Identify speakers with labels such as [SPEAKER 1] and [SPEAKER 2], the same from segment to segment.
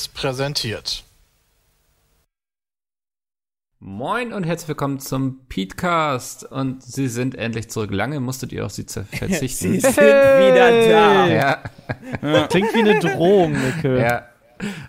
[SPEAKER 1] Seriös präsentiert.
[SPEAKER 2] Moin und herzlich willkommen zum Petecast. Und Sie sind endlich zurück. Lange musstet ihr auf Sie verzichten.
[SPEAKER 3] Sie sind wieder da.
[SPEAKER 2] ja,
[SPEAKER 4] Klingt wie eine Drohung, Nicke.
[SPEAKER 2] ja.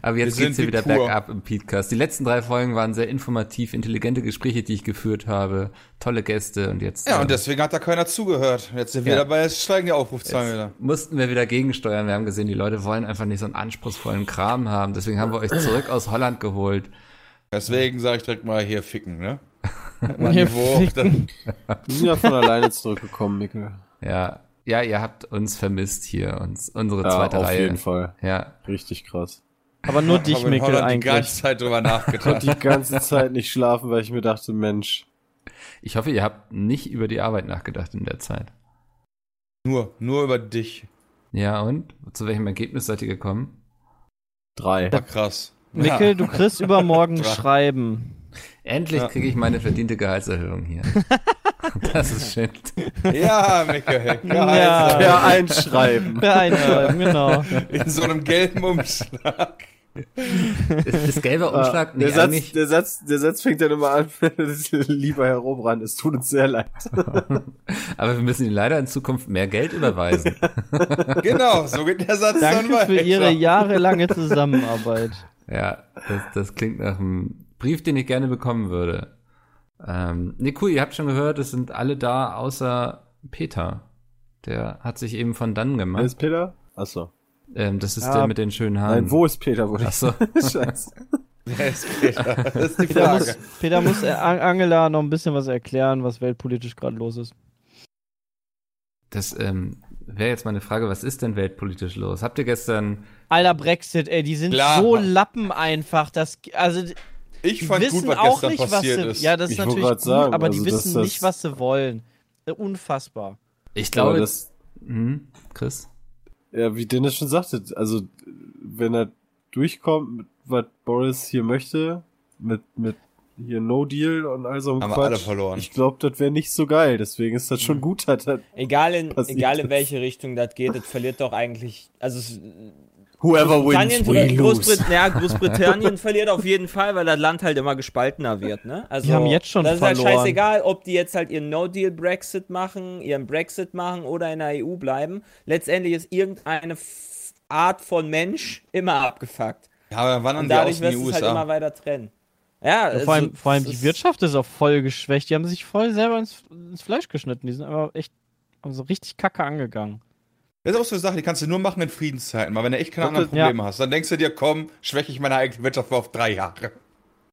[SPEAKER 2] Aber jetzt
[SPEAKER 5] Wir
[SPEAKER 2] geht's
[SPEAKER 5] sind
[SPEAKER 2] hier wieder
[SPEAKER 5] die Kur.
[SPEAKER 2] bergab im Petecast. Die letzten drei Folgen waren sehr informativ, intelligente Gespräche, die ich geführt habe, tolle Gäste und jetzt
[SPEAKER 5] Ja,
[SPEAKER 2] äh,
[SPEAKER 5] und deswegen hat da keiner zugehört. Jetzt sind wir
[SPEAKER 2] Ja.
[SPEAKER 5] dabei, es steigen die Aufrufzahlen wieder.
[SPEAKER 2] mussten wir wieder gegensteuern. Wir haben gesehen, die Leute wollen einfach nicht so einen anspruchsvollen Kram haben. Deswegen haben wir euch zurück aus Holland geholt.
[SPEAKER 5] Deswegen sage ich direkt mal hier ficken, ne?
[SPEAKER 4] Hier
[SPEAKER 5] dann,
[SPEAKER 6] Wir sind ja von alleine zurückgekommen, Mikkel.
[SPEAKER 2] Ja, ja, ihr habt uns vermisst hier, uns unsere
[SPEAKER 6] Ja,
[SPEAKER 2] zweite
[SPEAKER 6] auf
[SPEAKER 2] Reihe.
[SPEAKER 6] jeden Fall.
[SPEAKER 2] Ja,
[SPEAKER 6] Richtig krass.
[SPEAKER 4] Aber nur dich, Mikkel,
[SPEAKER 5] Holland die
[SPEAKER 4] eigentlich.
[SPEAKER 5] ganze Zeit drüber
[SPEAKER 6] Konnte
[SPEAKER 5] nachgedacht.
[SPEAKER 6] die ganze Zeit nicht schlafen, weil ich mir dachte, Mensch,
[SPEAKER 2] ich hoffe, ihr habt nicht über die Arbeit nachgedacht in der Zeit.
[SPEAKER 5] nur, nur über dich.
[SPEAKER 2] Ja, und? Zu welchem Ergebnis seid ihr gekommen?
[SPEAKER 6] drei.
[SPEAKER 5] War krass.
[SPEAKER 4] Mikkel, du kriegst übermorgen Schreiben.
[SPEAKER 2] Endlich
[SPEAKER 5] Ja.
[SPEAKER 2] kriege ich meine verdiente Gehaltserhöhung hier. das ist schön.
[SPEAKER 5] Ja, ja Michael.
[SPEAKER 4] Ja.
[SPEAKER 5] Ja.
[SPEAKER 6] Per Einschreiben.
[SPEAKER 4] Per Einschreiben, genau.
[SPEAKER 5] In so einem gelben Umschlag.
[SPEAKER 2] Ist, ist gelber Umschlag
[SPEAKER 6] Ah, der,
[SPEAKER 2] nicht
[SPEAKER 6] Satz, der, Satz, der Satz fängt dann immer an, lieber Herr Robrand, es tut uns sehr leid.
[SPEAKER 2] Aber wir müssen Ihnen leider in Zukunft mehr Geld überweisen.
[SPEAKER 5] Genau, so geht der Satz dann
[SPEAKER 4] Danke
[SPEAKER 5] weiter.
[SPEAKER 4] für Ihre jahrelange Zusammenarbeit.
[SPEAKER 2] ja, das, das klingt nach einem Brief, den ich gerne bekommen würde. Ähm, nee, cool, ihr habt schon gehört, es sind alle da, außer Peter. Der hat sich eben von dann
[SPEAKER 6] Wer
[SPEAKER 2] gemacht.
[SPEAKER 6] ist Peter? Achso.
[SPEAKER 2] Ähm, das ist
[SPEAKER 4] Ja,
[SPEAKER 2] der mit den schönen Haaren.
[SPEAKER 6] Nein, wo ist Peter? Wo
[SPEAKER 2] Achso.
[SPEAKER 6] Scheiße.
[SPEAKER 5] Wer ist Peter? Das ist die
[SPEAKER 4] Peter muss. Peter muss äh, An- Angela noch ein bisschen was erklären, was weltpolitisch gerade los ist.
[SPEAKER 2] Das ähm, wäre jetzt meine Frage, was ist denn weltpolitisch los? Habt ihr gestern,
[SPEAKER 4] Alter Brexit, ey, die sind
[SPEAKER 5] Klar.
[SPEAKER 4] so Lappen einfach, das, also
[SPEAKER 5] Ich
[SPEAKER 4] die
[SPEAKER 5] fand
[SPEAKER 4] wissen
[SPEAKER 5] gut, was
[SPEAKER 4] auch
[SPEAKER 5] gestern
[SPEAKER 4] nicht, was
[SPEAKER 5] passiert
[SPEAKER 4] sie,
[SPEAKER 5] ist.
[SPEAKER 4] ja, das ist
[SPEAKER 6] Ich wollte
[SPEAKER 4] natürlich gut,
[SPEAKER 6] sagen,
[SPEAKER 4] aber
[SPEAKER 6] also,
[SPEAKER 4] die
[SPEAKER 6] dass
[SPEAKER 4] wissen
[SPEAKER 6] das-
[SPEAKER 4] nicht, was sie wollen. Äh, Unfassbar.
[SPEAKER 2] ich glaube,
[SPEAKER 6] das,
[SPEAKER 2] hm, Chris?
[SPEAKER 6] Ja, wie Dennis schon sagte, also, wenn er durchkommt, mit was Boris hier möchte, mit, mit hier No Deal und all so einem
[SPEAKER 5] Haben
[SPEAKER 6] Quatsch.
[SPEAKER 5] alle verloren.
[SPEAKER 6] Ich glaube, das wäre nicht so geil, deswegen ist das schon gut, dass das
[SPEAKER 3] Egal in, egal in welche Richtung das geht, das verliert doch eigentlich. Also es,
[SPEAKER 6] Whoever wins, we lose.
[SPEAKER 3] Großbrit ja, Großbritannien verliert auf jeden Fall, weil das Land halt immer gespaltener wird. Ne? Also,
[SPEAKER 4] Die haben jetzt schon
[SPEAKER 3] Das ist
[SPEAKER 4] verloren.
[SPEAKER 3] halt scheißegal, ob die jetzt halt ihren No-Deal-Brexit machen, ihren Brexit machen oder in der EU bleiben. Letztendlich ist irgendeine Art von Mensch immer abgefuckt.
[SPEAKER 5] Ja, aber dann wandern
[SPEAKER 3] Und
[SPEAKER 5] die
[SPEAKER 3] dadurch
[SPEAKER 5] aus in die
[SPEAKER 3] wirst du es halt
[SPEAKER 5] USA.
[SPEAKER 3] immer weiter trennen. Ja,
[SPEAKER 4] Ja, vor allem,
[SPEAKER 3] also,
[SPEAKER 4] vor allem die
[SPEAKER 3] ist-
[SPEAKER 4] Wirtschaft ist auch voll geschwächt. Die haben sich voll selber ins, ins Fleisch geschnitten. Die sind aber echt haben so richtig kacke angegangen.
[SPEAKER 5] Das ist auch so eine Sache, die kannst du nur machen in Friedenszeiten. Weil wenn du echt keine anderen Probleme hast, dann denkst du dir, komm, schwäche ich meine eigene Wirtschaft mal auf drei Jahre.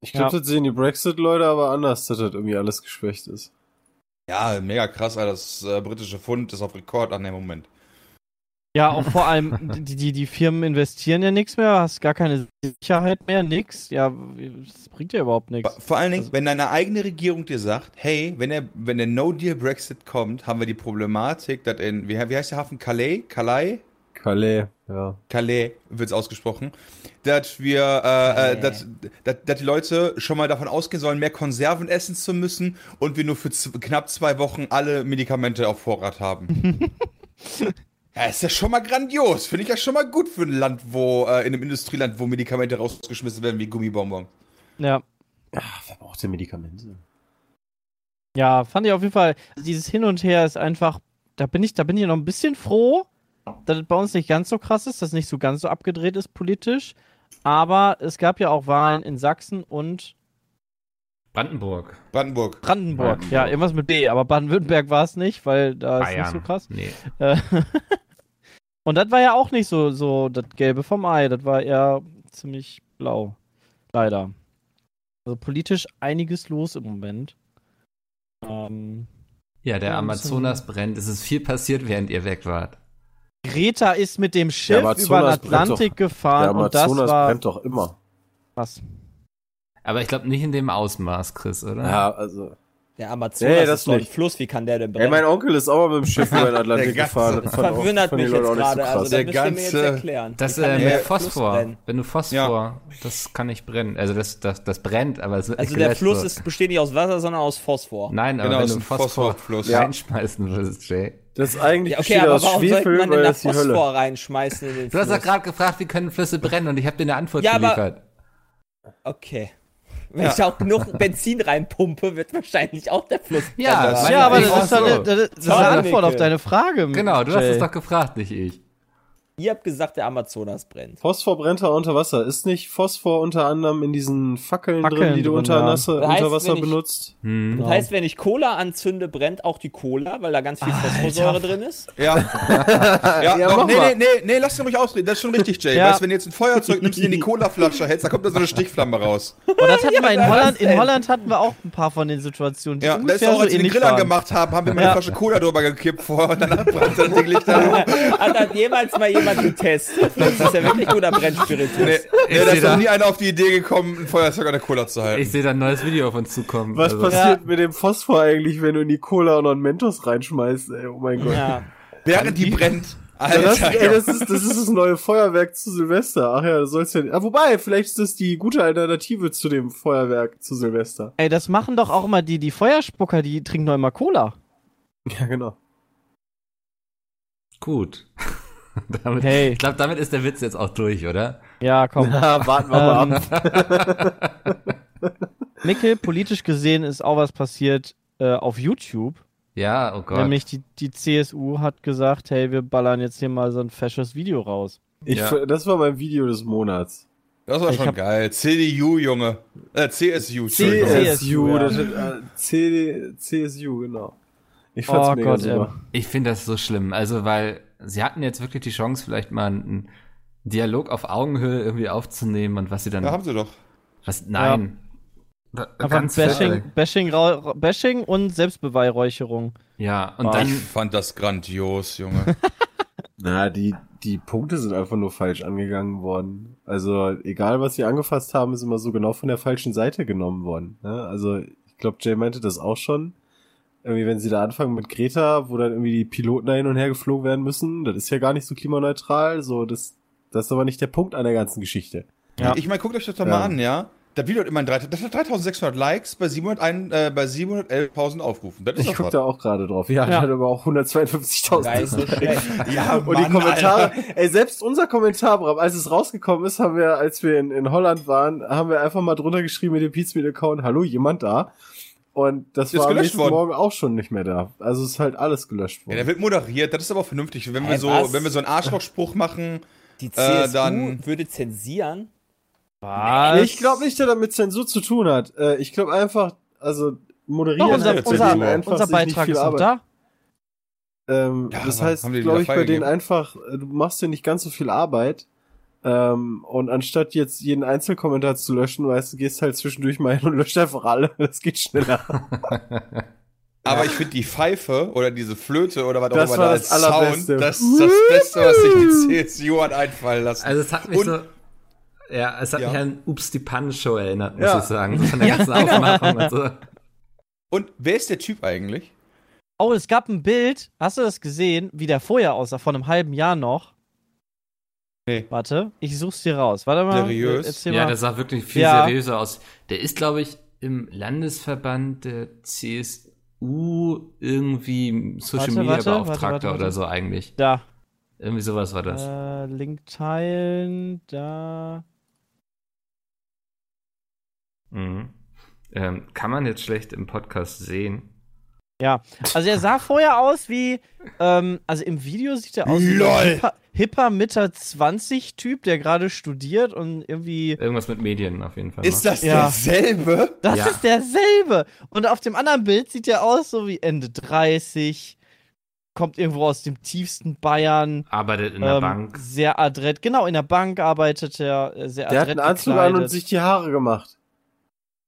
[SPEAKER 6] Ich glaube,
[SPEAKER 4] Ja.
[SPEAKER 6] das sehen die Brexit-Leute aber anders, dass das irgendwie alles geschwächt ist.
[SPEAKER 5] Ja, mega krass, Alter. Das äh, britische Pfund ist auf Rekord an dem Moment.
[SPEAKER 4] Ja, auch vor allem, die, die, die Firmen investieren ja nichts mehr, hast gar keine Sicherheit mehr, nix. Ja, das bringt ja überhaupt nichts.
[SPEAKER 5] Vor allen Dingen,
[SPEAKER 4] Also-
[SPEAKER 5] wenn deine eigene Regierung dir sagt, hey, wenn der, wenn der No-Deal-Brexit kommt, haben wir die Problematik, dass in, wie, wie heißt der Hafen? Calais? Calais?
[SPEAKER 6] Calais, ja.
[SPEAKER 5] Calais wird's ausgesprochen, dass wir, äh, äh, dass, dass, dass die Leute schon mal davon ausgehen sollen, mehr Konserven essen zu müssen und wir nur für knapp zwei Wochen alle Medikamente auf Vorrat haben. ja, ist ja schon mal grandios. Finde ich ja schon mal gut für ein Land, wo, äh, in einem Industrieland, wo Medikamente rausgeschmissen werden wie Gummibonbon.
[SPEAKER 4] Ja.
[SPEAKER 6] Ja, wer braucht denn Medikamente?
[SPEAKER 4] Ja, fand ich auf jeden Fall, dieses Hin und Her ist einfach, da bin ich, da bin ich noch ein bisschen froh, dass es bei uns nicht ganz so krass ist, dass es nicht so ganz so abgedreht ist politisch. Aber es gab ja auch Wahlen in Sachsen und
[SPEAKER 2] Brandenburg.
[SPEAKER 5] Brandenburg.
[SPEAKER 4] Brandenburg.
[SPEAKER 6] Brandenburg.
[SPEAKER 4] Ja, irgendwas mit B, aber Baden-Württemberg war es nicht, weil da ist
[SPEAKER 2] Bayern.
[SPEAKER 4] nicht so krass.
[SPEAKER 2] Nee.
[SPEAKER 4] Und das war ja auch nicht so, so das Gelbe vom Ei, das war eher ziemlich blau. Leider. Also politisch einiges los im Moment. Ähm,
[SPEAKER 2] Ja, der Amazonas brennt. Es ist viel passiert, während ihr weg wart.
[SPEAKER 4] Greta ist mit dem Schiff
[SPEAKER 6] Amazonas
[SPEAKER 4] über den Atlantik
[SPEAKER 6] Der
[SPEAKER 4] gefahren und das
[SPEAKER 6] Amazonas
[SPEAKER 4] war
[SPEAKER 6] brennt doch immer.
[SPEAKER 4] was.
[SPEAKER 2] Aber ich glaube nicht in dem Ausmaß, Chris, oder?
[SPEAKER 6] Ja, also
[SPEAKER 3] Der Amazonas
[SPEAKER 6] Nee, das
[SPEAKER 3] ist doch ein
[SPEAKER 6] nicht.
[SPEAKER 3] Fluss, wie kann der denn
[SPEAKER 6] Ey,
[SPEAKER 3] brennen?
[SPEAKER 6] mein Onkel ist auch mal mit dem Schiff über den Atlantik gefahren.
[SPEAKER 3] das verwundert mich jetzt
[SPEAKER 6] nicht so
[SPEAKER 3] gerade. also,
[SPEAKER 5] Der
[SPEAKER 3] müsst ihr mir jetzt
[SPEAKER 5] ganze-
[SPEAKER 3] erklären.
[SPEAKER 2] Das äh, mit
[SPEAKER 5] Ja.
[SPEAKER 2] Phosphor. Wenn du Phosphor, das kann nicht brennen. Also das, das, das brennt, aber es wird
[SPEAKER 3] Also der Fluss ist, besteht nicht aus Wasser, sondern aus Phosphor.
[SPEAKER 2] Nein, aber
[SPEAKER 5] Genau,
[SPEAKER 2] wenn du
[SPEAKER 5] ein
[SPEAKER 2] Phosphor
[SPEAKER 5] Phosphorfluss.
[SPEAKER 2] reinschmeißen würdest, Jay.
[SPEAKER 6] Das ist eigentlich
[SPEAKER 3] Ja, okay, aber
[SPEAKER 6] aus
[SPEAKER 3] warum sollte
[SPEAKER 6] Schwefel,
[SPEAKER 3] man denn da
[SPEAKER 6] das die Hölle.
[SPEAKER 3] Phosphor reinschmeißen in den
[SPEAKER 2] Du hast doch gerade gefragt, wie können Flüsse brennen und ich habe dir eine Antwort
[SPEAKER 3] Ja, aber-
[SPEAKER 2] geliefert.
[SPEAKER 3] Okay. Wenn ich auch genug Benzin reinpumpe, wird wahrscheinlich auch der Fluss
[SPEAKER 2] Ja, das
[SPEAKER 4] Ja, aber
[SPEAKER 2] Ja,
[SPEAKER 4] das ist,
[SPEAKER 2] so.
[SPEAKER 4] eine, das ist
[SPEAKER 3] Toll,
[SPEAKER 4] eine Antwort auf deine Frage.
[SPEAKER 2] Genau, du hast
[SPEAKER 4] Jay.
[SPEAKER 2] es doch gefragt, nicht ich.
[SPEAKER 3] Ihr habt gesagt, der Amazonas brennt.
[SPEAKER 6] Phosphor brennt da unter Wasser. Ist nicht Phosphor unter anderem in diesen Fackeln,
[SPEAKER 4] Fackeln
[SPEAKER 6] drin, die du unter,
[SPEAKER 4] ja.
[SPEAKER 6] Nasser,
[SPEAKER 3] Das heißt,
[SPEAKER 6] unter Wasser
[SPEAKER 3] ich-
[SPEAKER 6] benutzt?
[SPEAKER 2] Hm.
[SPEAKER 3] Das heißt, wenn ich Cola anzünde, brennt auch die Cola, weil da ganz viel Phosphorsäure drin ist?
[SPEAKER 5] Ja. ja,
[SPEAKER 6] Ja,
[SPEAKER 5] doch, nee, nee, nee, nee, lass den ruhig ausreden. Das ist schon richtig, Jay.
[SPEAKER 4] Ja.
[SPEAKER 5] Weißt wenn du jetzt ein Feuerzeug nimmst und in die Colaflasche hältst, da kommt da so eine Stichflamme raus.
[SPEAKER 4] Und das hatten wir in Holland. In? Holland hatten wir auch ein paar von den Situationen, die
[SPEAKER 5] Ja, das ist auch,
[SPEAKER 4] so
[SPEAKER 5] als wir den Grill angemacht haben, haben wir mal
[SPEAKER 4] Ja.
[SPEAKER 5] eine Flasche Cola drüber gekippt vorher und danach brannte das Ding Licht an.
[SPEAKER 3] Hat das jemals mal jemand getestet? Das ist ja wirklich guter Brennspiritus.
[SPEAKER 5] Nee, nee,
[SPEAKER 2] Ich
[SPEAKER 5] da ist noch
[SPEAKER 2] da-
[SPEAKER 5] nie einer auf die Idee gekommen, ein Feuerzeug an der Cola zu halten.
[SPEAKER 2] Ich sehe da ein neues Video auf uns zukommen.
[SPEAKER 6] Was
[SPEAKER 2] also,
[SPEAKER 6] passiert mit dem Phosphor eigentlich, wenn du in die Cola und noch einen Mentos reinschmeißt? Ey, oh mein Gott.
[SPEAKER 3] Ja.
[SPEAKER 5] Während die brennt.
[SPEAKER 6] Ja,
[SPEAKER 5] Alter,
[SPEAKER 6] das, ey,
[SPEAKER 5] ja.
[SPEAKER 6] das, ist, das ist das neue Feuerwerk zu Silvester. Ach ja, das soll's ja. Ah, wobei, vielleicht ist das die gute Alternative zu dem Feuerwerk zu Silvester.
[SPEAKER 4] Ey, das machen doch auch immer die, die Feuerspucker, die trinken doch immer Cola.
[SPEAKER 6] Ja, genau.
[SPEAKER 2] Gut. damit,
[SPEAKER 4] Hey.
[SPEAKER 2] Ich glaube, damit ist der Witz jetzt auch durch, oder?
[SPEAKER 4] Ja, komm.
[SPEAKER 6] Ja, warten wir mal ab.
[SPEAKER 4] Mikkel, politisch gesehen ist auch was passiert äh, auf YouTube.
[SPEAKER 2] Ja, oh Gott.
[SPEAKER 4] Nämlich die, die CSU hat gesagt, hey, wir ballern jetzt hier mal so ein fesches Video raus.
[SPEAKER 6] Ich,
[SPEAKER 2] Ja.
[SPEAKER 6] Das war mein Video des Monats.
[SPEAKER 5] Das war
[SPEAKER 4] Ich
[SPEAKER 5] schon geil. CDU, Junge. Äh, CSU.
[SPEAKER 6] CSU,
[SPEAKER 4] ja.
[SPEAKER 6] das ist, äh, CD, CSU, genau. Ich
[SPEAKER 4] Oh
[SPEAKER 6] fand's mega
[SPEAKER 4] Gott,
[SPEAKER 6] super.
[SPEAKER 2] Ich finde das so schlimm. Also, weil sie hatten jetzt wirklich die Chance, vielleicht mal einen Dialog auf Augenhöhe irgendwie aufzunehmen und was sie dann.
[SPEAKER 5] Da haben sie doch.
[SPEAKER 2] was, nein. Da-
[SPEAKER 4] Einfach
[SPEAKER 2] Ganz
[SPEAKER 4] Bashing. Bashing, Bashing und Selbstbeweihräucherung.
[SPEAKER 2] Ja, und
[SPEAKER 4] Ah.
[SPEAKER 2] dann.
[SPEAKER 5] Ich fand das grandios, Junge.
[SPEAKER 6] Na, die, die Punkte sind einfach nur falsch angegangen worden. Also, egal was sie angefasst haben, ist immer so genau von der falschen Seite genommen worden. Ne? Also, ich glaube, Jay meinte das auch schon. Irgendwie, wenn sie da anfangen mit Greta, wo dann irgendwie die Piloten da hin und her geflogen werden müssen, das ist ja gar nicht so klimaneutral. So, das, das ist aber nicht der Punkt an der ganzen Geschichte.
[SPEAKER 4] Ja.
[SPEAKER 5] Ich meine, guckt euch das doch
[SPEAKER 6] Ja.
[SPEAKER 5] mal an, ja? Das Video hat immerhin 3, das hat 3600 Likes bei, 701, äh, bei 711.000 Aufrufen. Das ist
[SPEAKER 6] Ich guck da auch gerade drauf. Ja,
[SPEAKER 4] Ja.
[SPEAKER 6] der hat aber auch 152.000.
[SPEAKER 3] Geil, so schlecht.
[SPEAKER 5] Ja,
[SPEAKER 6] Und die Kommentare, ey, selbst unser Kommentar, Bram, als es rausgekommen ist, haben wir, als wir in, in Holland waren, haben wir einfach mal drunter geschrieben mit dem Pizmeet-Account, hallo, jemand da? Und das
[SPEAKER 5] Ist
[SPEAKER 6] war am nächsten
[SPEAKER 5] worden.
[SPEAKER 6] Morgen auch schon nicht mehr da. Also es ist halt alles gelöscht
[SPEAKER 5] Ja, der
[SPEAKER 6] worden.
[SPEAKER 5] wird moderiert, das ist aber vernünftig. Wenn wir so,
[SPEAKER 3] was?
[SPEAKER 5] wenn wir so einen Arschlochspruch machen,
[SPEAKER 3] Die CSU
[SPEAKER 5] dann-
[SPEAKER 3] würde zensieren?
[SPEAKER 4] Was?
[SPEAKER 6] ich glaube nicht, dass er mit Zensur zu tun hat. Äh, Ich glaube einfach, also moderieren
[SPEAKER 4] Doch, unser,
[SPEAKER 5] Ja,
[SPEAKER 4] unser,
[SPEAKER 6] einfach
[SPEAKER 4] unser Beitrag
[SPEAKER 6] viel
[SPEAKER 4] ist
[SPEAKER 6] Arbeit.
[SPEAKER 4] da.
[SPEAKER 6] Ähm,
[SPEAKER 5] Ja,
[SPEAKER 6] das heißt, glaube ich, bei denen einfach, äh, du machst dir nicht ganz so viel Arbeit. Ähm, und anstatt jetzt jeden Einzelkommentar zu löschen, weißt du, gehst halt zwischendurch mal hin und löscht einfach alle. Das geht schneller.
[SPEAKER 5] aber ich finde die Pfeife oder diese Flöte oder was
[SPEAKER 6] Das
[SPEAKER 5] auch immer
[SPEAKER 6] war
[SPEAKER 5] da
[SPEAKER 6] das
[SPEAKER 5] als
[SPEAKER 6] Allerbeste.
[SPEAKER 5] Sound, das ist das Beste, was sich die CSU hat einfallen lassen.
[SPEAKER 2] Also es hat mich
[SPEAKER 5] Und-
[SPEAKER 2] so. Ja, es hat
[SPEAKER 5] Ja.
[SPEAKER 2] mich an Ups die Pan-Show erinnert, muss
[SPEAKER 6] Ja.
[SPEAKER 2] ich sagen. Von der ganzen Aufmachung und so.
[SPEAKER 5] Und wer ist der Typ eigentlich?
[SPEAKER 4] Oh, es gab ein Bild. Hast du das gesehen, wie der vorher aussah, vor einem halben Jahr noch?
[SPEAKER 5] Nee.
[SPEAKER 4] Warte, ich such's dir raus. Warte mal.
[SPEAKER 5] Seriös?
[SPEAKER 4] Erzähl
[SPEAKER 2] Ja,
[SPEAKER 4] mal.
[SPEAKER 2] der sah wirklich viel
[SPEAKER 4] Ja.
[SPEAKER 2] seriöser aus. Der ist, glaube ich, im Landesverband der CSU irgendwie Social
[SPEAKER 4] Warte,
[SPEAKER 2] Media
[SPEAKER 4] warte,
[SPEAKER 2] Beauftragter
[SPEAKER 4] warte, warte,
[SPEAKER 2] oder so eigentlich.
[SPEAKER 4] da.
[SPEAKER 2] Irgendwie sowas war das.
[SPEAKER 4] Äh, Link teilen, da.
[SPEAKER 2] Mhm. Ähm, kann man jetzt schlecht im Podcast sehen.
[SPEAKER 4] Ja, also er sah vorher aus wie, ähm, also im Video sieht er aus wie
[SPEAKER 5] Lol.
[SPEAKER 4] ein hipper, hipper Mitte 20 Typ, der gerade studiert und irgendwie,
[SPEAKER 2] Irgendwas mit Medien auf jeden Fall.
[SPEAKER 5] Ist
[SPEAKER 2] ne?
[SPEAKER 5] das
[SPEAKER 4] Ja.
[SPEAKER 5] derselbe?
[SPEAKER 4] das
[SPEAKER 2] Ja.
[SPEAKER 4] ist derselbe. Und auf dem anderen Bild sieht er aus so wie Ende 30, kommt irgendwo aus dem tiefsten Bayern.
[SPEAKER 2] Arbeitet in der
[SPEAKER 4] ähm,
[SPEAKER 2] Bank.
[SPEAKER 4] Sehr adrett, genau, in der Bank arbeitet er äh, sehr
[SPEAKER 6] Der hat
[SPEAKER 4] adrett
[SPEAKER 6] einen Anzug an und
[SPEAKER 4] gekleidet.
[SPEAKER 6] sich die Haare gemacht.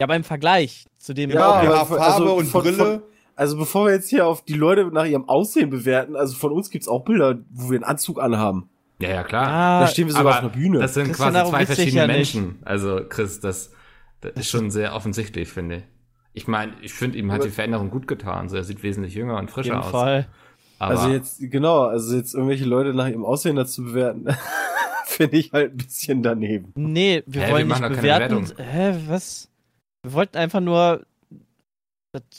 [SPEAKER 4] Ja, beim Vergleich zu dem
[SPEAKER 5] Ja,
[SPEAKER 6] aber
[SPEAKER 5] Haarfarbe
[SPEAKER 6] also
[SPEAKER 5] und
[SPEAKER 6] von-
[SPEAKER 5] Brille.
[SPEAKER 6] von- Also bevor wir jetzt hier auf die Leute nach ihrem Aussehen bewerten, also von uns gibt's auch Bilder, wo wir einen Anzug anhaben.
[SPEAKER 2] Ja, ja, klar.
[SPEAKER 4] Ah,
[SPEAKER 6] Da stehen wir sogar auf einer Bühne.
[SPEAKER 2] Das sind
[SPEAKER 4] Christian,
[SPEAKER 2] quasi zwei verschiedene
[SPEAKER 4] ja nicht.
[SPEAKER 2] Menschen. Also, Chris, das, das ist schon sehr offensichtlich, finde ich. Ich meine, ich finde, ihm hat die Veränderung gut getan. So, er sieht wesentlich jünger und
[SPEAKER 4] Auf
[SPEAKER 2] frischer
[SPEAKER 4] jeden
[SPEAKER 2] aus.
[SPEAKER 4] Fall.
[SPEAKER 2] Aber
[SPEAKER 6] also jetzt, genau, also jetzt irgendwelche Leute nach ihrem Aussehen dazu bewerten, finde ich halt ein bisschen daneben.
[SPEAKER 4] Nee, wir
[SPEAKER 2] Hä, wir
[SPEAKER 4] wollen
[SPEAKER 2] machen
[SPEAKER 4] nicht bewerten. Hä, was? Wir wollten einfach nur.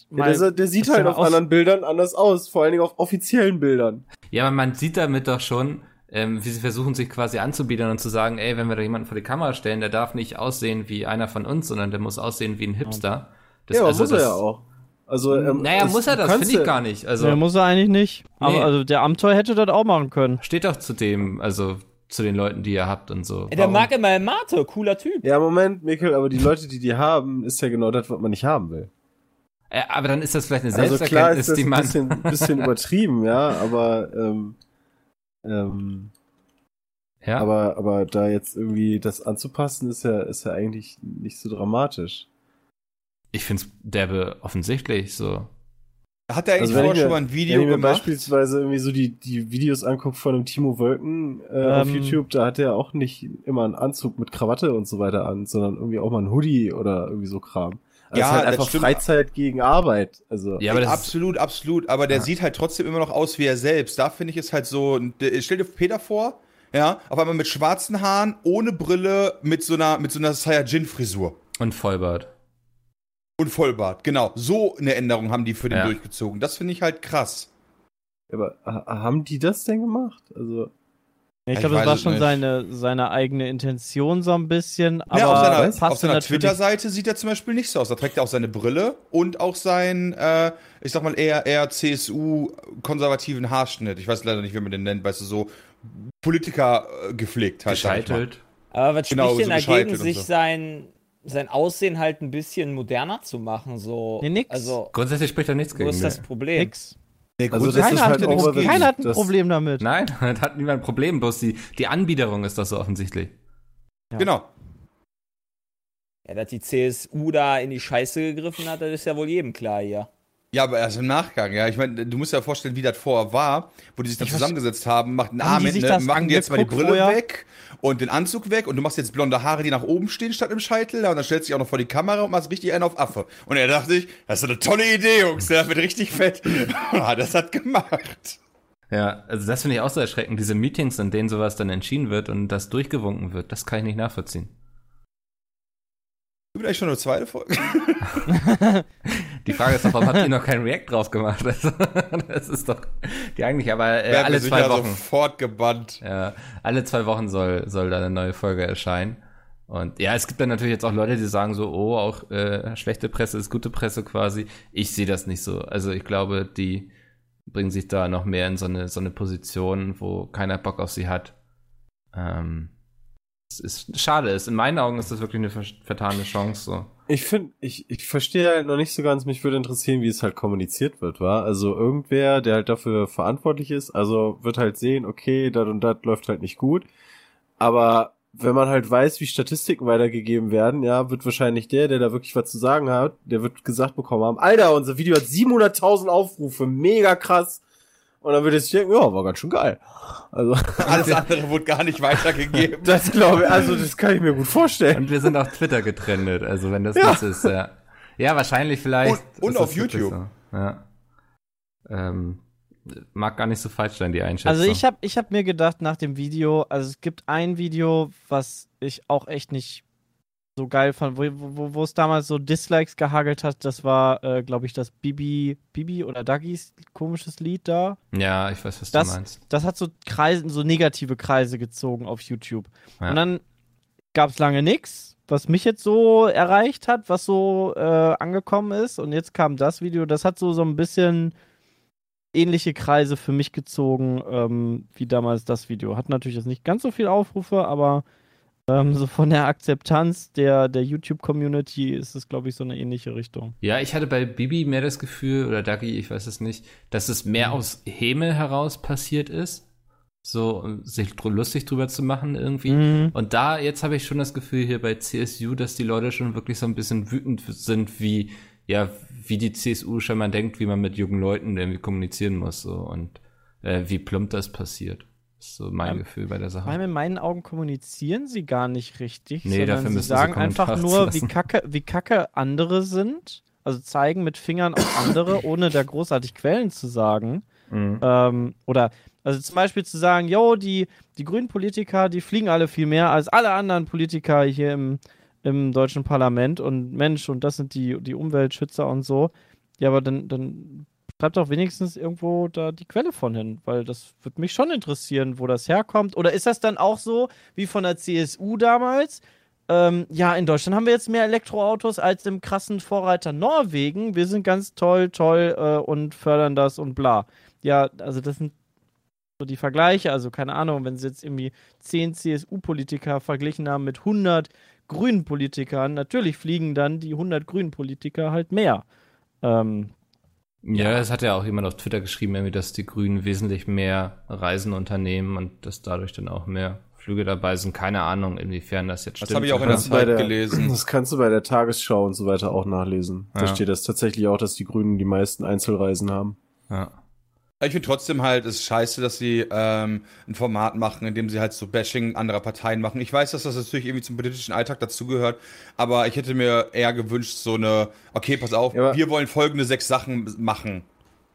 [SPEAKER 6] Ja, der, der sieht halt auf anderen Bildern anders aus, vor allen Dingen auf offiziellen Bildern.
[SPEAKER 2] Ja, aber man sieht damit doch schon, ähm, wie sie versuchen, sich quasi anzubiedern und zu sagen, ey, wenn wir da jemanden vor die Kamera stellen, der darf nicht aussehen wie einer von uns, sondern der muss aussehen wie ein Hipster. Das,
[SPEAKER 6] ja, aber
[SPEAKER 2] also
[SPEAKER 6] muss er
[SPEAKER 2] das-
[SPEAKER 6] ja auch. Also, ähm,
[SPEAKER 2] Naja, muss er das? Finde ich
[SPEAKER 6] ja-
[SPEAKER 2] gar nicht. Also
[SPEAKER 4] nee, muss er eigentlich nicht. Aber
[SPEAKER 2] Nee.
[SPEAKER 4] also der Amtor hätte das auch machen können.
[SPEAKER 2] steht doch zu dem, also zu den Leuten, die ihr habt und so.
[SPEAKER 3] Der
[SPEAKER 2] Warum?
[SPEAKER 3] mag immer Mate, cooler Typ.
[SPEAKER 6] Ja, Moment, Mikkel, aber die Leute, die die haben, ist ja genau das, was man nicht haben will.
[SPEAKER 2] Äh, aber dann ist das vielleicht eine
[SPEAKER 6] Also klar ist
[SPEAKER 2] Selbsterkenntnis,
[SPEAKER 6] das
[SPEAKER 2] die
[SPEAKER 6] ein
[SPEAKER 2] man.
[SPEAKER 6] bisschen, bisschen übertrieben, ja, aber, ähm, ähm,
[SPEAKER 2] ja,
[SPEAKER 6] aber, aber da jetzt irgendwie das anzupassen, ist ja, ist ja eigentlich nicht so dramatisch.
[SPEAKER 2] ich finde es derbe offensichtlich so.
[SPEAKER 5] Hat er eigentlich
[SPEAKER 6] Also wenn
[SPEAKER 5] vorher schon mal ein Video
[SPEAKER 6] Wenn ich mir
[SPEAKER 5] gemacht?
[SPEAKER 6] beispielsweise irgendwie so die, die Videos angucke von einem Timo Wölken äh, auf
[SPEAKER 4] Ähm.
[SPEAKER 6] YouTube, da hat er auch nicht immer einen Anzug mit Krawatte und so weiter an, sondern irgendwie auch mal ein Hoodie oder irgendwie so Kram. Also
[SPEAKER 5] Ja,
[SPEAKER 6] es ist halt
[SPEAKER 5] das
[SPEAKER 6] einfach. Freizeit gegen Arbeit. Also
[SPEAKER 2] Ja, aber das ist,
[SPEAKER 5] absolut, absolut. Aber der
[SPEAKER 2] Ja.
[SPEAKER 5] sieht halt trotzdem immer noch aus wie er selbst. Da finde ich es halt so. Stell dir Peter vor, ja, auf einmal mit schwarzen Haaren, ohne Brille, mit so einer, mit so einer Saiyajin-Frisur.
[SPEAKER 2] und Vollbart.
[SPEAKER 5] Und Vollbart, genau. So eine Änderung haben die für den
[SPEAKER 2] Ja.
[SPEAKER 5] durchgezogen. Das finde ich halt krass.
[SPEAKER 6] aber ha- haben die das denn gemacht? Also
[SPEAKER 4] Ja, ich
[SPEAKER 5] Ich
[SPEAKER 4] glaube, das war schon
[SPEAKER 5] nicht.
[SPEAKER 4] seine, seine eigene Intention so ein bisschen. Aber
[SPEAKER 5] ja, auf seiner, auf seiner Twitter-Seite sieht er zum Beispiel nicht so aus. Da trägt er auch seine Brille und auch seinen, äh, ich sag mal, eher, eher CSU-konservativen Haarschnitt. Ich weiß leider nicht, wie man den nennt, weißt du, so Politiker äh, gepflegt halt.
[SPEAKER 2] Gescheitelt.
[SPEAKER 3] Aber was
[SPEAKER 5] Genau,
[SPEAKER 3] spricht
[SPEAKER 5] so
[SPEAKER 3] denn dagegen,
[SPEAKER 5] gescheitelt und
[SPEAKER 3] sich
[SPEAKER 5] so.
[SPEAKER 3] sein, sein Aussehen halt ein bisschen moderner zu machen? So.
[SPEAKER 4] Nee, nix.
[SPEAKER 3] Also,
[SPEAKER 2] Grundsätzlich spricht da nichts
[SPEAKER 3] wo
[SPEAKER 2] gegen.
[SPEAKER 3] ist das. Problem?
[SPEAKER 4] Nix.
[SPEAKER 5] Nee,
[SPEAKER 6] Also das
[SPEAKER 5] grundsätzlich
[SPEAKER 6] ist
[SPEAKER 4] Keiner,
[SPEAKER 6] halt
[SPEAKER 4] hat,
[SPEAKER 5] gegen.
[SPEAKER 4] keiner hat ein
[SPEAKER 6] Das-
[SPEAKER 4] Problem damit.
[SPEAKER 2] Nein, das hat niemand ein Problem, bloß die, die Anbiederung ist doch so offensichtlich.
[SPEAKER 5] Genau.
[SPEAKER 3] Ja, dass die CSU da in die Scheiße gegriffen hat, das ist ja wohl jedem klar hier.
[SPEAKER 5] Ja, aber erst im Nachgang, ja. Ich meine, du musst dir ja vorstellen, wie das vorher war, wo die sich dann
[SPEAKER 4] Ich
[SPEAKER 5] zusammengesetzt haben, macht einen Arm
[SPEAKER 4] sich
[SPEAKER 5] ne,
[SPEAKER 4] das
[SPEAKER 5] machen die jetzt mal die Brille
[SPEAKER 4] vorher?
[SPEAKER 5] weg und den Anzug weg und du machst jetzt blonde Haare, die nach oben stehen statt im Scheitel, und dann stellst du dich auch noch vor die Kamera und machst richtig einen auf Affe. Und er dachte ich, das ist eine tolle Idee, Jungs, der wird richtig fett. Ja, das hat gemacht.
[SPEAKER 2] Ja, also das finde ich auch so erschreckend. Diese Meetings, in denen sowas dann entschieden wird und das durchgewunken wird, das kann ich nicht nachvollziehen.
[SPEAKER 5] Gibt eigentlich schon eine zweite Folge?
[SPEAKER 2] Die Frage ist doch, warum habt ihr noch kein React drauf gemacht? Also, das ist doch die eigentlich, aber äh, alle
[SPEAKER 5] wir
[SPEAKER 2] zwei Wochen.
[SPEAKER 5] sofort gebannt.
[SPEAKER 2] Ja, alle zwei Wochen soll, soll da eine neue Folge erscheinen. Und ja, es gibt dann natürlich jetzt auch Leute, die sagen so, oh, auch äh, schlechte Presse ist gute Presse quasi. Ich sehe das nicht so. Also ich glaube, die bringen sich da noch mehr in so eine, so eine Position, wo keiner Bock auf sie hat. Ähm, ist schade ist. In meinen Augen ist das wirklich eine ver vertane Chance. So.
[SPEAKER 6] Ich finde, ich, ich verstehe halt noch nicht so ganz, mich würde interessieren, wie es halt kommuniziert wird, war. Also irgendwer, der halt dafür verantwortlich ist, also wird halt sehen, okay, das und das läuft halt nicht gut. Aber wenn man halt weiß, wie Statistiken weitergegeben werden, ja, wird wahrscheinlich der, der da wirklich was zu sagen hat, der wird gesagt bekommen haben, Alter, unser Video hat 700.000 Aufrufe, mega krass. Und dann würde ich denken, ja, war ganz schön geil. Also,
[SPEAKER 5] Alles andere wurde gar nicht weitergegeben.
[SPEAKER 6] das glaube ich, also das kann ich mir gut vorstellen.
[SPEAKER 2] Und wir sind auf Twitter getrennt, also wenn das
[SPEAKER 6] Ja.
[SPEAKER 2] das ist, ja. Ja, wahrscheinlich vielleicht.
[SPEAKER 5] Und- und auf YouTube.
[SPEAKER 2] So. Ja. Ähm, mag gar nicht so falsch sein, die Einschätzung.
[SPEAKER 4] Also ich habe ich hab mir gedacht nach dem Video, also es gibt ein Video, was ich auch echt nicht so geil fand, wo, wo, wo es damals so Dislikes gehagelt hat. Das war, äh, glaube ich, das Bibi, Bibi oder Dagis komisches Lied da.
[SPEAKER 2] Ja, ich weiß, was
[SPEAKER 4] Das-
[SPEAKER 2] du meinst.
[SPEAKER 4] Das hat so Kreise, so negative Kreise gezogen auf YouTube.
[SPEAKER 2] Ja.
[SPEAKER 4] Und dann gab es lange nichts, was mich jetzt so erreicht hat, was so äh, angekommen ist. Und jetzt kam das Video, das hat so, so ein bisschen ähnliche Kreise für mich gezogen, ähm, wie damals das Video. Hat natürlich jetzt nicht ganz so viele Aufrufe, aber ähm, so von der Akzeptanz der, der YouTube-Community ist es, glaube ich, so eine ähnliche Richtung.
[SPEAKER 2] Ja, ich hatte bei Bibi mehr das Gefühl, oder Dagi, ich weiß es nicht, dass es mehr
[SPEAKER 4] Mhm.
[SPEAKER 2] aus Häme heraus passiert ist. So, sich lustig drüber zu machen irgendwie.
[SPEAKER 4] Mhm.
[SPEAKER 2] Und da, jetzt habe ich schon das Gefühl hier bei CSU, dass die Leute schon wirklich so ein bisschen wütend sind, wie, ja, wie die CSU schon mal denkt, wie man mit jungen Leuten irgendwie kommunizieren muss, so, und äh, wie plump das passiert. Ist so mein
[SPEAKER 4] Ähm,
[SPEAKER 2] Gefühl bei der Sache.
[SPEAKER 4] Vor allem in meinen Augen kommunizieren sie gar nicht richtig,
[SPEAKER 2] Nee,
[SPEAKER 4] sondern
[SPEAKER 2] dafür
[SPEAKER 4] sie
[SPEAKER 2] müssen sie
[SPEAKER 4] sagen einfach
[SPEAKER 2] Kommentare
[SPEAKER 4] nur, wie kacke, wie kacke andere sind also zeigen mit Fingern auf andere, ohne da großartig Quellen zu sagen.
[SPEAKER 2] Mhm.
[SPEAKER 4] Ähm, oder also zum Beispiel zu sagen, yo, die, die grünen Politiker, die fliegen alle viel mehr als alle anderen Politiker hier im, im deutschen Parlament und Mensch, und das sind die, die Umweltschützer und so. Ja, aber dann, dann schreibt doch wenigstens irgendwo da die Quelle von hin, weil das würde mich schon interessieren, wo das herkommt. Oder ist das dann auch so wie von der CSU damals? Ähm, ja, in Deutschland haben wir jetzt mehr Elektroautos als im krassen Vorreiter Norwegen. Wir sind ganz toll, toll äh, und fördern das und bla. Ja, also das sind so die Vergleiche. Also keine Ahnung, wenn sie jetzt irgendwie 10 CSU-Politiker verglichen haben mit 100 grünen Politikern, natürlich fliegen dann die 100 grünen Politiker halt mehr. Ähm,
[SPEAKER 2] Ja, es hat ja auch jemand auf Twitter geschrieben, irgendwie, dass die Grünen wesentlich mehr Reisen unternehmen und dass dadurch dann auch mehr Flüge dabei sind. Keine Ahnung, inwiefern das jetzt
[SPEAKER 5] Das
[SPEAKER 2] stimmt.
[SPEAKER 5] habe ich auch in der Zeit
[SPEAKER 6] der-
[SPEAKER 5] gelesen.
[SPEAKER 6] Das kannst du bei der Tagesschau und so weiter auch nachlesen. Da
[SPEAKER 2] Ja.
[SPEAKER 6] steht das tatsächlich auch, dass die Grünen die meisten Einzelreisen haben.
[SPEAKER 2] ja.
[SPEAKER 5] Ich finde trotzdem halt, es ist scheiße, dass sie ähm, ein Format machen, in dem sie halt so Bashing anderer Parteien machen. Ich weiß, dass das natürlich irgendwie zum politischen Alltag dazugehört, aber ich hätte mir eher gewünscht, so eine, okay, pass auf,
[SPEAKER 6] Ja,
[SPEAKER 5] wir wollen folgende sechs Sachen machen.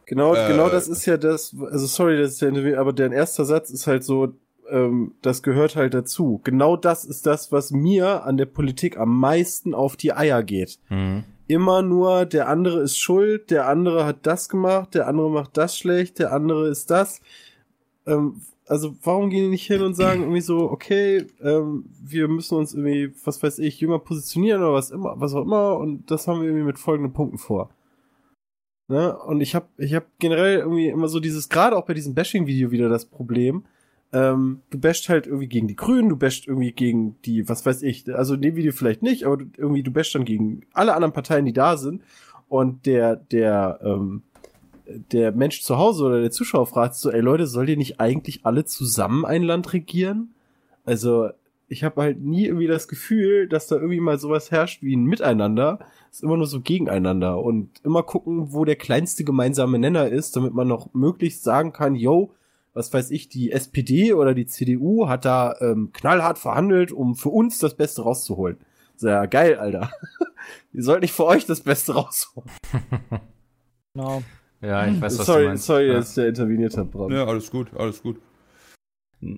[SPEAKER 6] Genau,
[SPEAKER 5] Äh,
[SPEAKER 6] genau das ist ja das, also sorry, das ist ja, nicht- aber dein erster Satz ist halt so, ähm, das gehört halt dazu. Genau das ist das, was mir an der Politik am meisten auf die Eier geht.
[SPEAKER 2] Mhm.
[SPEAKER 6] Immer nur, der andere ist schuld, der andere hat das gemacht, der andere macht das schlecht, der andere ist das. Ähm, also warum gehen die nicht hin und sagen irgendwie so, okay, ähm, wir müssen uns irgendwie, was weiß ich, jünger positionieren oder was immer, was auch immer und das haben wir irgendwie mit folgenden Punkten vor. Ne? Und ich habe ich hab generell irgendwie immer so dieses, gerade auch bei diesem Bashing-Video wieder das Problem, ähm, du basht halt irgendwie gegen die Grünen, du basht irgendwie gegen die, was weiß ich, also in dem Video vielleicht nicht, aber du, irgendwie du basht dann gegen alle anderen Parteien, die da sind und der, der, ähm, der Mensch zu Hause oder der Zuschauer fragt so, ey Leute, sollt ihr nicht eigentlich alle zusammen ein Land regieren? Also, ich habe halt nie irgendwie das Gefühl, dass da irgendwie mal sowas herrscht wie ein Miteinander. Es ist immer nur so gegeneinander und immer gucken, wo der kleinste gemeinsame Nenner ist, damit man noch möglichst sagen kann, yo, was weiß ich, die SPD oder die CDU hat da ähm, knallhart verhandelt, um für uns das Beste rauszuholen. Sehr geil, Alter. Ihr sollt nicht für euch das Beste rausholen.
[SPEAKER 4] genau.
[SPEAKER 2] Ja, ich weiß, was
[SPEAKER 6] sorry,
[SPEAKER 2] du meinst.
[SPEAKER 6] sorry,
[SPEAKER 2] ja.
[SPEAKER 6] dass der interveniert hat, Bram.
[SPEAKER 5] Ja, alles gut, alles gut.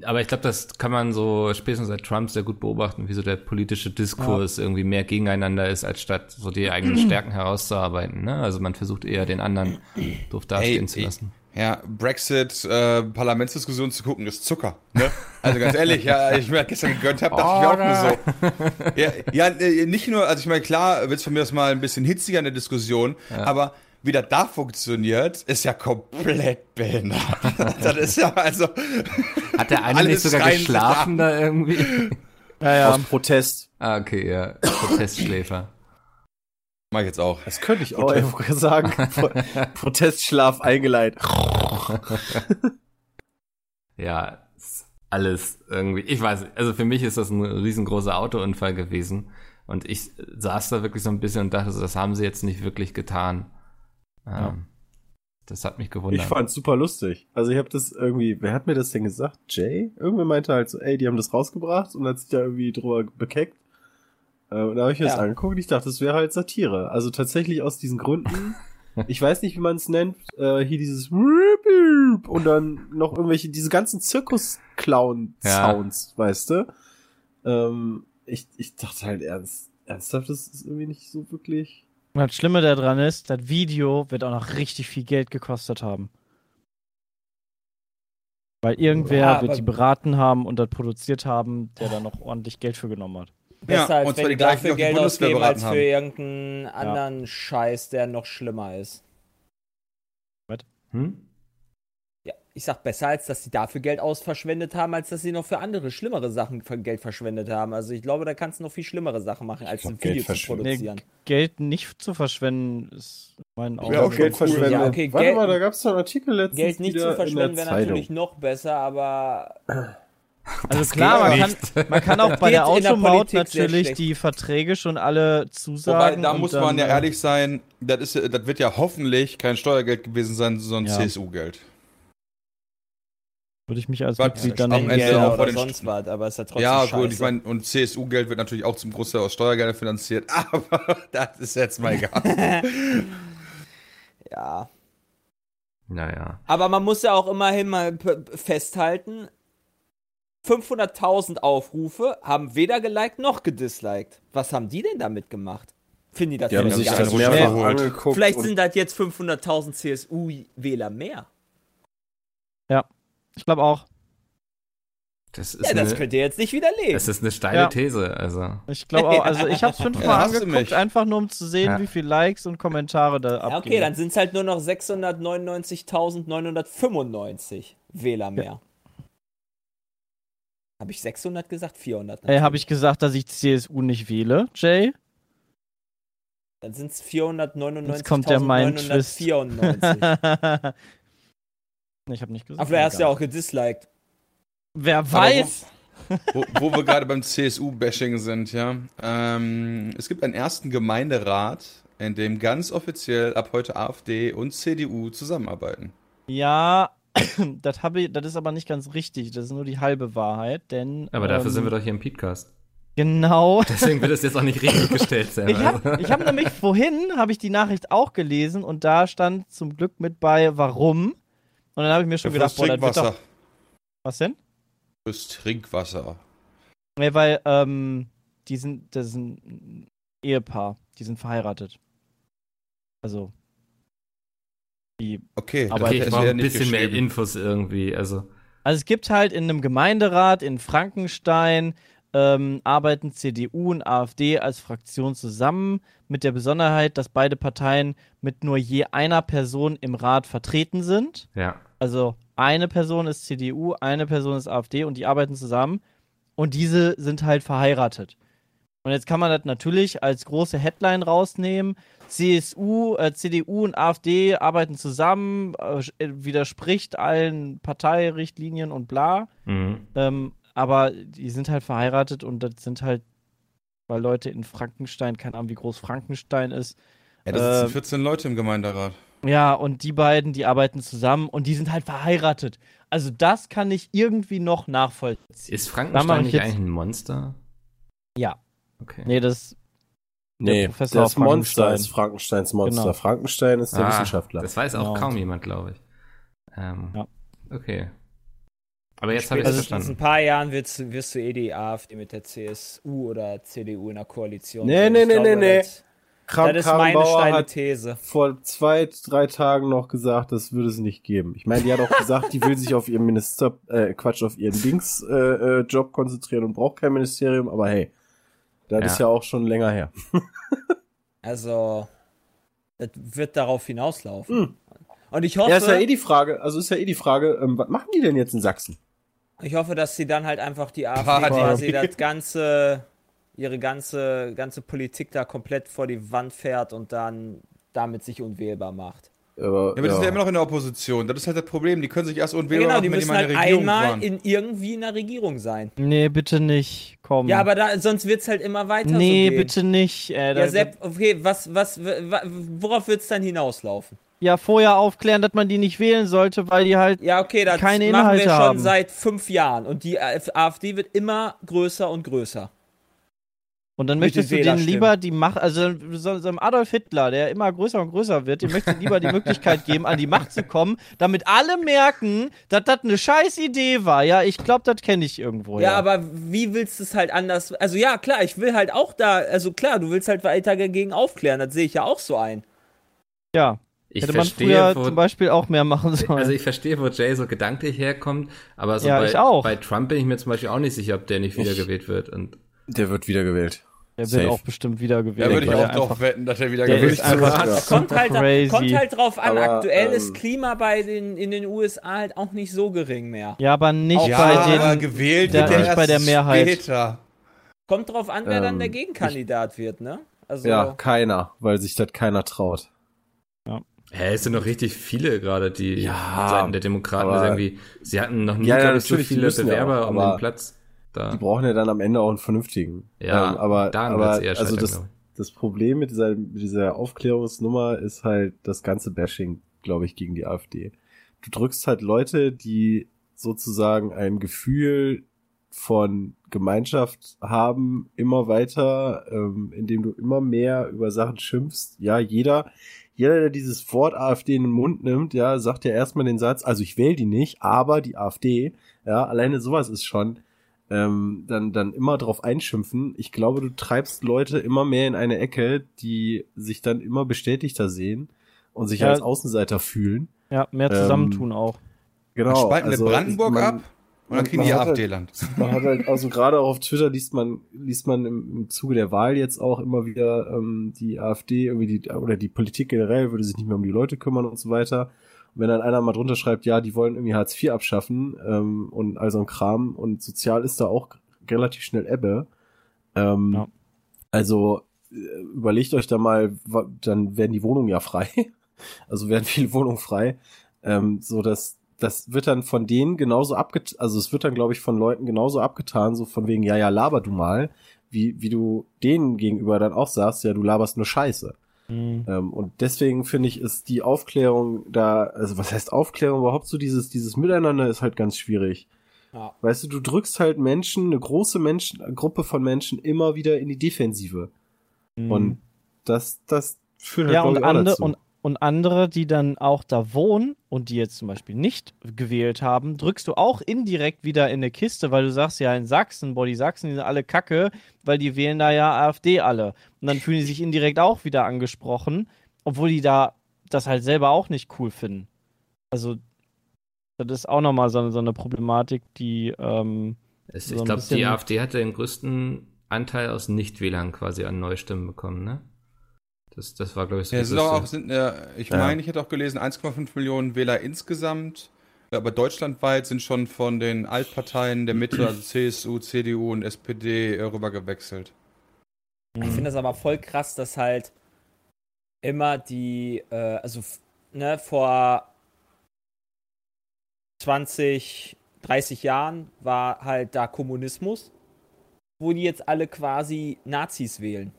[SPEAKER 2] Aber ich glaube, das kann man so spätestens seit Trump sehr gut beobachten, wie so der politische Diskurs irgendwie mehr gegeneinander ist, als statt so die eigenen Stärken herauszuarbeiten. Ne? Also man versucht eher den anderen doof dastehen
[SPEAKER 5] Ey,
[SPEAKER 2] zu lassen.
[SPEAKER 5] Ja, Brexit, äh, Parlamentsdiskussion zu gucken, ist Zucker. Ne? Also ganz ehrlich, ja, ich mir gestern gegönnt habe, dachte ich mir auch nur so. Ja, ja äh, nicht nur, also ich meine, klar wird's von mir aus mal ein bisschen hitziger in der Diskussion, aber wie das da funktioniert, ist ja komplett behindert. das ist ja also.
[SPEAKER 2] Hat der eine nicht sogar geschlafen da irgendwie?
[SPEAKER 4] Ja, ja.
[SPEAKER 6] Aus Protest.
[SPEAKER 2] ah, okay, ja. Protestschläfer.
[SPEAKER 5] Mach ich jetzt auch.
[SPEAKER 6] Das könnte ich auch einfach sagen. Pro Protestschlaf eingeleitet.
[SPEAKER 2] Ja, alles irgendwie. Ich weiß, also für mich ist das ein riesengroßer Autounfall gewesen. Und ich saß da wirklich so ein bisschen und dachte das haben sie jetzt nicht wirklich getan. Ähm, Das hat mich gewundert.
[SPEAKER 6] Ich fand's super lustig. Also ich habe das irgendwie, wer hat mir das denn gesagt? Jay? Irgendwer meinte halt so, ey, die haben das rausgebracht und hat sich da irgendwie drüber bekeckt. Äh, und da habe ich mir das
[SPEAKER 3] Ja.
[SPEAKER 6] angeguckt und ich dachte, das wäre halt Satire. Also tatsächlich aus diesen Gründen. ich weiß nicht, wie man es nennt. Äh, hier dieses und dann noch irgendwelche, diese ganzen Zirkus-Clown-Sounds, weißt du? Ähm, ich, ich dachte halt ernst, ernsthaft, das ist irgendwie nicht so wirklich.
[SPEAKER 4] Und das Schlimme daran ist, das Video wird auch noch richtig viel Geld gekostet haben. Weil irgendwer
[SPEAKER 3] Ja,
[SPEAKER 4] wird die beraten haben und das produziert haben, der da noch ordentlich Geld für genommen hat.
[SPEAKER 3] Besser
[SPEAKER 5] Ja,
[SPEAKER 3] als
[SPEAKER 5] und
[SPEAKER 3] wenn
[SPEAKER 5] zwar
[SPEAKER 3] die dafür Geld ausgeben, als für
[SPEAKER 5] haben.
[SPEAKER 3] irgendeinen anderen Scheiß, der noch schlimmer ist.
[SPEAKER 2] hm?
[SPEAKER 3] Ja, ich sag besser, als dass sie dafür Geld ausverschwendet haben, als dass sie noch für andere schlimmere Sachen für Geld verschwendet haben. Also ich glaube, da kannst du noch viel schlimmere Sachen machen, als ein Video
[SPEAKER 6] Geld
[SPEAKER 3] zu
[SPEAKER 6] verschwenden.
[SPEAKER 3] produzieren.
[SPEAKER 4] Geld nicht zu verschwenden ist in meinen Augen.
[SPEAKER 5] Ja, auch
[SPEAKER 6] Geld
[SPEAKER 5] schon cool.
[SPEAKER 6] verschwendet.
[SPEAKER 3] Ja, okay,
[SPEAKER 6] Warte
[SPEAKER 3] Geld-
[SPEAKER 6] mal, da gab's doch einen Artikel letztens
[SPEAKER 3] Geld nicht zu verschwenden wäre natürlich noch besser, aber
[SPEAKER 4] Also klar, man kann, man kann auch bei der Automaut natürlich die Verträge schon alle
[SPEAKER 5] Wobei,
[SPEAKER 4] zusagen.
[SPEAKER 5] da
[SPEAKER 4] und
[SPEAKER 5] muss
[SPEAKER 4] dann,
[SPEAKER 5] man ja
[SPEAKER 4] äh,
[SPEAKER 5] ehrlich sein, das, ist, das wird ja hoffentlich kein Steuergeld gewesen sein, sondern
[SPEAKER 4] Ja.
[SPEAKER 5] CSU-Geld.
[SPEAKER 4] Würde ich mich als
[SPEAKER 5] Was?
[SPEAKER 4] Mitglied dann
[SPEAKER 5] Am
[SPEAKER 4] nicht
[SPEAKER 5] Ende auch
[SPEAKER 3] oder
[SPEAKER 5] vor den
[SPEAKER 3] sonst was, aber es ist ja trotzdem
[SPEAKER 5] ja,
[SPEAKER 3] scheiße.
[SPEAKER 5] gut, ich meine, und CSU-Geld wird natürlich auch zum Großteil aus Steuergeldern finanziert, aber das ist jetzt mal egal.
[SPEAKER 3] ja.
[SPEAKER 2] Naja.
[SPEAKER 3] Aber man muss ja auch immerhin mal festhalten, 500.000 Aufrufe haben weder geliked noch gedisliked. Was haben die denn damit gemacht? Finden die das
[SPEAKER 6] Die haben
[SPEAKER 3] vielleicht
[SPEAKER 6] sich
[SPEAKER 3] gar
[SPEAKER 6] das
[SPEAKER 3] nicht so
[SPEAKER 6] mehrfach angeguckt.
[SPEAKER 3] Vielleicht sind das jetzt 500.000 CSU-Wähler mehr.
[SPEAKER 4] Ich glaube auch.
[SPEAKER 2] Das ist,
[SPEAKER 3] Ja, das
[SPEAKER 2] eine,
[SPEAKER 3] könnt ihr jetzt nicht widerlegen.
[SPEAKER 2] das ist eine steile
[SPEAKER 4] Ja.
[SPEAKER 2] These. Also.
[SPEAKER 4] Ich glaube auch. Also ich habe es fünfmal
[SPEAKER 5] Ja,
[SPEAKER 4] angeguckt, einfach nur um zu sehen,
[SPEAKER 2] Ja.
[SPEAKER 4] wie viel Likes und Kommentare da
[SPEAKER 3] ja,
[SPEAKER 4] abgehen.
[SPEAKER 3] okay, dann sind es halt nur noch 699.995 Wähler mehr. Habe ich 600 gesagt? 400.
[SPEAKER 4] Ey, habe ich gesagt, dass ich CSU nicht wähle, Jay?
[SPEAKER 3] Dann sind es 499.994.
[SPEAKER 4] Jetzt kommt der Mind-Twist. ich habe nicht gesagt.
[SPEAKER 3] Ach, vielleicht hast du ja auch gedisliked.
[SPEAKER 4] Wer weiß?
[SPEAKER 5] wo, wo wir gerade beim CSU-Bashing sind, ja. Ähm, es gibt einen ersten Gemeinderat, in dem ganz offiziell ab heute AfD und CDU zusammenarbeiten.
[SPEAKER 4] Ja, das, habe ich, das ist aber nicht ganz richtig. Das ist nur die halbe Wahrheit, denn.
[SPEAKER 2] Aber dafür
[SPEAKER 4] ähm,
[SPEAKER 2] sind wir doch hier im Podcast.
[SPEAKER 4] Genau.
[SPEAKER 2] Deswegen wird es jetzt auch nicht richtig gestellt, Sam.
[SPEAKER 4] Ich
[SPEAKER 2] Also.
[SPEAKER 4] habe hab nämlich vorhin habe ich die Nachricht auch gelesen und da stand zum Glück mit bei, warum. Und dann habe ich mir schon
[SPEAKER 5] Fürs
[SPEAKER 4] gedacht, boah, das wird
[SPEAKER 5] Trinkwasser.
[SPEAKER 4] doch. Was denn?
[SPEAKER 5] Fürs Trinkwasser.
[SPEAKER 4] Nee, weil, ähm, die sind, das ist ein Ehepaar, die sind verheiratet. Also. Die.
[SPEAKER 5] Okay,
[SPEAKER 4] Aber
[SPEAKER 2] okay, ich brauche ein bisschen mehr. Infos irgendwie. Also,
[SPEAKER 4] Also es gibt halt in einem Gemeinderat in Frankenstein ähm, arbeiten CDU und AfD als Fraktion zusammen, mit der Besonderheit, dass beide Parteien mit nur je einer Person im Rat vertreten sind.
[SPEAKER 2] ja.
[SPEAKER 4] Also eine Person ist CDU, eine Person ist AfD und die arbeiten zusammen und diese sind halt verheiratet. Und jetzt kann man das natürlich als große Headline rausnehmen. CSU, äh, CDU und AfD arbeiten zusammen, äh, widerspricht allen Parteirichtlinien und bla.
[SPEAKER 2] Mhm.
[SPEAKER 4] Ähm, aber die sind halt verheiratet und das sind halt, weil Leute in Frankenstein, keine Ahnung, wie groß Frankenstein ist,
[SPEAKER 5] Ja, das sind
[SPEAKER 4] Ähm,
[SPEAKER 5] 14 Leute im Gemeinderat.
[SPEAKER 4] ja, und die beiden, die arbeiten zusammen und die sind halt verheiratet. Also das kann ich irgendwie noch nachvollziehen.
[SPEAKER 2] Ist Frankenstein nicht eigentlich ein Monster?
[SPEAKER 4] Ja.
[SPEAKER 2] Okay.
[SPEAKER 4] Nee, das
[SPEAKER 6] Nee,
[SPEAKER 4] Professor
[SPEAKER 6] das Monster
[SPEAKER 4] Frankenstein.
[SPEAKER 6] ist Frankensteins Monster.
[SPEAKER 4] Genau.
[SPEAKER 6] Frankenstein ist der
[SPEAKER 2] Ah,
[SPEAKER 6] Wissenschaftler.
[SPEAKER 2] Das weiß auch
[SPEAKER 4] Genau.
[SPEAKER 2] kaum jemand, glaube ich. Ähm,
[SPEAKER 4] Ja.
[SPEAKER 2] Okay. Aber jetzt habe ich es
[SPEAKER 3] Spätestens in ein
[SPEAKER 2] verstanden.
[SPEAKER 3] paar Jahren wirst, wirst du eh die AfD mit der CSU oder CDU in der Koalition.
[SPEAKER 6] Nee, nee, nee,
[SPEAKER 3] glaube,
[SPEAKER 6] nee, nee.
[SPEAKER 3] Das,
[SPEAKER 6] Kram,
[SPEAKER 3] das ist meine
[SPEAKER 6] Karrenbauer
[SPEAKER 3] steile
[SPEAKER 6] hat
[SPEAKER 3] These.
[SPEAKER 6] vor zwei, drei Tagen noch gesagt, das würde es nicht geben. Ich meine, die hat auch gesagt, die will sich auf ihren Minister, äh, Quatsch, auf ihren Dings äh, äh, Job konzentrieren und braucht kein Ministerium, aber hey, das
[SPEAKER 2] Ja.
[SPEAKER 6] ist ja auch schon länger her.
[SPEAKER 3] Also, das wird darauf hinauslaufen.
[SPEAKER 6] Hm.
[SPEAKER 3] Und ich hoffe,
[SPEAKER 6] Ja, ist ja eh die Frage, also ist ja eh die Frage, ähm, was machen die denn jetzt in Sachsen?
[SPEAKER 3] ich hoffe, dass sie dann halt einfach die AfD
[SPEAKER 5] Party.
[SPEAKER 3] quasi das ganze, ihre ganze, ganze Politik da komplett vor die Wand fährt und dann damit sich unwählbar macht.
[SPEAKER 6] Aber,
[SPEAKER 5] Ja, aber die sind ja immer noch in der Opposition. Das ist halt das Problem. Die können sich erst
[SPEAKER 3] Ja,
[SPEAKER 5] unwählbar
[SPEAKER 3] genau, die
[SPEAKER 5] machen, wenn die
[SPEAKER 3] müssen
[SPEAKER 5] mal in
[SPEAKER 3] halt
[SPEAKER 5] der Regierung
[SPEAKER 3] einmal
[SPEAKER 5] waren.
[SPEAKER 3] in irgendwie in der Regierung sein.
[SPEAKER 4] Nee, bitte nicht. Komm.
[SPEAKER 3] Ja, aber da, sonst wird's halt immer weiter
[SPEAKER 4] Nee,
[SPEAKER 3] so gehen.
[SPEAKER 4] bitte nicht. Äh,
[SPEAKER 3] Ja, Sepp, okay, was, was, wa- worauf wird's dann hinauslaufen?
[SPEAKER 4] ja, vorher aufklären, dass man die nicht wählen sollte, weil die halt.
[SPEAKER 3] Ja, okay, das
[SPEAKER 4] Keine
[SPEAKER 3] machen wir
[SPEAKER 4] Inhalte
[SPEAKER 3] schon
[SPEAKER 4] haben.
[SPEAKER 3] seit fünf Jahren und die AfD wird immer größer und größer.
[SPEAKER 4] Und dann
[SPEAKER 3] Mit
[SPEAKER 4] möchtest du denen lieber die Macht, also so, so einem Adolf Hitler, der immer größer und größer wird, dem möchtest du lieber die Möglichkeit geben, an die Macht zu kommen, damit alle merken, dass das eine scheiß Idee war. Ja, ich glaube, das kenne ich irgendwo.
[SPEAKER 3] Ja, aber wie willst du es halt anders? Also ja, klar, ich will halt auch da, also klar, du willst halt weiter dagegen aufklären, das sehe ich ja auch so ein.
[SPEAKER 4] ja.
[SPEAKER 2] Ich
[SPEAKER 4] Hätte man
[SPEAKER 2] verstehe,
[SPEAKER 4] früher
[SPEAKER 2] wo,
[SPEAKER 4] zum Beispiel auch mehr machen sollen.
[SPEAKER 2] also ich verstehe, wo Jay so gedanklich herkommt, aber so
[SPEAKER 4] Ja,
[SPEAKER 2] bei,
[SPEAKER 4] ich auch.
[SPEAKER 2] bei Trump bin ich mir zum Beispiel auch nicht sicher, ob der nicht
[SPEAKER 6] Ich-
[SPEAKER 2] wiedergewählt wird. Und
[SPEAKER 6] Der wird wiedergewählt.
[SPEAKER 4] Der wird
[SPEAKER 6] safe.
[SPEAKER 4] auch bestimmt wieder gewählt.
[SPEAKER 5] Da würde ich auch drauf
[SPEAKER 4] einfach-
[SPEAKER 5] wetten, dass er wieder
[SPEAKER 4] Der einfach
[SPEAKER 6] Ja.
[SPEAKER 3] Kommt halt,
[SPEAKER 4] crazy.
[SPEAKER 3] kommt halt drauf an,
[SPEAKER 6] Aber,
[SPEAKER 3] aktuell
[SPEAKER 6] ähm,
[SPEAKER 3] ist Klima bei den, in den USA halt auch nicht so gering mehr.
[SPEAKER 4] Ja, aber nicht
[SPEAKER 3] Auch
[SPEAKER 5] Ja,
[SPEAKER 4] bei den.
[SPEAKER 5] aber gewählt
[SPEAKER 4] der-
[SPEAKER 5] wird er
[SPEAKER 4] nicht bei der Mehrheit.
[SPEAKER 5] Später.
[SPEAKER 3] Kommt drauf an, wer dann
[SPEAKER 6] Ähm,
[SPEAKER 3] der Gegenkandidat wird, ne? Also,
[SPEAKER 6] Ja, keiner, weil sich das keiner traut.
[SPEAKER 2] Hä, es sind noch richtig viele gerade, die
[SPEAKER 6] Ja,
[SPEAKER 2] Seiten der Demokraten
[SPEAKER 6] aber-
[SPEAKER 2] irgendwie. Sie hatten noch nie,
[SPEAKER 6] Ja, ja,
[SPEAKER 2] glaub ich, so viele
[SPEAKER 6] ja
[SPEAKER 2] Bewerber
[SPEAKER 6] auch,
[SPEAKER 2] um den Platz. Da.
[SPEAKER 6] Die brauchen ja dann am Ende auch einen vernünftigen.
[SPEAKER 2] Ja,
[SPEAKER 6] Ähm, aber aber
[SPEAKER 2] eher
[SPEAKER 6] also das, das Problem mit dieser, mit dieser Aufklärungsnummer ist halt das ganze Bashing, glaube ich, gegen die AfD. Du drückst halt Leute, die sozusagen ein Gefühl von Gemeinschaft haben, immer weiter, ähm, indem du immer mehr über Sachen schimpfst. Ja, jeder, jeder, der dieses Wort AfD in den Mund nimmt, ja, sagt ja erstmal den Satz, also ich wähle die nicht, aber die AfD, ja, alleine sowas ist schon, ähm, dann, dann immer drauf einschimpfen. Ich glaube, du treibst Leute immer mehr in eine Ecke, die sich dann immer bestätigter sehen und sich
[SPEAKER 4] Ja.
[SPEAKER 6] als Außenseiter fühlen.
[SPEAKER 4] Ja, mehr
[SPEAKER 6] Ähm,
[SPEAKER 4] zusammentun auch.
[SPEAKER 6] Genau.
[SPEAKER 5] Dann spalten wir Brandenburg
[SPEAKER 6] man-
[SPEAKER 5] ab und dann kriegen die
[SPEAKER 6] halt-
[SPEAKER 5] AfD-Land.
[SPEAKER 6] Man hat halt, also gerade auch auf Twitter liest man, liest man im, im Zuge der Wahl jetzt auch immer wieder ähm, die AfD, irgendwie die, oder die Politik generell würde sich nicht mehr um die Leute kümmern und so weiter. Und wenn dann einer mal drunter schreibt, ja, die wollen irgendwie Hartz IV abschaffen ähm, und all so ein Kram und sozial ist da auch relativ schnell Ebbe. Ähm,
[SPEAKER 4] Ja.
[SPEAKER 6] Also äh, überlegt euch da mal, dann werden die Wohnungen ja frei. Also werden viele Wohnungen frei. Ähm, so dass das wird dann von denen genauso abgetan, also es wird dann, glaube ich, von Leuten genauso abgetan, so von wegen, ja, ja, laber du mal, wie, wie du denen gegenüber dann auch sagst, ja, du laberst nur Scheiße.
[SPEAKER 4] Mhm.
[SPEAKER 6] Ähm, und deswegen finde ich, ist die Aufklärung da, also was heißt Aufklärung überhaupt so dieses, dieses Miteinander ist halt ganz schwierig.
[SPEAKER 3] Ja.
[SPEAKER 6] Weißt du, du drückst halt Menschen, eine große Menschen, eine Gruppe von Menschen immer wieder in die Defensive.
[SPEAKER 4] Mhm.
[SPEAKER 6] Und das, das führt halt
[SPEAKER 4] ja, und, ande,
[SPEAKER 6] dazu.
[SPEAKER 4] und, und andere, die dann auch da wohnen und die jetzt zum Beispiel nicht gewählt haben, drückst du auch indirekt wieder in eine Kiste, weil du sagst ja in Sachsen, boah, die Sachsen, die sind alle kacke, weil die wählen da ja AfD alle. Und dann fühlen die sich indirekt auch wieder angesprochen, obwohl die da das halt selber auch nicht cool finden. Also, das ist auch nochmal so, so eine Problematik, die, ähm,
[SPEAKER 2] Es,
[SPEAKER 4] So
[SPEAKER 2] ich glaube, die AfD hatte den größten Anteil aus Nichtwählern quasi an Neustimmen bekommen, ne? Das, das war, glaube ich, so
[SPEAKER 5] Ja, sind auch, sind, äh, ich
[SPEAKER 6] Ja.
[SPEAKER 5] meine, ich hätte auch gelesen, 1,5 Millionen Wähler insgesamt. Aber deutschlandweit sind schon von den Altparteien der Mitte, also CSU, CDU und SPD, äh, rüber gewechselt.
[SPEAKER 3] Ich finde das aber voll krass, dass halt immer die, äh, also ne, vor 20, 30 Jahren war halt da Kommunismus, wo die jetzt alle quasi Nazis wählen.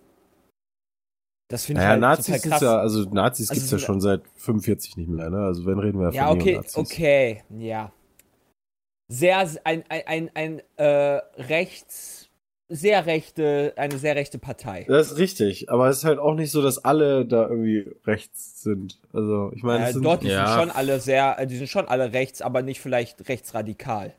[SPEAKER 3] Das finde ich
[SPEAKER 6] Naja,
[SPEAKER 3] halt
[SPEAKER 6] Nazis
[SPEAKER 3] total
[SPEAKER 6] ist
[SPEAKER 3] krass.
[SPEAKER 6] ja, also Nazis
[SPEAKER 3] Also
[SPEAKER 6] gibt's ja schon seit 45 nicht mehr, ne? Also wenn reden wir ja
[SPEAKER 3] Ja,
[SPEAKER 6] von
[SPEAKER 3] okay,
[SPEAKER 6] Neonazis.
[SPEAKER 3] okay, ja. Sehr, ein, ein, ein, ein äh, rechts, sehr rechte, eine sehr rechte Partei.
[SPEAKER 6] Das ist richtig, aber es ist halt auch nicht so, dass alle da irgendwie rechts sind. Also, ich meine,
[SPEAKER 3] Äh,
[SPEAKER 6] es sind,
[SPEAKER 3] dort, die
[SPEAKER 2] Ja.
[SPEAKER 3] sind schon alle sehr, äh, die sind schon alle rechts, aber nicht vielleicht rechtsradikal.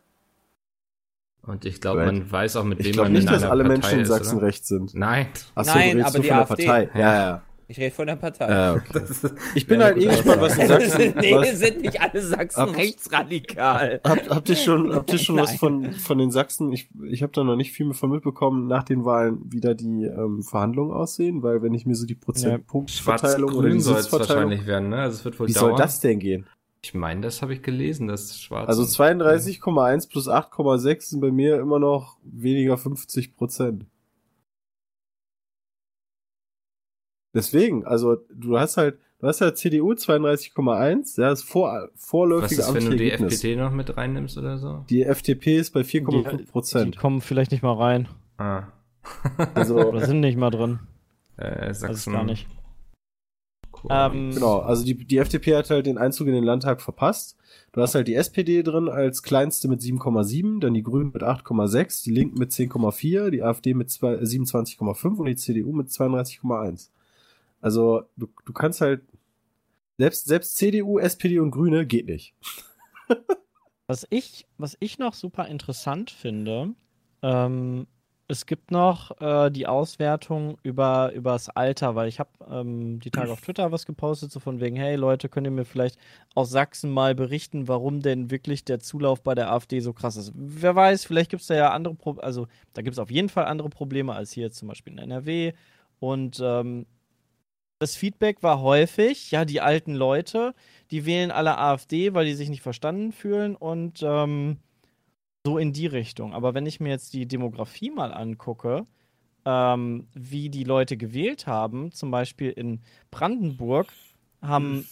[SPEAKER 2] Und ich glaube, man weiß auch, mit
[SPEAKER 6] ich
[SPEAKER 2] wem
[SPEAKER 6] glaube
[SPEAKER 2] man
[SPEAKER 6] nicht,
[SPEAKER 2] in
[SPEAKER 6] dass alle
[SPEAKER 2] Partei
[SPEAKER 6] Menschen in
[SPEAKER 2] ist,
[SPEAKER 6] Sachsen
[SPEAKER 2] oder?
[SPEAKER 6] rechts sind.
[SPEAKER 2] Nein.
[SPEAKER 6] Achso,
[SPEAKER 3] Nein,
[SPEAKER 6] du redest
[SPEAKER 3] aber
[SPEAKER 6] du
[SPEAKER 3] die
[SPEAKER 6] von der
[SPEAKER 3] AfD.
[SPEAKER 6] Partei. Ja, ja.
[SPEAKER 3] Ich rede von der Partei.
[SPEAKER 6] ja okay.
[SPEAKER 2] Ist,
[SPEAKER 6] Ich bin
[SPEAKER 2] Ja,
[SPEAKER 6] halt eh gespannt, was in Sachsen.
[SPEAKER 3] nee,
[SPEAKER 6] was,
[SPEAKER 3] sind nicht alle Sachsen rechtsradikal.
[SPEAKER 6] habt, habt ihr schon, habt ihr schon was von, von den Sachsen? Ich, ich habe da noch nicht viel mehr von mitbekommen, nach den Wahlen, wie da die ähm, Verhandlungen aussehen, weil wenn ich mir so die Prozentpunktverteilung oder die
[SPEAKER 2] Schwarz-Grün soll es
[SPEAKER 6] Sitzverteilung.
[SPEAKER 2] wahrscheinlich werden, ne? Also es wird wohl
[SPEAKER 6] Wie
[SPEAKER 2] dauern.
[SPEAKER 6] soll das denn gehen?
[SPEAKER 2] Ich meine, das habe ich gelesen, dass Schwarz.
[SPEAKER 6] Also 32,1 plus 8,6 sind bei mir immer noch weniger 50 Prozent. Deswegen, also du hast halt, du hast halt CDU 32,1, ja, das vor,
[SPEAKER 2] was
[SPEAKER 6] vorläufige
[SPEAKER 2] ist, wenn du die
[SPEAKER 6] Ergebnis.
[SPEAKER 2] FDP noch mit reinnimmst oder so?
[SPEAKER 6] Die FDP ist bei 4,5
[SPEAKER 4] die, die
[SPEAKER 6] Prozent.
[SPEAKER 4] kommen vielleicht nicht mal rein.
[SPEAKER 2] Ah.
[SPEAKER 6] Also,
[SPEAKER 4] Oder sind nicht mal drin.
[SPEAKER 2] äh, Sachsen.
[SPEAKER 4] gar nicht. Ähm,
[SPEAKER 6] genau, also die, die FDP hat halt den Einzug in den Landtag verpasst. Du hast halt die SPD drin als kleinste mit 7,7, dann die Grünen mit 8,6, die Linken mit 10,4, die AfD mit zwei- äh, 27,5 und die CDU mit 32,1. Also du, du kannst halt selbst, selbst CDU, SPD und Grüne geht nicht.
[SPEAKER 4] Was ich, was ich noch super interessant finde, ähm, es gibt noch äh, die Auswertung über übers Alter, weil ich habe ähm, die Tage auf Twitter was gepostet, so von wegen, hey Leute, könnt ihr mir vielleicht aus Sachsen mal berichten, warum denn wirklich der Zulauf bei der AfD so krass ist. Wer weiß, vielleicht gibt es da ja andere Probleme, also da gibt es auf jeden Fall andere Probleme als hier zum Beispiel in NRW. Und ähm, das Feedback war häufig, ja, die alten Leute, die wählen alle AfD, weil die sich nicht verstanden fühlen und ähm, so in die Richtung. Aber wenn ich mir jetzt die Demografie mal angucke, ähm, wie die Leute gewählt haben, zum Beispiel in Brandenburg, haben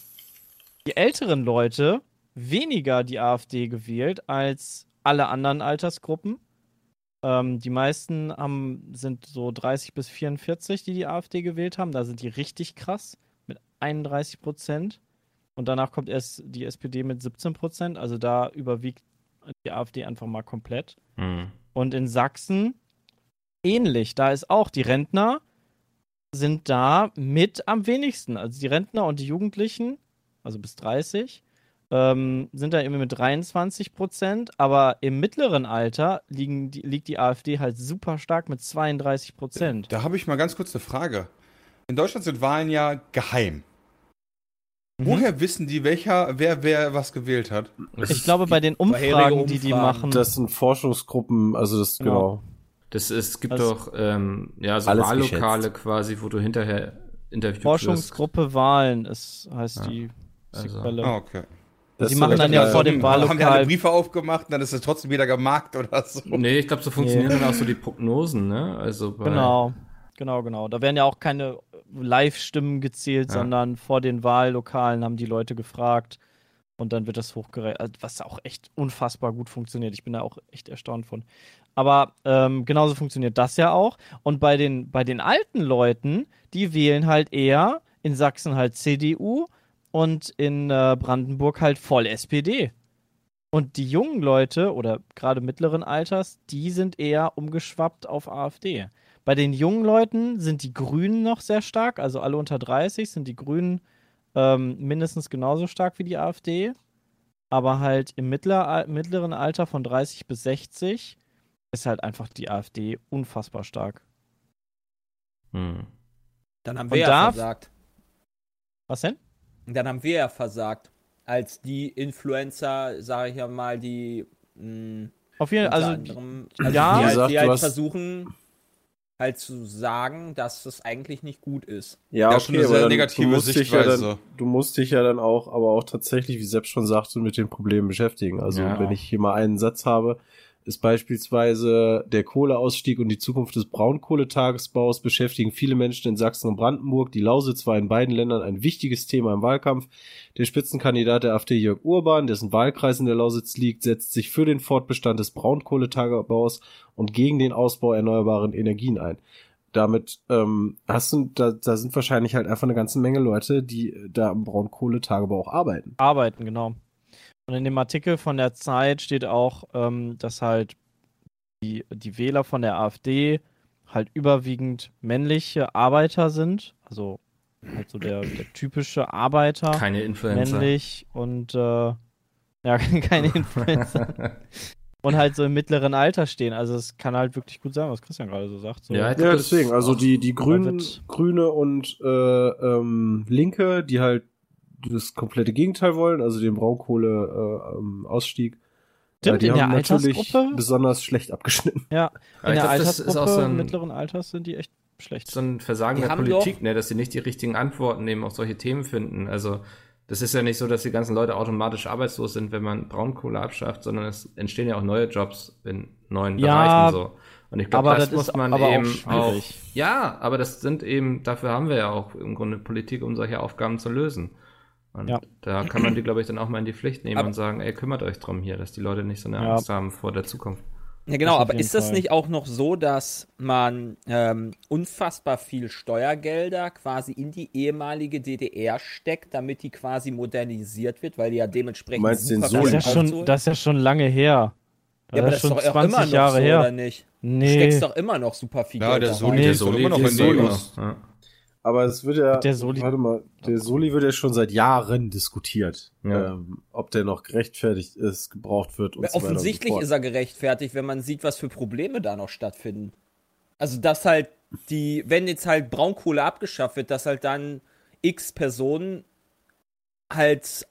[SPEAKER 4] die älteren Leute weniger die AfD gewählt als alle anderen Altersgruppen. Ähm, die meisten haben, sind so 30 bis 44, die die AfD gewählt haben. Da sind die richtig krass mit 31 Prozent. Und danach kommt erst die SPD mit 17 Prozent. Also da überwiegt die AfD einfach mal komplett.
[SPEAKER 2] Hm.
[SPEAKER 4] Und in Sachsen ähnlich. Da ist auch die Rentner sind da mit am wenigsten. Also die Rentner und die Jugendlichen, also bis 30, ähm, sind da immer mit 23 Prozent. Aber im mittleren Alter liegen die, liegt die AfD halt super stark mit 32 Prozent.
[SPEAKER 5] Da habe ich mal ganz kurz eine Frage. In Deutschland sind Wahlen ja geheim.
[SPEAKER 4] Mhm.
[SPEAKER 5] Woher wissen die, welcher, wer, wer was gewählt hat?
[SPEAKER 4] Ich glaube, bei den Umfragen, die die machen,
[SPEAKER 6] Das sind Forschungsgruppen, also das,
[SPEAKER 4] Genau.
[SPEAKER 6] genau.
[SPEAKER 2] Das ist, es gibt
[SPEAKER 4] Also-
[SPEAKER 2] doch ähm, ja so Wahllokale
[SPEAKER 6] geschätzt.
[SPEAKER 2] quasi, wo du hinterher interviewt wirst.
[SPEAKER 4] Forschungsgruppe Wahlen ist, heißt
[SPEAKER 2] Ja.
[SPEAKER 4] die
[SPEAKER 2] Also-
[SPEAKER 4] Quelle.
[SPEAKER 5] Ah, okay.
[SPEAKER 6] Das
[SPEAKER 4] Die machen dann ja vor dem
[SPEAKER 5] Haben die alle
[SPEAKER 4] Wahllokal.
[SPEAKER 5] Briefe aufgemacht und dann ist es trotzdem wieder gemarkt oder so?
[SPEAKER 2] Nee, ich glaube, so funktionieren dann auch so die Prognosen, ne? Also bei,
[SPEAKER 4] Genau, genau, genau. Da werden ja auch keine Live-Stimmen gezählt,
[SPEAKER 2] Ja.
[SPEAKER 4] sondern vor den Wahllokalen haben die Leute gefragt und dann wird das hochgerechnet, was auch echt unfassbar gut funktioniert. Ich bin da auch echt erstaunt von. Aber ähm, genauso funktioniert das ja auch. Und bei den, bei den alten Leuten, die wählen halt eher in Sachsen halt CDU und in äh, Brandenburg halt voll SPD. Und die jungen Leute oder gerade mittleren Alters, die sind eher umgeschwappt auf AfD. Bei den jungen Leuten sind die Grünen noch sehr stark, also alle unter 30 sind die Grünen ähm, mindestens genauso stark wie die AfD. Aber halt im mittler, mittleren Alter von 30 bis 60 ist halt einfach die AfD unfassbar stark.
[SPEAKER 2] Hm.
[SPEAKER 3] Dann haben
[SPEAKER 4] Und
[SPEAKER 3] wir ja
[SPEAKER 4] darf-
[SPEAKER 3] versagt.
[SPEAKER 4] Was denn?
[SPEAKER 3] Dann haben wir ja versagt. Als die Influencer, sage ich ja mal, die mh,
[SPEAKER 4] Auf jeden Fall, also
[SPEAKER 3] anderem, also
[SPEAKER 4] ja.
[SPEAKER 3] die, halt,
[SPEAKER 6] gesagt,
[SPEAKER 3] die halt
[SPEAKER 6] hast-
[SPEAKER 3] versuchen halt zu sagen, dass das eigentlich nicht gut ist.
[SPEAKER 6] Ja,
[SPEAKER 5] Ja,
[SPEAKER 6] okay,
[SPEAKER 5] schon eine sehr
[SPEAKER 6] dann,
[SPEAKER 5] negative
[SPEAKER 6] du musst dich ja
[SPEAKER 5] Sichtweise.
[SPEAKER 6] dann, du musst dich ja dann auch, aber auch tatsächlich, wie Sepp schon sagte, mit den Problemen beschäftigen. Also
[SPEAKER 2] Ja.
[SPEAKER 6] wenn ich hier mal einen Satz habe, ist beispielsweise der Kohleausstieg und die Zukunft des Braunkohletagesbaus beschäftigen viele Menschen in Sachsen und Brandenburg. Die Lausitz war in beiden Ländern ein wichtiges Thema im Wahlkampf. Der Spitzenkandidat der AfD Jörg Urban, dessen Wahlkreis in der Lausitz liegt, setzt sich für den Fortbestand des Braunkohletagebaus und gegen den Ausbau erneuerbaren Energien ein damit ähm, hast du, da, da sind wahrscheinlich halt einfach eine ganze Menge Leute, die da am Braunkohletagebau auch arbeiten.
[SPEAKER 4] arbeiten, genau. Und in dem Artikel von der Zeit steht auch, ähm, dass halt die, die Wähler von der AfD halt überwiegend männliche Arbeiter sind. Also halt so der, der typische Arbeiter,
[SPEAKER 2] Keine Influencer.
[SPEAKER 4] männlich und äh, ja, keine Influencer. und halt so im mittleren Alter stehen. Also es kann halt wirklich gut sein, was Christian gerade so sagt. So.
[SPEAKER 2] Ja,
[SPEAKER 6] Ja, deswegen, also die, die Grünen, Grüne und äh, ähm, Linke, die halt das komplette Gegenteil wollen, also den Braunkohle äh, ähm, Ausstieg,
[SPEAKER 4] Stimmt,
[SPEAKER 6] die
[SPEAKER 4] in der
[SPEAKER 6] haben natürlich besonders schlecht abgeschnitten.
[SPEAKER 4] Ja, in der
[SPEAKER 2] glaub, das ist auch
[SPEAKER 4] Altersgruppe
[SPEAKER 2] so ein-
[SPEAKER 4] mittleren Alters sind die echt schlecht.
[SPEAKER 2] so ein Versagen
[SPEAKER 3] Die
[SPEAKER 2] der Politik, ne, dass sie nicht die richtigen Antworten eben auf solche Themen finden. Also das ist ja nicht so, dass die ganzen Leute automatisch arbeitslos sind, wenn man Braunkohle abschafft, sondern es entstehen ja auch neue Jobs in neuen
[SPEAKER 4] Ja,
[SPEAKER 2] Bereichen so. Und ich glaube,
[SPEAKER 4] aber
[SPEAKER 2] das,
[SPEAKER 4] das
[SPEAKER 2] muss man
[SPEAKER 4] aber auch
[SPEAKER 2] eben auch,
[SPEAKER 4] schwierig.
[SPEAKER 2] Ja, aber das sind eben, dafür haben wir ja auch im Grunde Politik, um solche Aufgaben zu lösen. Und
[SPEAKER 4] Ja.
[SPEAKER 2] da kann man die, glaube ich, dann auch mal in die Pflicht nehmen
[SPEAKER 3] Aber-
[SPEAKER 2] und sagen, ey, kümmert euch drum hier, dass die Leute nicht so eine
[SPEAKER 4] Ja.
[SPEAKER 2] Angst haben vor der Zukunft.
[SPEAKER 3] Ja, genau, aber ist das
[SPEAKER 4] Fall.
[SPEAKER 3] nicht auch noch so, dass man ähm, unfassbar viel Steuergelder quasi in die ehemalige DDR steckt, damit die quasi modernisiert wird, weil die ja dementsprechend
[SPEAKER 6] Du meinst den
[SPEAKER 3] super
[SPEAKER 6] Soli?
[SPEAKER 4] Das ist, ja schon, das ist ja schon lange her.
[SPEAKER 3] ja, aber
[SPEAKER 4] das
[SPEAKER 3] das
[SPEAKER 4] ist
[SPEAKER 3] ist
[SPEAKER 4] schon
[SPEAKER 3] doch auch immer
[SPEAKER 4] 20
[SPEAKER 3] noch
[SPEAKER 4] Jahre
[SPEAKER 3] so,
[SPEAKER 4] her.
[SPEAKER 3] oder nicht? Du
[SPEAKER 4] Nee,
[SPEAKER 3] steckst doch immer noch super viel
[SPEAKER 5] Ja,
[SPEAKER 3] Geld
[SPEAKER 5] der Soli
[SPEAKER 3] rein.
[SPEAKER 2] Der
[SPEAKER 5] ist doch
[SPEAKER 2] Soli,
[SPEAKER 5] immer noch
[SPEAKER 2] der
[SPEAKER 5] in
[SPEAKER 2] Soli,
[SPEAKER 5] Neos.
[SPEAKER 2] ja.
[SPEAKER 6] Aber es wird ja,
[SPEAKER 4] Der Soli-
[SPEAKER 6] warte mal, der Soli wird ja schon seit Jahren diskutiert,
[SPEAKER 2] Ja.
[SPEAKER 6] ähm, ob der noch gerechtfertigt ist, gebraucht wird und so weiter.
[SPEAKER 3] Offensichtlich
[SPEAKER 6] und so
[SPEAKER 3] ist er gerechtfertigt, wenn man sieht, was für Probleme da noch stattfinden. Also, dass halt die, wenn jetzt halt Braunkohle abgeschafft wird, dass halt dann x Personen halt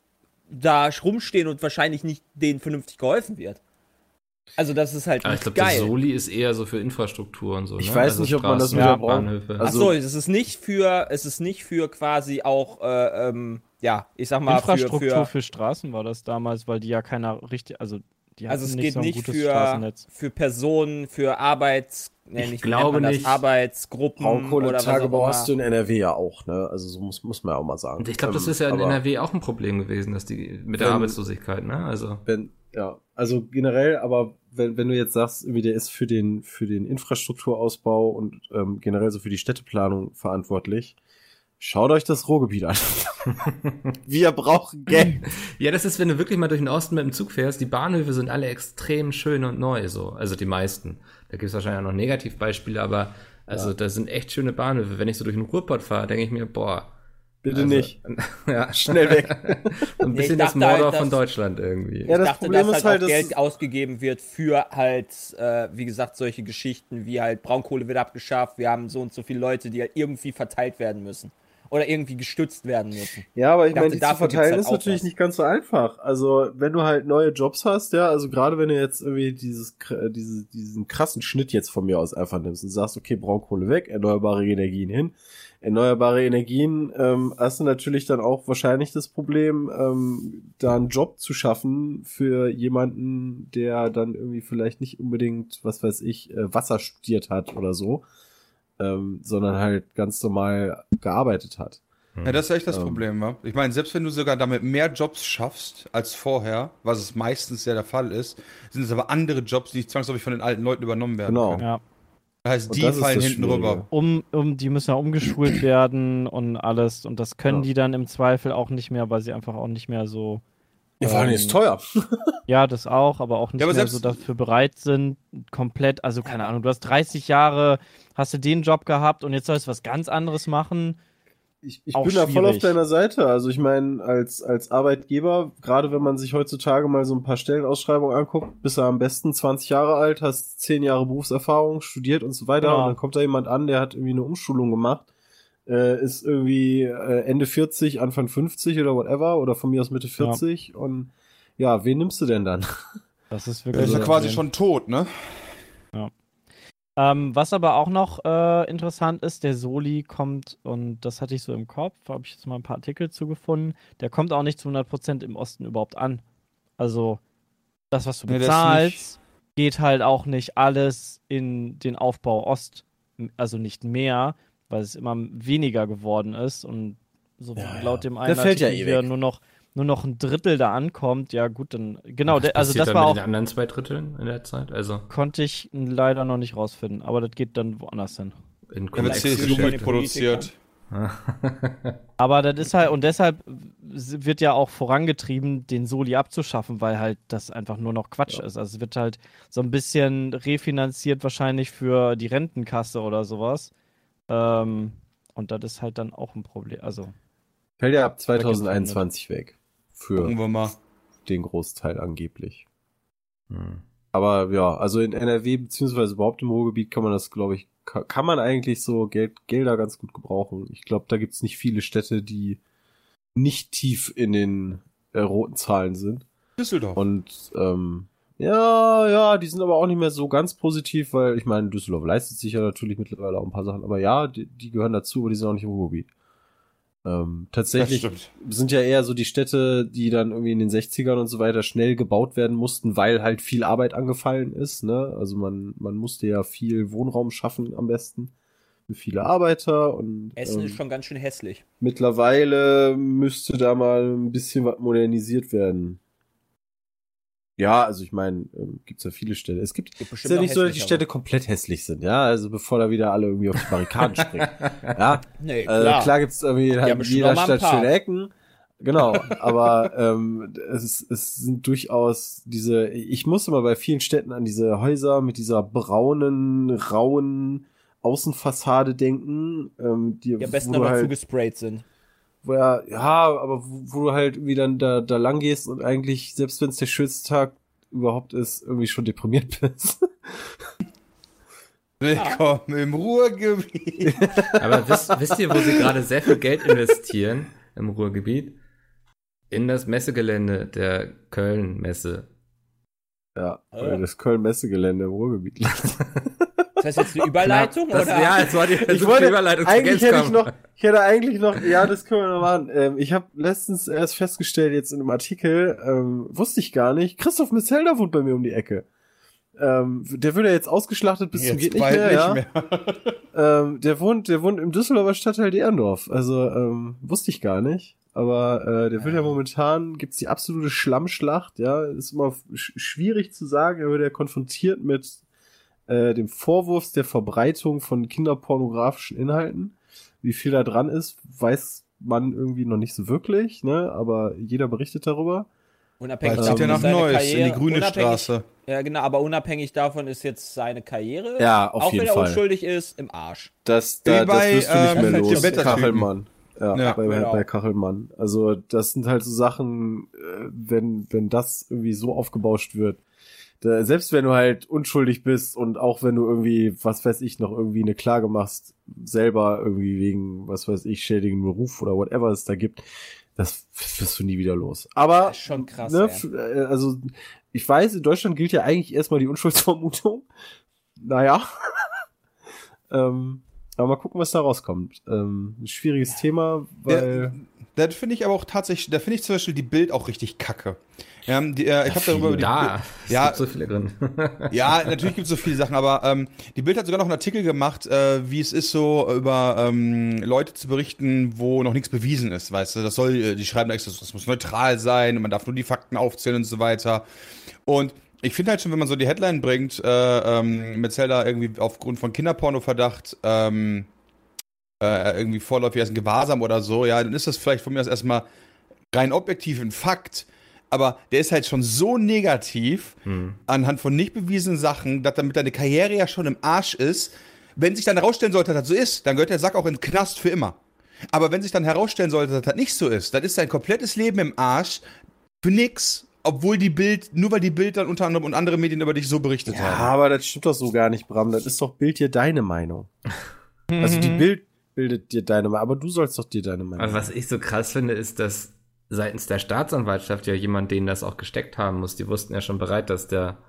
[SPEAKER 3] da rumstehen und wahrscheinlich nicht denen vernünftig geholfen wird. Also, das ist halt
[SPEAKER 2] Aber ich
[SPEAKER 3] nicht
[SPEAKER 2] glaube, der
[SPEAKER 3] geil.
[SPEAKER 2] Soli ist eher so für Infrastruktur und so.
[SPEAKER 6] Ich
[SPEAKER 2] ne?
[SPEAKER 6] weiß nicht, ob man das mit der
[SPEAKER 2] Bahnhöfe.
[SPEAKER 6] Braun-
[SPEAKER 3] Ach
[SPEAKER 6] also-
[SPEAKER 3] so, es ist nicht für, es ist nicht für quasi auch, äh, ähm, ja, ich sag mal,
[SPEAKER 4] Infrastruktur
[SPEAKER 3] für,
[SPEAKER 4] für,
[SPEAKER 3] für
[SPEAKER 4] Straßen war das damals, weil die ja keiner richtig, also die
[SPEAKER 3] Also
[SPEAKER 4] hatten
[SPEAKER 3] es
[SPEAKER 4] nicht
[SPEAKER 3] geht
[SPEAKER 4] so ein
[SPEAKER 3] nicht
[SPEAKER 4] gutes
[SPEAKER 3] für,
[SPEAKER 4] Straßennetz.
[SPEAKER 3] für Personen, für Arbeits, nee,
[SPEAKER 2] Ich
[SPEAKER 3] nicht,
[SPEAKER 2] glaube nicht.
[SPEAKER 3] Arbeitsgruppen oder was auch
[SPEAKER 6] Braunkohletagebau
[SPEAKER 3] immer.
[SPEAKER 6] hast du in NRW ja auch, ne? Also so muss, muss man ja auch mal sagen.
[SPEAKER 2] Und ich glaube, das
[SPEAKER 6] Ähm,
[SPEAKER 2] ist ja in NRW auch ein Problem gewesen, dass die mit der
[SPEAKER 6] Wenn-
[SPEAKER 2] Arbeitslosigkeit, ne? Also
[SPEAKER 6] Wenn, ja, also generell, aber wenn, wenn du jetzt sagst, irgendwie der ist für den, für den Infrastrukturausbau und ähm, generell so für die Städteplanung verantwortlich, Schaut euch das Ruhrgebiet an. Wir brauchen Geld.
[SPEAKER 2] Ja, das ist, wenn du wirklich mal durch den Osten mit dem Zug fährst, die Bahnhöfe sind alle extrem schön und neu, so. Also die meisten. Da gibt es wahrscheinlich auch noch Negativbeispiele, aber also da sind echt schöne Bahnhöfe. Wenn ich so durch den Ruhrpott fahre, denke ich mir, boah.
[SPEAKER 6] Bitte
[SPEAKER 2] also,
[SPEAKER 6] nicht.
[SPEAKER 2] Ja,
[SPEAKER 6] Schnell weg.
[SPEAKER 2] ein
[SPEAKER 3] Nee,
[SPEAKER 2] bisschen
[SPEAKER 3] ich
[SPEAKER 2] das
[SPEAKER 3] halt,
[SPEAKER 2] Mordor
[SPEAKER 3] dass-
[SPEAKER 2] von Deutschland irgendwie.
[SPEAKER 6] Ja, das
[SPEAKER 3] ich dachte,
[SPEAKER 6] Problem
[SPEAKER 3] dass
[SPEAKER 6] ist
[SPEAKER 3] halt,
[SPEAKER 6] halt,
[SPEAKER 3] Geld ausgegeben wird für halt, äh, wie gesagt, solche Geschichten wie halt Braunkohle wird abgeschafft, wir haben so und so viele Leute, die halt irgendwie verteilt werden müssen. Oder irgendwie gestützt werden müssen.
[SPEAKER 6] Ja, aber ich
[SPEAKER 3] dachte,
[SPEAKER 6] meine, die zu verteilen
[SPEAKER 3] halt
[SPEAKER 6] ist natürlich
[SPEAKER 3] was.
[SPEAKER 6] nicht ganz so einfach. Also, wenn du halt neue Jobs hast, ja, also gerade wenn du jetzt irgendwie dieses, kr- äh, diese, diesen krassen Schnitt jetzt von mir aus einfach nimmst und sagst, okay, Braunkohle weg, erneuerbare Energien hin. Erneuerbare Energien, ähm, hast du natürlich dann auch wahrscheinlich das Problem, ähm, da einen Job zu schaffen für jemanden, der dann irgendwie vielleicht nicht unbedingt, was weiß ich, äh, Wasser studiert hat oder so, ähm, sondern halt ganz normal gearbeitet hat.
[SPEAKER 5] Ja, das ist echt das
[SPEAKER 6] Ähm.
[SPEAKER 5] Problem, wa? Ich meine, selbst wenn du sogar damit mehr Jobs schaffst als vorher, was es meistens ja der Fall ist, sind es aber andere Jobs, die nicht zwangsläufig von den alten Leuten übernommen werden
[SPEAKER 6] Genau.
[SPEAKER 5] können.
[SPEAKER 4] Ja.
[SPEAKER 5] Das heißt, die fallen hinten rüber.
[SPEAKER 4] Um, um, die müssen ja umgeschult werden und alles. Und das können
[SPEAKER 6] Ja.
[SPEAKER 4] die dann im Zweifel auch nicht mehr, weil sie einfach auch nicht mehr so.
[SPEAKER 6] Ja, vor allem
[SPEAKER 4] ähm,
[SPEAKER 6] ist teuer.
[SPEAKER 4] Ja, das auch, aber auch nicht
[SPEAKER 5] Ja, aber
[SPEAKER 4] mehr so dafür bereit sind, komplett, also keine Ahnung, du hast 30 Jahre, hast du den Job gehabt und jetzt sollst du was ganz anderes machen.
[SPEAKER 6] Ich, ich
[SPEAKER 4] Auch
[SPEAKER 6] bin da voll auf
[SPEAKER 4] schwierig.
[SPEAKER 6] deiner Seite. Also ich meine, als, als Arbeitgeber, gerade wenn man sich heutzutage mal so ein paar Stellenausschreibungen anguckt, bist du am besten 20 Jahre alt, hast 10 Jahre Berufserfahrung, studiert und so weiter.
[SPEAKER 4] Genau.
[SPEAKER 6] Und dann kommt da jemand an, der hat irgendwie eine Umschulung gemacht, äh, ist irgendwie äh, Ende 40, Anfang 50 oder whatever, oder von mir aus Mitte 40. Und ja, wen nimmst du denn dann?
[SPEAKER 4] Das ist
[SPEAKER 5] Der
[SPEAKER 4] wirklich.
[SPEAKER 5] ist ja quasi schon tot, ne?
[SPEAKER 4] Ähm, was aber auch noch äh, interessant ist, der Soli kommt, und das hatte ich so im Kopf, habe ich jetzt mal ein paar Artikel zugefunden, der kommt auch nicht zu 100% im Osten überhaupt an. Also, das, was du
[SPEAKER 5] Nee,
[SPEAKER 4] bezahlst, geht halt auch nicht alles in den Aufbau Ost, also nicht mehr, weil es immer weniger geworden ist und so
[SPEAKER 6] Ja,
[SPEAKER 4] laut dem einen
[SPEAKER 6] Der fällt ja
[SPEAKER 4] Artikel
[SPEAKER 6] eh weg.
[SPEAKER 4] nur noch nur noch ein Drittel da ankommt, ja gut, dann genau,
[SPEAKER 2] Was
[SPEAKER 4] der, also das
[SPEAKER 2] dann
[SPEAKER 4] war auch
[SPEAKER 2] den anderen zwei Dritteln in der Zeit? Also
[SPEAKER 4] konnte ich leider noch nicht rausfinden, aber das geht dann woanders hin.
[SPEAKER 2] in
[SPEAKER 5] Da wird CSU produziert.
[SPEAKER 4] Aber das ist halt, und deshalb wird ja auch vorangetrieben, den Soli abzuschaffen, weil halt das einfach nur noch Quatsch ist. Also es wird halt so ein bisschen refinanziert wahrscheinlich für die Rentenkasse oder sowas. Ähm, und das ist halt dann auch ein Problem. Also,
[SPEAKER 6] Fällt ja ab 2021 weg. Für
[SPEAKER 5] Gucken wir mal.
[SPEAKER 6] den Großteil angeblich.
[SPEAKER 2] Hm.
[SPEAKER 6] Aber ja, also in NRW beziehungsweise überhaupt im Ruhrgebiet kann man das, glaube ich, ka- kann man eigentlich so Geld, Gelder ganz gut gebrauchen. Ich glaube, da gibt's nicht viele Städte, die nicht tief in den äh, roten Zahlen sind.
[SPEAKER 5] Düsseldorf.
[SPEAKER 6] Und ähm, ja, ja, die sind aber auch nicht mehr so ganz positiv, weil ich meine, Düsseldorf leistet sich ja natürlich mittlerweile auch ein paar Sachen, aber ja, die, die gehören dazu, aber die sind auch nicht im Ruhrgebiet. Ähm, tatsächlich sind ja eher so die Städte, die dann irgendwie in den 60ern und so weiter schnell gebaut werden mussten, weil halt viel Arbeit angefallen ist. Ne? Also man, man musste ja viel Wohnraum schaffen am besten für viele Arbeiter und
[SPEAKER 3] Essen
[SPEAKER 6] ähm,
[SPEAKER 3] ist schon ganz schön hässlich.
[SPEAKER 6] mittlerweile müsste da mal ein bisschen was modernisiert werden. Ja, also ich meine, ähm, gibt's ja viele Städte. Es gibt
[SPEAKER 3] Gibt
[SPEAKER 6] ist
[SPEAKER 3] bestimmt
[SPEAKER 6] ja nicht so, dass die. Städte komplett hässlich sind, ja. Also bevor da wieder alle irgendwie auf die Barrikaden springen. Ja,
[SPEAKER 3] Nee,
[SPEAKER 6] klar,
[SPEAKER 3] klar.
[SPEAKER 6] äh, klar gibt's irgendwie halt in
[SPEAKER 3] bestimmt
[SPEAKER 6] jeder Stadt schöne Ecken. Genau, aber ähm, es, ist- es sind durchaus diese, ich muss immer bei vielen Städten an diese Häuser mit dieser braunen, rauen Außenfassade denken, ähm, die,
[SPEAKER 3] Die am besten aber
[SPEAKER 6] halt,
[SPEAKER 3] zugesprayt sind.
[SPEAKER 6] Wo ja, ja, aber wo, wo du halt irgendwie dann da, da lang gehst und eigentlich, selbst wenn es der schönste Tag überhaupt ist, irgendwie schon deprimiert bist.
[SPEAKER 5] Willkommen im Ruhrgebiet.
[SPEAKER 2] Aber wisst, wisst ihr, wo sie gerade sehr viel Geld investieren im Ruhrgebiet? In das Messegelände der Köln-Messe.
[SPEAKER 6] ja,
[SPEAKER 3] Ah.
[SPEAKER 6] weil das Köln-Messegelände im Ruhrgebiet liegt.
[SPEAKER 3] Das jetzt eine Überleitung
[SPEAKER 2] Das,
[SPEAKER 3] oder?
[SPEAKER 2] ja, jetzt war die
[SPEAKER 6] Ich wollte,
[SPEAKER 2] Überleitung
[SPEAKER 6] eigentlich hätte ich noch, ich hätte eigentlich noch, ja, das können wir noch machen. Ähm, ich habe letztens erst festgestellt, jetzt in einem Artikel, ähm, wusste ich gar nicht, Christoph Metzelder wohnt bei mir um die Ecke. Ähm, der wird ja jetzt ausgeschlachtet bis zum geht nicht mehr, ja. Ähm, der wohnt, der wohnt im Düsseldorfer Stadtteil Derndorf. Also ähm, wusste ich gar nicht. Aber äh, der wird ja momentan gibt's die absolute Schlammschlacht. Ja, ist immer sch schwierig zu sagen. Er wird ja konfrontiert mit äh, dem Vorwurf der Verbreitung von kinderpornografischen Inhalten. Wie viel da dran ist, weiß man irgendwie noch nicht so wirklich, ne? Aber jeder berichtet darüber.
[SPEAKER 3] Unabhängig
[SPEAKER 6] zieht
[SPEAKER 5] er nach
[SPEAKER 3] seine
[SPEAKER 5] Neuss in
[SPEAKER 3] Karriere-
[SPEAKER 5] die grüne Straße.
[SPEAKER 3] Ja, genau, aber unabhängig davon ist jetzt seine Karriere,
[SPEAKER 6] Ja, auf
[SPEAKER 3] auch
[SPEAKER 6] jeden
[SPEAKER 3] wenn er
[SPEAKER 6] Fall.
[SPEAKER 3] unschuldig ist, im Arsch.
[SPEAKER 6] Das, da,
[SPEAKER 5] bei,
[SPEAKER 6] das wirst du nicht
[SPEAKER 5] ähm,
[SPEAKER 6] mehr
[SPEAKER 3] halt
[SPEAKER 6] los. Kachelmann. Ja,
[SPEAKER 5] Ja.
[SPEAKER 6] bei,
[SPEAKER 3] Genau.
[SPEAKER 6] bei Kachelmann. Also das sind halt so Sachen, äh, wenn, wenn das irgendwie so aufgebauscht wird. Da, selbst wenn du halt unschuldig bist und auch wenn du irgendwie, was weiß ich, noch irgendwie eine Klage machst, selber irgendwie wegen, was weiß ich, schädigenden Beruf oder whatever es da gibt, das wirst du nie wieder los. Aber
[SPEAKER 3] schon krass,
[SPEAKER 6] ne,
[SPEAKER 3] ja.
[SPEAKER 6] äh, also ich weiß, in Deutschland gilt ja eigentlich erstmal die Unschuldsvermutung. Naja. ähm, aber mal gucken, was da rauskommt. Ähm, ein schwieriges Thema, weil.
[SPEAKER 5] Da finde ich aber auch tatsächlich, da finde ich zum Beispiel die Bild auch richtig kacke. Ja, die, äh, ich habe darüber über die
[SPEAKER 2] Da, es
[SPEAKER 5] Ja.
[SPEAKER 2] gibt so viele drin.
[SPEAKER 5] Ja, natürlich gibt es so viele Sachen, aber ähm, die Bild hat sogar noch einen Artikel gemacht, äh, wie es ist, so über ähm, Leute zu berichten, wo noch nichts bewiesen ist, weißt du. Das soll, äh, die schreiben extra, das muss neutral sein und man darf nur die Fakten aufzählen und so weiter. Und ich finde halt schon, wenn man so die Headline bringt, äh, ähm, Metzelder irgendwie aufgrund von Kinderporno-Verdacht ähm, äh, irgendwie vorläufig erst ein Gewahrsam oder so, ja, dann ist das vielleicht von mir aus erstmal rein objektiv ein Fakt. Aber der ist halt schon so negativ anhand von nicht bewiesenen Sachen, dass damit deine Karriere ja schon im Arsch ist. Wenn sich dann herausstellen sollte, dass das so ist, dann gehört der Sack auch in den Knast für immer. Aber wenn sich dann herausstellen sollte, dass das nicht so ist, dann ist dein komplettes Leben im Arsch für nix, obwohl die Bild, nur weil die Bild dann unter anderem und andere Medien über dich so berichtet
[SPEAKER 6] Ja,
[SPEAKER 5] haben.
[SPEAKER 6] aber das stimmt doch so gar nicht, Bram. Das ist doch Bild dir deine Meinung. Also die Bild bildet dir deine Meinung, aber du sollst doch dir deine Meinung.
[SPEAKER 2] Aber was ich so krass finde, ist, dass seitens der Staatsanwaltschaft ja jemand denen das auch gesteckt haben muss. Die wussten ja schon bereit, dass da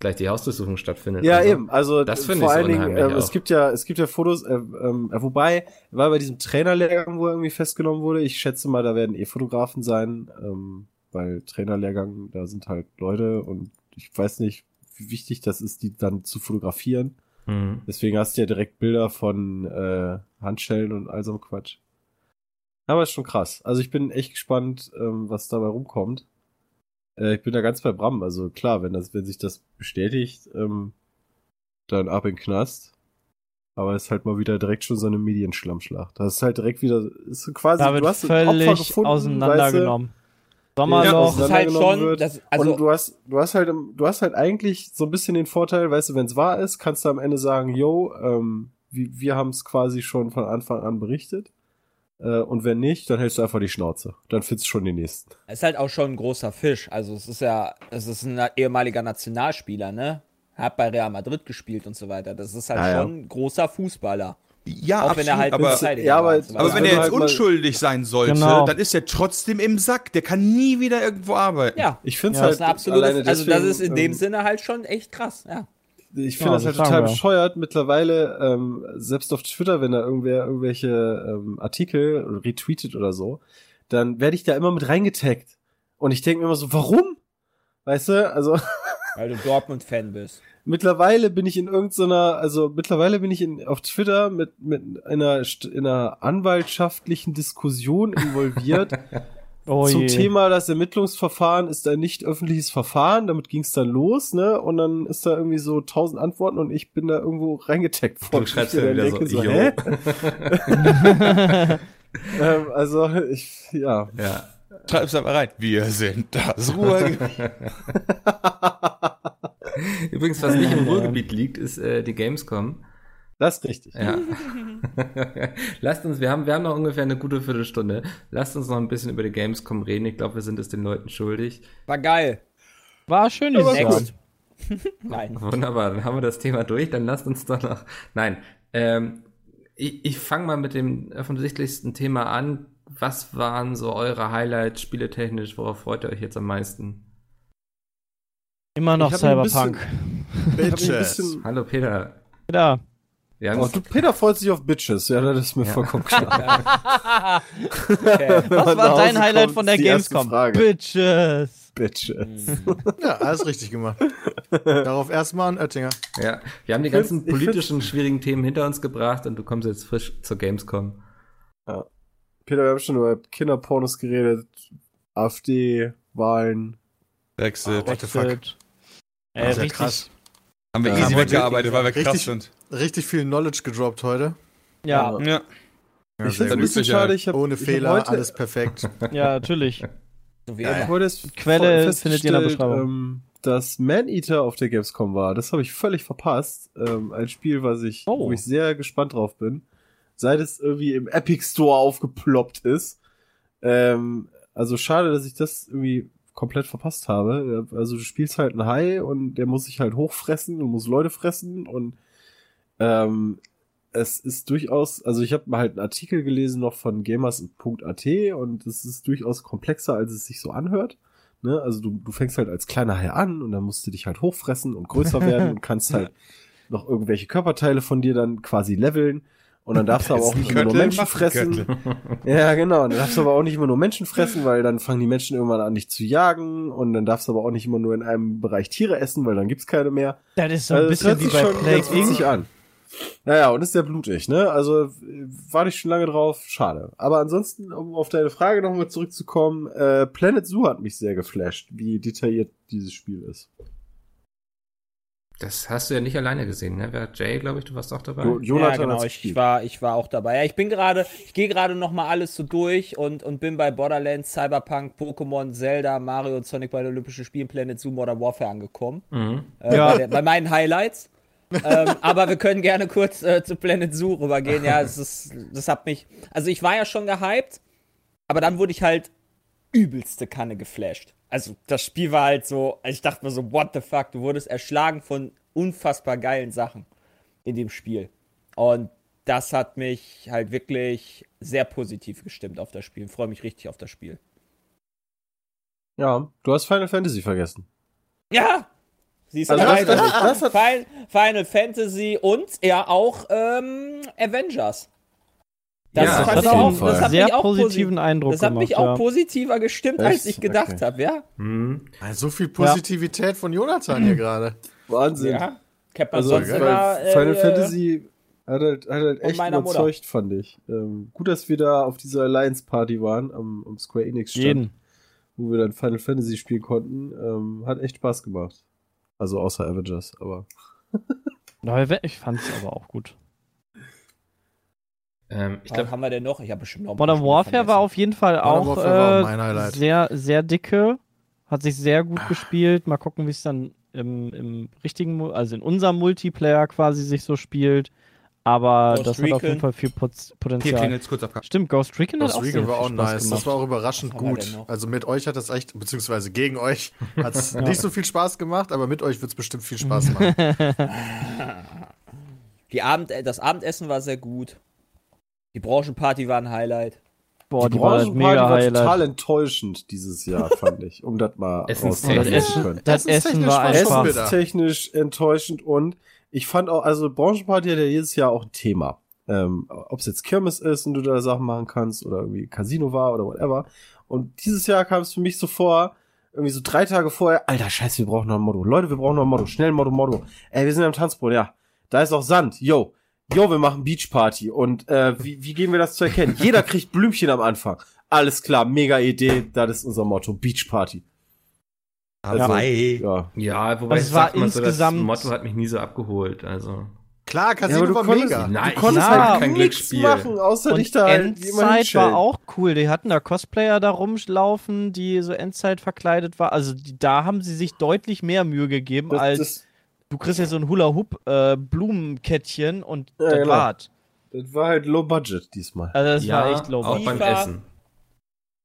[SPEAKER 2] gleich die Hausdurchsuchung stattfindet.
[SPEAKER 6] Ja,
[SPEAKER 2] Also,
[SPEAKER 6] eben. Also
[SPEAKER 2] das finde
[SPEAKER 6] vor
[SPEAKER 2] ich so
[SPEAKER 6] allen Dingen, ähm, es gibt ja, es gibt ja Fotos, äh, ähm, äh, wobei, war bei diesem Trainerlehrgang, wo er irgendwie festgenommen wurde. Ich schätze mal, da werden eh Fotografen sein, ähm, weil Trainerlehrgang, da sind halt Leute und ich weiß nicht, wie wichtig das ist, die dann zu fotografieren.
[SPEAKER 2] Mhm.
[SPEAKER 6] Deswegen hast du ja direkt Bilder von äh, Handschellen und all so einem Quatsch. Aber ist schon krass. Also ich bin echt gespannt, ähm, was dabei rumkommt. Äh, ich bin da ganz bei Bram. Also klar, wenn das, wenn sich das bestätigt, ähm, dann ab in den Knast. Aber es ist halt mal wieder direkt schon so eine Medienschlammschlacht. Das ist halt direkt wieder, ist quasi,
[SPEAKER 4] Da wird
[SPEAKER 6] du hast ein Opfer
[SPEAKER 4] völlig
[SPEAKER 6] gefunden,
[SPEAKER 4] auseinandergenommen.
[SPEAKER 6] Weißt
[SPEAKER 4] Sommerloch.
[SPEAKER 3] Das ist halt schon,
[SPEAKER 6] wird.
[SPEAKER 3] das,
[SPEAKER 6] und
[SPEAKER 3] also,
[SPEAKER 6] du hast, du hast halt, du hast halt eigentlich so ein bisschen den Vorteil, weißt du, wenn es wahr ist, kannst du am Ende sagen, yo, ähm, wir, wir haben es quasi schon von Anfang an berichtet. Äh, und wenn nicht, dann hältst du einfach die Schnauze. Dann findest du schon den nächsten.
[SPEAKER 3] es ist halt auch schon ein großer Fisch. Also, es ist ja, es ist ein ehemaliger Nationalspieler, ne? Hat bei Real Madrid gespielt und so weiter. Das ist halt
[SPEAKER 6] ja.
[SPEAKER 3] schon ein großer Fußballer.
[SPEAKER 5] Ja,
[SPEAKER 3] Auch wenn er halt
[SPEAKER 5] aber,
[SPEAKER 6] ja,
[SPEAKER 3] war
[SPEAKER 6] aber-
[SPEAKER 3] so
[SPEAKER 5] aber wenn er
[SPEAKER 6] du
[SPEAKER 5] jetzt
[SPEAKER 6] halt
[SPEAKER 5] unschuldig sein sollte,
[SPEAKER 4] Genau.
[SPEAKER 5] dann ist er trotzdem im Sack. Der kann nie wieder irgendwo arbeiten.
[SPEAKER 3] ja,
[SPEAKER 6] Ich finde es
[SPEAKER 4] Ja,
[SPEAKER 3] das
[SPEAKER 6] halt alleine
[SPEAKER 3] also das ist in dem
[SPEAKER 6] ähm,
[SPEAKER 3] Sinne halt schon echt krass, ja.
[SPEAKER 6] Ich
[SPEAKER 4] Ja,
[SPEAKER 6] finde das
[SPEAKER 4] das
[SPEAKER 6] halt total
[SPEAKER 4] wir.
[SPEAKER 6] bescheuert mittlerweile, ähm, selbst auf Twitter, wenn da irgendwer irgendwelche ähm, Artikel retweetet oder so, dann werde ich da immer mit reingetaggt. Und ich denke mir immer so, warum? Weißt du, also
[SPEAKER 3] Weil du Dortmund-Fan bist.
[SPEAKER 6] mittlerweile bin ich in irgendeiner, also mittlerweile bin ich in, auf Twitter mit, mit einer, in einer anwaltschaftlichen Diskussion involviert
[SPEAKER 4] Oh
[SPEAKER 6] zum
[SPEAKER 4] je.
[SPEAKER 6] Thema, das Ermittlungsverfahren ist ein nicht öffentliches Verfahren, damit ging es dann los, ne? Und dann ist da irgendwie so tausend Antworten und ich bin da irgendwo reingetaggt worden.
[SPEAKER 2] Du schreibst ja
[SPEAKER 6] mir
[SPEAKER 2] wieder so, jo.
[SPEAKER 6] hä? ähm, also ich, ja.
[SPEAKER 2] Ja.
[SPEAKER 5] Schreib's einfach rein. Wir sind das Ruhrgebiet.
[SPEAKER 2] Übrigens, was nicht im Ruhrgebiet liegt, ist äh, die Gamescom.
[SPEAKER 6] Das ist richtig.
[SPEAKER 2] Ja. Lasst uns, wir haben, wir haben noch ungefähr eine gute Viertelstunde. Lasst uns noch ein bisschen über die Gamescom reden. Ich glaube, wir sind es den Leuten schuldig.
[SPEAKER 3] War geil.
[SPEAKER 4] War schön dieses Jahr.
[SPEAKER 3] Next. Nein.
[SPEAKER 2] Wunderbar, dann haben wir das Thema durch. Dann lasst uns doch noch. Nein, ähm, ich, ich fange mal mit dem offensichtlichsten Thema an. Was waren so eure Highlights spieletechnisch? Worauf freut ihr euch jetzt am meisten?
[SPEAKER 4] Immer noch Cyberpunk.
[SPEAKER 6] Bisschen,
[SPEAKER 2] Hallo Peter.
[SPEAKER 4] Ja.
[SPEAKER 2] Wir haben
[SPEAKER 6] oh, du, Peter freut sich auf Bitches, ja, das ist mir
[SPEAKER 2] Ja.
[SPEAKER 6] vollkommen klar.
[SPEAKER 3] Okay.
[SPEAKER 4] Was war dein Highlight
[SPEAKER 6] kommt,
[SPEAKER 4] von der Gamescom? Bitches.
[SPEAKER 6] Bitches.
[SPEAKER 1] Ja, alles richtig gemacht. Darauf erstmal ein Oettinger.
[SPEAKER 2] Ja, wir haben die ganzen politischen, schwierigen Themen hinter uns gebracht und du kommst jetzt frisch zur Gamescom.
[SPEAKER 6] Peter, wir haben schon über Kinderpornos geredet, AfD, Wahlen.
[SPEAKER 5] Brexit.
[SPEAKER 1] What the fuck?
[SPEAKER 4] Brexit. Ey,
[SPEAKER 1] Das ist ja
[SPEAKER 4] richtig.
[SPEAKER 5] Haben wir
[SPEAKER 2] Ja,
[SPEAKER 5] easy
[SPEAKER 1] aber
[SPEAKER 5] weggearbeitet, weil wir krass
[SPEAKER 1] richtig-
[SPEAKER 5] sind.
[SPEAKER 1] Richtig viel Knowledge gedroppt heute.
[SPEAKER 4] Ja.
[SPEAKER 5] Ja.
[SPEAKER 1] Ja,
[SPEAKER 6] ich finde es ein bisschen schade. Ich hab,
[SPEAKER 1] Ohne Fehler,
[SPEAKER 6] heute,
[SPEAKER 1] alles perfekt.
[SPEAKER 4] Ja, natürlich.
[SPEAKER 3] So wie
[SPEAKER 1] Ja,
[SPEAKER 6] es
[SPEAKER 4] Quelle findet ihr in der Beschreibung.
[SPEAKER 6] Ähm, dass Man-Eater auf der Gamescom war. Das habe ich völlig verpasst. Ähm, ein Spiel, was ich,
[SPEAKER 4] Oh.
[SPEAKER 6] wo ich sehr gespannt drauf bin. Seit es irgendwie im Epic Store aufgeploppt ist. Ähm, also schade, dass ich das irgendwie komplett verpasst habe. Also du spielst halt einen Hai und der muss sich halt hochfressen und muss Leute fressen und ähm, es ist durchaus, also ich habe halt einen Artikel gelesen noch von gamers.at und es ist durchaus komplexer, als es sich so anhört. Ne? Also du, du fängst halt als kleiner Hai an und dann musst du dich halt hochfressen und größer werden und kannst halt noch irgendwelche Körperteile von dir dann quasi leveln. Und dann darfst du aber auch nicht immer nur Menschen fressen. Ja, genau. Dann darfst du aber auch nicht immer nur Menschen fressen, weil dann fangen die Menschen irgendwann an, dich zu jagen. Und dann darfst du aber auch nicht immer nur in einem Bereich Tiere essen, weil dann gibt's keine mehr.
[SPEAKER 4] Das ist so ein
[SPEAKER 6] Also,
[SPEAKER 4] bisschen
[SPEAKER 6] hört
[SPEAKER 4] wie
[SPEAKER 6] sich
[SPEAKER 4] bei
[SPEAKER 6] schon ganz
[SPEAKER 4] Plague
[SPEAKER 6] witzig
[SPEAKER 4] Inc.
[SPEAKER 6] an. Naja, und ist sehr blutig, ne? Also warte ich schon lange drauf, schade. Aber ansonsten, um auf deine Frage nochmal zurückzukommen, äh, Planet Zoo hat mich sehr geflasht, wie detailliert dieses Spiel ist.
[SPEAKER 2] Das hast du ja nicht alleine gesehen, ne? Wer Jay, glaube ich, du warst auch dabei.
[SPEAKER 6] Jo- Jonathan
[SPEAKER 3] ja, genau, ich,
[SPEAKER 6] gespielt.
[SPEAKER 3] war, ich war auch dabei. Ja, ich bin gerade, ich gehe gerade noch mal alles so durch und, und bin bei Borderlands, Cyberpunk, Pokémon, Zelda, Mario und Sonic bei den Olympischen Spielen, Planet Zoo, Modern Warfare angekommen.
[SPEAKER 2] Mhm.
[SPEAKER 3] Äh,
[SPEAKER 4] Ja.
[SPEAKER 3] bei, der, bei meinen Highlights. ähm, aber wir können gerne kurz äh, zu Planet Zoo rübergehen. Ja, es ist, das hat mich, also ich war ja schon gehypt, aber dann wurde ich halt übelste Kanne geflasht. Also das Spiel war halt so, ich dachte mir so, what the fuck, du wurdest erschlagen von unfassbar geilen Sachen in dem Spiel. Und das hat mich halt wirklich sehr positiv gestimmt auf das Spiel. Ich freue mich richtig auf das Spiel.
[SPEAKER 6] Ja, du hast Final Fantasy vergessen.
[SPEAKER 3] Ja! Siehst du,
[SPEAKER 6] Also
[SPEAKER 3] da
[SPEAKER 6] das- das hat-
[SPEAKER 3] Final, Final Fantasy und ja auch ähm, Avengers. Das,
[SPEAKER 2] Ja, das
[SPEAKER 3] auch, das hat
[SPEAKER 4] sehr
[SPEAKER 3] mich auch
[SPEAKER 4] positiven
[SPEAKER 3] posi-
[SPEAKER 4] Eindruck
[SPEAKER 3] Das hat
[SPEAKER 4] gemacht.
[SPEAKER 3] mich auch
[SPEAKER 4] ja.
[SPEAKER 3] positiver gestimmt, als
[SPEAKER 6] Echt?
[SPEAKER 3] ich gedacht
[SPEAKER 6] Okay.
[SPEAKER 3] habe, ja?
[SPEAKER 2] Mhm.
[SPEAKER 1] So viel Positivität von Jonathan hier gerade.
[SPEAKER 6] Wahnsinn.
[SPEAKER 3] Ja. Man
[SPEAKER 6] Also
[SPEAKER 3] sonst immer. äh,
[SPEAKER 6] Final
[SPEAKER 3] äh,
[SPEAKER 6] Fantasy hat halt, hat halt echt
[SPEAKER 3] meiner Mutter.
[SPEAKER 6] überzeugt, fand ich. Ähm, gut, dass wir da auf dieser Alliance Party waren, am, am Square Enix Stand,
[SPEAKER 4] Jeden.
[SPEAKER 6] wo wir dann Final Fantasy spielen konnten. Ähm, hat echt Spaß gemacht. Also außer Avengers, aber.
[SPEAKER 4] Ja, Ich fand es aber auch gut.
[SPEAKER 2] Ähm, ich glaube,
[SPEAKER 3] haben wir denn noch? Ich habe bestimmt noch
[SPEAKER 4] Modern Warfare
[SPEAKER 3] vergessen.
[SPEAKER 4] war auf jeden Fall
[SPEAKER 1] Modern
[SPEAKER 4] auch äh, sehr, sehr dicke. Hat sich sehr gut gespielt. Mal gucken, wie es dann im, im richtigen, also in unserem Multiplayer quasi sich so spielt. Aber
[SPEAKER 3] Ghost
[SPEAKER 4] das hat auf jeden
[SPEAKER 3] Recon.
[SPEAKER 4] Fall viel
[SPEAKER 5] Hier
[SPEAKER 4] Potenzial.
[SPEAKER 5] klingelt's kurz abgehakt.
[SPEAKER 4] Stimmt, Ghost Recon hat
[SPEAKER 1] Das
[SPEAKER 4] auch sehr
[SPEAKER 1] Recon war auch
[SPEAKER 4] Spaß
[SPEAKER 1] nice.
[SPEAKER 4] gemacht.
[SPEAKER 1] Das war auch überraschend gut. Also mit euch hat das echt, beziehungsweise gegen euch, hat es nicht so viel Spaß gemacht, aber mit euch wird es bestimmt viel Spaß machen.
[SPEAKER 3] Die Abend, das Abendessen war sehr gut. Die Branchenparty war ein Highlight.
[SPEAKER 4] Boah, die,
[SPEAKER 6] die
[SPEAKER 4] war
[SPEAKER 6] Branchenparty
[SPEAKER 4] mega
[SPEAKER 6] war
[SPEAKER 4] Highlight.
[SPEAKER 6] total enttäuschend dieses Jahr, fand ich. Um das mal
[SPEAKER 4] Das
[SPEAKER 6] zu
[SPEAKER 4] Essen,
[SPEAKER 6] können.
[SPEAKER 4] das Essen war
[SPEAKER 1] war
[SPEAKER 4] einfach.
[SPEAKER 6] Essenstechnisch enttäuschend und ich fand auch, also Branchenparty hat ja jedes Jahr auch ein Thema. Ähm, Ob es jetzt Kirmes ist und du da Sachen machen kannst oder irgendwie Casino war oder whatever. Und dieses Jahr kam es für mich so vor, irgendwie so drei Tage vorher, alter Scheiße, wir brauchen noch ein Motto. Leute, wir brauchen noch ein Motto. Schnell ein Motto, Motto. Ey, wir sind am Tanzboot, ja. Da ist auch Sand. Yo. Yo, wir machen Beachparty. Und äh, wie, wie geben wir das zu erkennen? Jeder kriegt Blümchen am Anfang. Alles klar, mega Idee. Das ist unser Motto. Beachparty.
[SPEAKER 5] Hawaii.
[SPEAKER 6] Ja.
[SPEAKER 2] ja, wobei
[SPEAKER 4] Also es
[SPEAKER 2] ich
[SPEAKER 4] war
[SPEAKER 2] sag mal so, das
[SPEAKER 4] insgesamt-
[SPEAKER 2] Motto hat mich nie so abgeholt. Also,
[SPEAKER 1] Klar,
[SPEAKER 6] Ja,
[SPEAKER 1] Casino
[SPEAKER 6] du
[SPEAKER 1] war
[SPEAKER 6] konntest-
[SPEAKER 1] mega.
[SPEAKER 2] nein,
[SPEAKER 6] Du konntest
[SPEAKER 4] Ja,
[SPEAKER 6] halt
[SPEAKER 2] kein
[SPEAKER 6] nichts
[SPEAKER 2] Glücksspiel.
[SPEAKER 6] machen, außer
[SPEAKER 4] Und
[SPEAKER 6] dich da halt
[SPEAKER 4] Endzeit war auch cool. Die hatten da Cosplayer da rumlaufen, die so Endzeit verkleidet war. Also die, da haben sie sich deutlich mehr Mühe gegeben,
[SPEAKER 6] Das,
[SPEAKER 4] als
[SPEAKER 6] das,
[SPEAKER 4] du kriegst ja so ein Hula-Hoop-Blumenkettchen und
[SPEAKER 6] Ja,
[SPEAKER 4] das
[SPEAKER 6] genau.
[SPEAKER 4] war's.
[SPEAKER 6] das war halt low budget diesmal.
[SPEAKER 4] Also das
[SPEAKER 2] ja,
[SPEAKER 4] war echt low.
[SPEAKER 2] auch beim. Essen.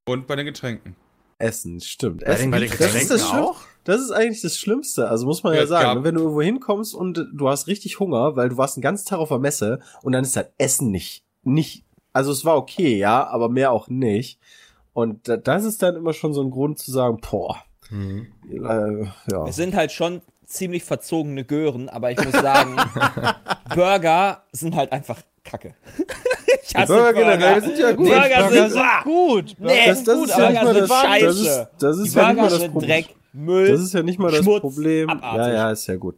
[SPEAKER 5] Und bei den Getränken.
[SPEAKER 6] Essen, stimmt.
[SPEAKER 2] Bei
[SPEAKER 6] Essen,
[SPEAKER 2] den
[SPEAKER 1] Bei den
[SPEAKER 6] das, ist
[SPEAKER 1] Getränken
[SPEAKER 6] das,
[SPEAKER 1] auch?
[SPEAKER 6] das ist eigentlich das Schlimmste. Also muss man ja,
[SPEAKER 5] Ja,
[SPEAKER 6] sagen, wenn du irgendwo hinkommst und du hast richtig Hunger, weil du warst den ganzen Tag auf der Messe und dann ist halt Essen nicht, nicht, also es war okay, ja, aber mehr auch nicht. Und da- das ist dann immer schon so ein Grund zu sagen, boah,
[SPEAKER 2] Mhm.
[SPEAKER 6] äh, ja.
[SPEAKER 3] Es sind halt schon ziemlich verzogene Gören, aber ich muss sagen, Burger sind halt einfach Kacke. ich hasse
[SPEAKER 6] Burger generell sind ja gut.
[SPEAKER 3] Burger,
[SPEAKER 4] Burger
[SPEAKER 3] sind,
[SPEAKER 4] sind
[SPEAKER 3] ah,
[SPEAKER 4] gut.
[SPEAKER 3] Nee,
[SPEAKER 6] Das- das
[SPEAKER 3] gut,
[SPEAKER 6] ist ja nicht
[SPEAKER 3] Burger
[SPEAKER 6] mal
[SPEAKER 3] sind
[SPEAKER 6] das-
[SPEAKER 3] scheiße.
[SPEAKER 6] das ist- das ist ja nicht
[SPEAKER 3] Burger
[SPEAKER 6] mal das
[SPEAKER 3] sind
[SPEAKER 6] Problem.
[SPEAKER 3] Dreck, Müll.
[SPEAKER 6] Das ist ja nicht mal das
[SPEAKER 3] Schmutz,
[SPEAKER 6] Problem.
[SPEAKER 3] abartig.
[SPEAKER 6] Ja, ja, ist ja gut.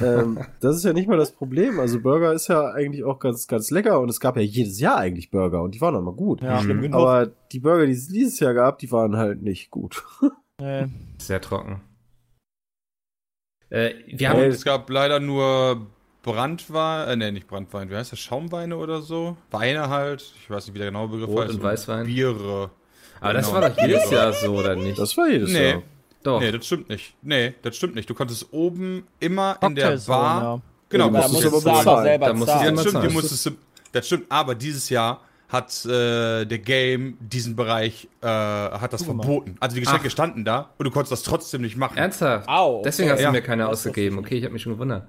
[SPEAKER 6] ähm, das ist ja nicht mal das Problem. Also Burger ist ja eigentlich auch ganz, ganz lecker und es gab ja jedes Jahr eigentlich Burger und die waren auch mal gut.
[SPEAKER 4] Ja.
[SPEAKER 3] Genug.
[SPEAKER 6] Aber die Burger, die es dieses Jahr gab, die waren halt nicht gut.
[SPEAKER 2] Sehr trocken. Äh, wir haben
[SPEAKER 5] Es gab leider nur Brandwein, äh, nee, nicht Brandwein, wie heißt das? Schaumweine oder so? Weine halt, ich weiß nicht, wie der genaue Begriff
[SPEAKER 2] Rot
[SPEAKER 5] heißt.
[SPEAKER 2] und Weißwein?
[SPEAKER 5] Biere.
[SPEAKER 2] Aber das
[SPEAKER 5] Genau.
[SPEAKER 2] war doch jedes Jahr so, oder nicht?
[SPEAKER 6] Das war jedes
[SPEAKER 5] Nee.
[SPEAKER 6] Jahr.
[SPEAKER 2] doch.
[SPEAKER 5] Nee, das stimmt nicht. Nee, das stimmt nicht. Du konntest oben immer in der Bar. Genau,
[SPEAKER 3] Da
[SPEAKER 6] musst du aber
[SPEAKER 3] selber
[SPEAKER 2] Da du
[SPEAKER 3] zahlen.
[SPEAKER 2] immer
[SPEAKER 5] das du, das stimmt, aber dieses Jahr hat äh, der Game diesen Bereich äh, hat das verboten. Also die Geschenke
[SPEAKER 2] Ach.
[SPEAKER 5] standen da und du konntest das trotzdem nicht machen.
[SPEAKER 2] Ernsthaft?
[SPEAKER 3] Au, okay.
[SPEAKER 2] Deswegen hast du
[SPEAKER 5] Ja.
[SPEAKER 2] mir keine ausgegeben. Okay, ich habe mich schon gewundert.